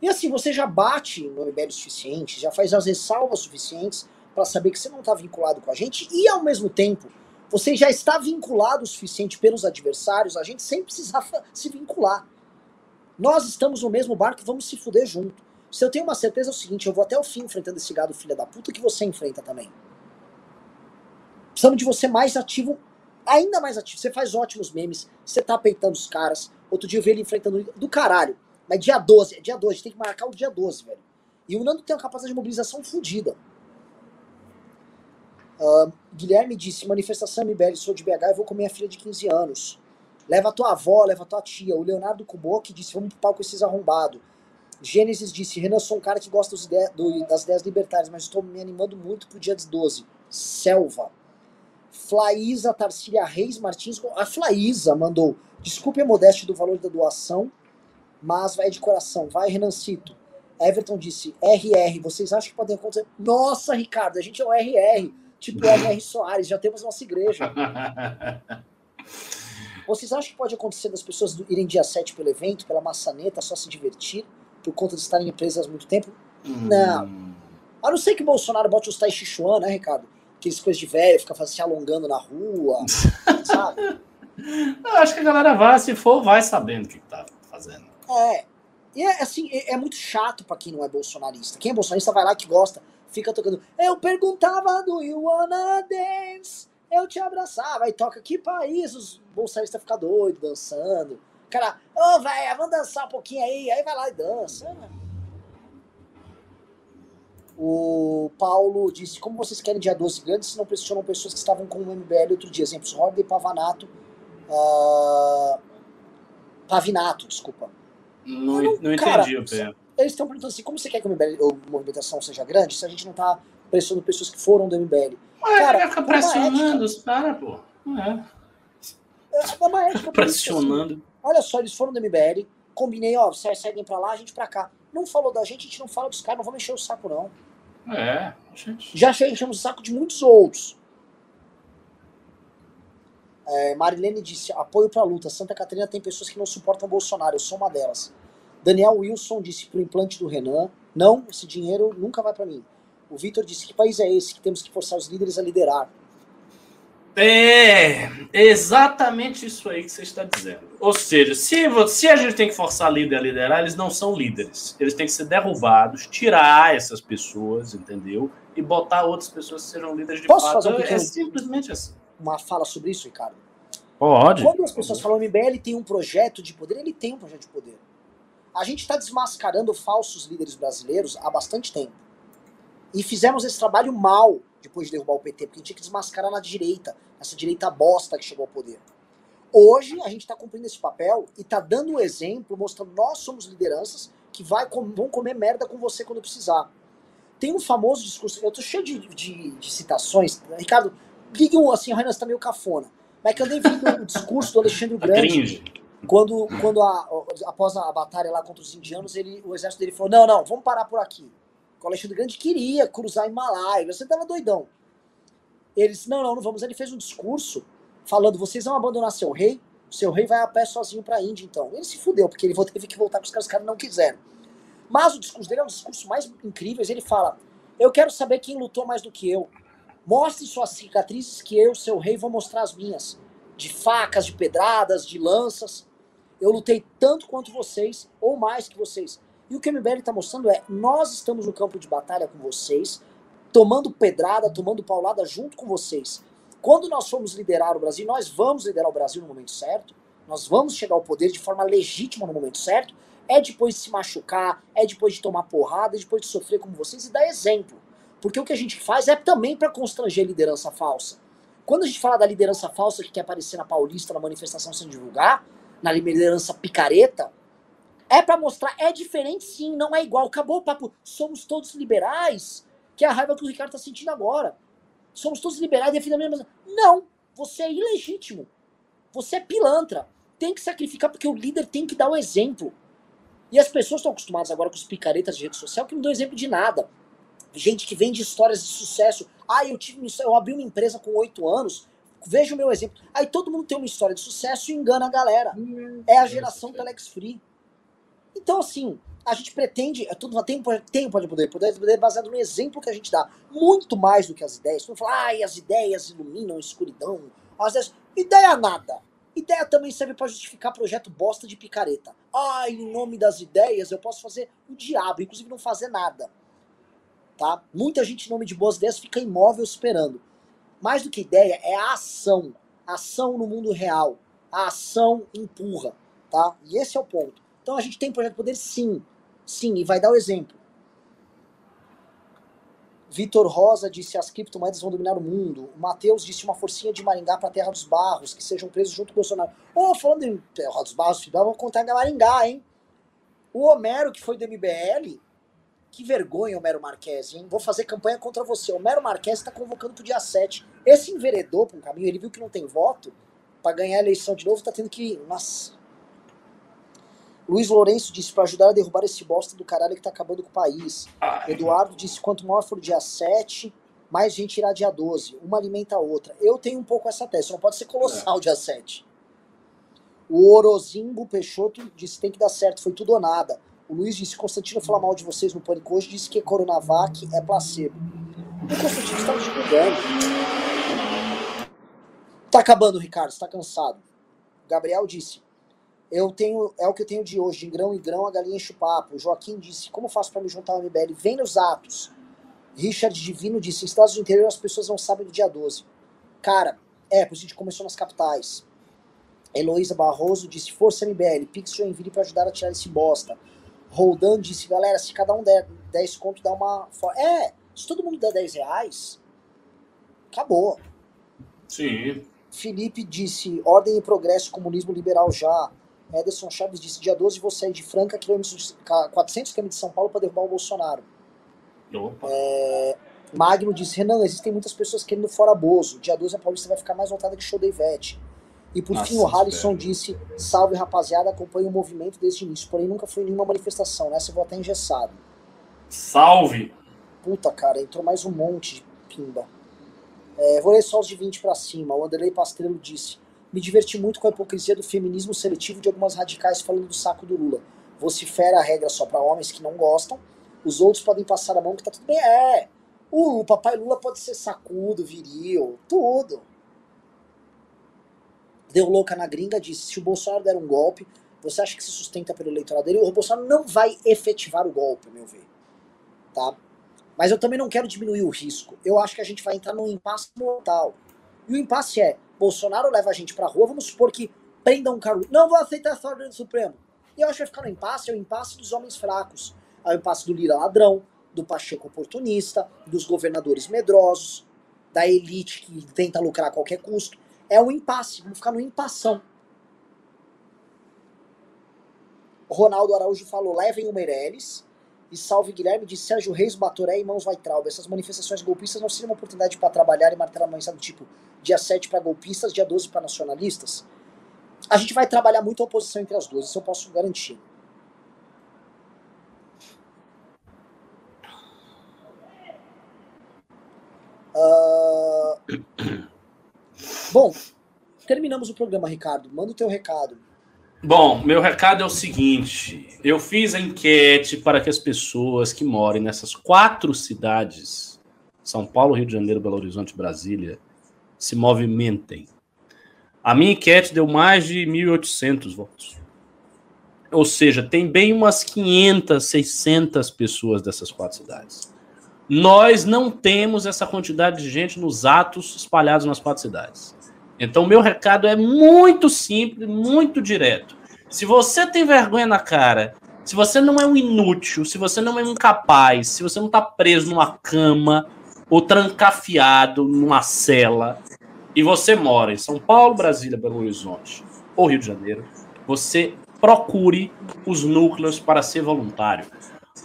E assim, você já bate no MBL o suficiente, já faz as ressalvas suficientes para saber que você não está vinculado com a gente e ao mesmo tempo você já está vinculado o suficiente pelos adversários, a gente sem precisar se vincular. Nós estamos no mesmo barco e vamos se fuder junto. Se eu tenho uma certeza é o seguinte, eu vou até o fim enfrentando esse gado filha da puta que você enfrenta também. Precisamos de você mais ativo, ainda mais ativo. Você faz ótimos memes, você tá peitando os caras. Outro dia eu vi ele enfrentando do caralho. Mas dia 12, é dia 12, a gente tem que marcar o dia 12, velho. E o Nando tem uma capacidade de mobilização fodida. Uh, Guilherme disse: manifestação MBL, sou de BH e vou com minha filha de 15 anos. Leva a tua avó, leva a tua tia. O Leonardo Kuboki disse: vamos pro palco esses arrombados. Gênesis disse: Renan, sou um cara que gosta do, das ideias libertárias, mas estou me animando muito pro dia 12. Selva. Flaísa Tarcília Reis Martins. A Flaísa mandou: desculpe a modéstia do valor da doação, mas vai de coração. Vai, Renancito. Everton disse: RR, vocês acham que podem acontecer? Nossa, Ricardo, a gente é o RR. Tipo RR Soares, já temos nossa igreja. [laughs] Vocês acham que pode acontecer das pessoas irem dia 7 pelo evento, pela maçaneta, só se divertir? por conta de estarem presas há muito tempo? Hum. Não. A não ser que o Bolsonaro bote os Tai Chi né, Ricardo? Aqueles coisas de velho, fica se alongando na rua, [laughs] sabe? Eu acho que a galera vai, se for, vai sabendo o que tá fazendo. É. E é assim, é, é muito chato para quem não é bolsonarista. Quem é bolsonarista vai lá que gosta, fica tocando. Eu perguntava do You Wanna Dance, eu te abraçava, e toca que país os bolsonaristas ficam doidos, dançando cara, ô, oh, velho, vamos dançar um pouquinho aí. Aí vai lá e dança. O Paulo disse: Como vocês querem dia 12 grandes se não pressionam pessoas que estavam com o MBL outro dia? Exemplos: Roda e Pavanato. Uh, Pavinato, desculpa. Não, não, não cara, entendi o pé. Eles estão perguntando assim: como você quer que o MBL, a movimentação seja grande se a gente não está pressionando pessoas que foram do MBL? Ué, cara, vai ficar pressionando os caras, pô. É. É uma ética assim. pressionando. Olha só, eles foram do MBL, combinei, ó, vocês seguem pra lá, a gente pra cá. Não falou da gente, a gente não fala dos caras, não vamos encher o saco, não. É, gente. Já enchemos o saco de muitos outros. É, Marilene disse: apoio pra luta. Santa Catarina tem pessoas que não suportam Bolsonaro, eu sou uma delas. Daniel Wilson disse pro implante do Renan: não, esse dinheiro nunca vai para mim. O Vitor disse: que país é esse que temos que forçar os líderes a liderar? É exatamente isso aí que você está dizendo. Ou seja, se, se a gente tem que forçar líder a liderar, eles não são líderes. Eles têm que ser derrubados, tirar essas pessoas, entendeu? E botar outras pessoas que sejam líderes de Posso fato. Fazer um pequeno, é simplesmente assim. Uma fala sobre isso, Ricardo? Pode. Quando as pessoas falam MBL tem um projeto de poder, ele tem um projeto de poder. A gente está desmascarando falsos líderes brasileiros há bastante tempo. E fizemos esse trabalho mal depois de derrubar o PT, porque a gente tinha que desmascarar na direita, essa direita bosta que chegou ao poder. Hoje a gente está cumprindo esse papel e está dando um exemplo, mostrando nós somos lideranças que vai, vão comer merda com você quando precisar. Tem um famoso discurso, eu tô cheio de, de, de citações, Ricardo, ligue um assim, o Renan está meio cafona, mas que eu andei vendo o discurso do Alexandre Grande, quando, quando a, após a batalha lá contra os indianos, ele, o exército dele falou, não, não, vamos parar por aqui o Alexandre Grande queria cruzar Himalaia, você tava doidão. Ele disse, não, não, não vamos. Ele fez um discurso falando, vocês vão abandonar seu rei, seu rei vai a pé sozinho pra Índia, então. Ele se fudeu, porque ele teve que voltar com os caras, os caras não quiseram. Mas o discurso dele é um dos discursos mais incríveis. Ele fala, eu quero saber quem lutou mais do que eu. Mostre suas cicatrizes que eu, seu rei, vou mostrar as minhas. De facas, de pedradas, de lanças. Eu lutei tanto quanto vocês, ou mais que vocês. E o que o MBL está mostrando é: nós estamos no campo de batalha com vocês, tomando pedrada, tomando paulada junto com vocês. Quando nós formos liderar o Brasil, nós vamos liderar o Brasil no momento certo, nós vamos chegar ao poder de forma legítima no momento certo, é depois de se machucar, é depois de tomar porrada, é depois de sofrer como vocês e dar exemplo. Porque o que a gente faz é também para constranger liderança falsa. Quando a gente fala da liderança falsa que quer aparecer na Paulista, na manifestação sem divulgar, na liderança picareta, é para mostrar, é diferente sim, não é igual. Acabou o papo, somos todos liberais, que é a raiva que o Ricardo tá sentindo agora. Somos todos liberais, defendendo a mesma Não, você é ilegítimo. Você é pilantra. Tem que sacrificar porque o líder tem que dar o exemplo. E as pessoas estão acostumadas agora com os picaretas de rede social que não dão exemplo de nada. Gente que vende histórias de sucesso. Ah, eu tive eu abri uma empresa com oito anos. Veja o meu exemplo. Aí todo mundo tem uma história de sucesso e engana a galera. Hum, é a geração Telex Free. Então, assim, a gente pretende, é tudo tem, tem pode poder, poder, poder baseado no exemplo que a gente dá, muito mais do que as ideias. Todo fala, ai, as ideias iluminam a escuridão. As ideias, ideia nada. Ideia também serve para justificar projeto bosta de picareta. Ai, em nome das ideias eu posso fazer o diabo, inclusive não fazer nada. Tá? Muita gente em nome de boas ideias fica imóvel esperando. Mais do que ideia é a ação. Ação no mundo real. A ação empurra, tá? E esse é o ponto. Então a gente tem projeto de poder sim, sim, e vai dar o exemplo. Vitor Rosa disse as criptomoedas vão dominar o mundo. O Matheus disse uma forcinha de Maringá para Terra dos Barros, que sejam presos junto com o Bolsonaro. Oh, falando em Terra dos Barros, vamos contar em Maringá, hein? O Homero, que foi do MBL, que vergonha, Homero Marques, hein? Vou fazer campanha contra você. Homero Marques está convocando pro dia 7. Esse enveredou para um caminho, ele viu que não tem voto, para ganhar a eleição de novo, tá tendo que. Nossa. Luiz Lourenço disse para ajudar a derrubar esse bosta do caralho que tá acabando com o país. Ai. Eduardo disse: quanto maior for o dia 7, mais gente irá dia 12. Uma alimenta a outra. Eu tenho um pouco essa tese, não pode ser colossal é. dia 7. O Orozimbo Peixoto disse: tem que dar certo, foi tudo ou nada. O Luiz disse: Constantino fala mal de vocês no Pânico hoje, disse que Coronavac é placebo. O Constantino está divulgando. Tá acabando, Ricardo, está cansado. Gabriel disse: eu tenho, é o que eu tenho de hoje, de grão em grão a galinha enche o papo. Joaquim disse, como faço para me juntar ao MBL? Vem nos atos. Richard Divino disse, em estados do interior as pessoas não sabem do dia 12. Cara, é, por isso a gente começou nas capitais. Heloísa Barroso disse, força MBL, Pix Joinville para ajudar a tirar esse bosta. Roldan disse, galera, se cada um der 10 conto, dá uma... É, se todo mundo der 10 reais, acabou. Sim. Felipe disse, ordem e progresso, comunismo liberal já. Ederson Chaves disse: dia 12 vou sair de Franca, 400 km de São Paulo, para derrubar o Bolsonaro. É, Magno disse: Renan, existem muitas pessoas querendo fora Bozo. Dia 12 a Paulista vai ficar mais lotada que show da Ivete. E por Nossa, fim, o Halisson disse: Salve rapaziada, acompanho o movimento desde o início. Porém, nunca foi nenhuma manifestação, né? Você vou até engessado. Salve! Puta, cara, entrou mais um monte de pimba. É, vou ler só os de 20 para cima. O Anderlei Pastrello disse: me diverti muito com a hipocrisia do feminismo seletivo de algumas radicais falando do saco do Lula. Vocifera a regra só para homens que não gostam, os outros podem passar a mão que tá tudo bem. É, o papai Lula pode ser sacudo, viril, tudo. Deu louca na gringa, disse: se o Bolsonaro der um golpe, você acha que se sustenta pelo eleitorado dele? O Bolsonaro não vai efetivar o golpe, meu ver. Tá? Mas eu também não quero diminuir o risco. Eu acho que a gente vai entrar num impasse mortal. E o impasse é: Bolsonaro leva a gente pra rua, vamos supor que prendam um cara. Não vou aceitar essa ordem do Supremo. E eu acho que vai ficar no impasse, é o impasse dos homens fracos. É o impasse do Lira ladrão, do Pacheco oportunista, dos governadores medrosos, da elite que tenta lucrar a qualquer custo. É o impasse, vamos ficar no impassão. Ronaldo Araújo falou: levem o Meirelles, e Salve Guilherme de Sérgio Reis, Batoré e Mãos Weitraub. Essas manifestações golpistas não seriam uma oportunidade para trabalhar e martelar a mãe, do tipo dia 7 para golpistas, dia 12 para nacionalistas? A gente vai trabalhar muito a oposição entre as duas, isso eu posso garantir. Uh... [coughs] Bom, terminamos o programa, Ricardo. Manda o teu recado. Bom, meu recado é o seguinte: eu fiz a enquete para que as pessoas que morem nessas quatro cidades, São Paulo, Rio de Janeiro, Belo Horizonte, Brasília, se movimentem. A minha enquete deu mais de 1.800 votos. Ou seja, tem bem umas 500, 600 pessoas dessas quatro cidades. Nós não temos essa quantidade de gente nos atos espalhados nas quatro cidades. Então, meu recado é muito simples, muito direto. Se você tem vergonha na cara, se você não é um inútil, se você não é um incapaz, se você não está preso numa cama ou trancafiado numa cela, e você mora em São Paulo, Brasília, Belo Horizonte ou Rio de Janeiro, você procure os núcleos para ser voluntário.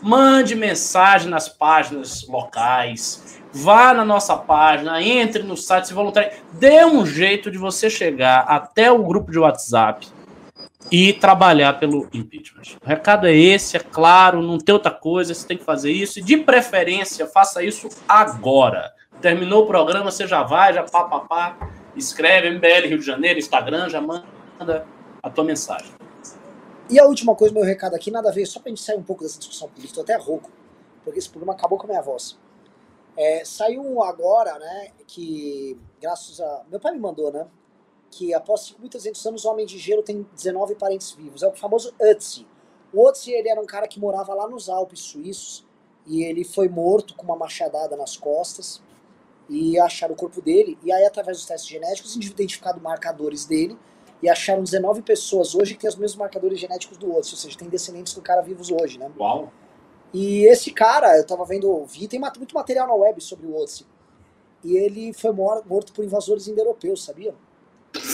Mande mensagem nas páginas locais, vá na nossa página, entre no site, se voluntário, dê um jeito de você chegar até o grupo de WhatsApp e trabalhar pelo impeachment. O recado é esse, é claro, não tem outra coisa, você tem que fazer isso, e de preferência, faça isso agora. Terminou o programa, você já vai, já pá, pá, pá, escreve MBL Rio de Janeiro, Instagram, já manda a tua mensagem. E a última coisa, meu recado aqui, nada a ver, só pra gente sair um pouco dessa discussão política, tô até rouco, porque esse programa acabou com a minha voz. É, saiu agora, né, que graças a. Meu pai me mandou, né? Que após 5.300 anos, o Homem de Gelo tem 19 parentes vivos. É o famoso Ötzi. O Ötzi, ele era um cara que morava lá nos Alpes suíços e ele foi morto com uma machadada nas costas e acharam o corpo dele. E aí, através dos testes genéticos, identificado marcadores dele e acharam 19 pessoas hoje que têm os mesmos marcadores genéticos do Ötzi, ou seja, tem descendentes do cara vivos hoje, né? Uau! E esse cara, eu tava vendo, vi, tem muito material na web sobre o Otzi. E ele foi morto por invasores indo-europeus, sabia?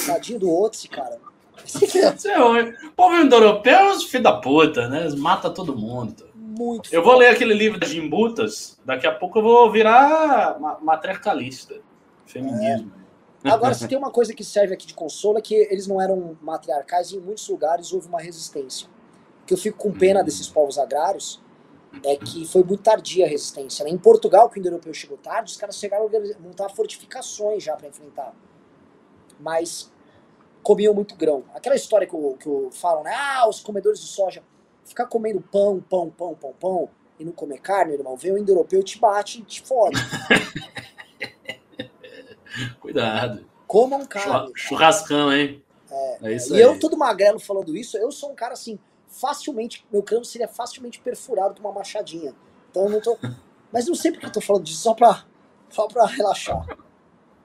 Tadinho do Otzi, cara. [laughs] o povo indo-europeu é os filhos da puta, né? Eles matam todo mundo. Muito Eu vou ler aquele livro das Jimbutas, daqui a pouco eu vou virar matriarcalista. Feminismo. É. Agora, se tem uma coisa que serve aqui de consolo é que eles não eram matriarcais e em muitos lugares houve uma resistência. Que eu fico com pena hum. desses povos agrários é que foi muito tardia a resistência. Né? Em Portugal, que o indo-europeu chegou tarde, os caras chegaram a montar fortificações já para enfrentar. Mas comiam muito grão. Aquela história que, o, que o falam, né? Ah, os comedores de soja. Ficar comendo pão, pão, pão, pão, pão e não comer carne, irmão, vem o indo-europeu te bate e te fode. [laughs] Cuidado. Comam carne. Churrascão, hein? É, é isso e aí. eu, todo magrelo falando isso, eu sou um cara assim, facilmente, meu crânio seria facilmente perfurado com uma machadinha. Então eu não tô. [laughs] Mas não sei porque eu tô falando disso, só pra, só pra relaxar. [laughs]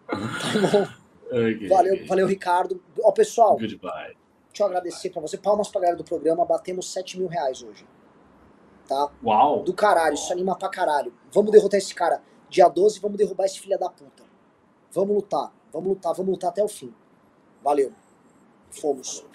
Tá bom? Okay. Valeu, valeu, Ricardo. Ó, pessoal. Goodbye. Deixa eu agradecer pra você. Palmas pra galera do programa. Batemos 7 mil reais hoje. Tá? Uau! Do caralho, isso anima pra caralho. Vamos derrotar esse cara. Dia 12, vamos derrubar esse filho da puta. Vamos lutar. Vamos lutar, vamos lutar até o fim. Valeu. Fomos.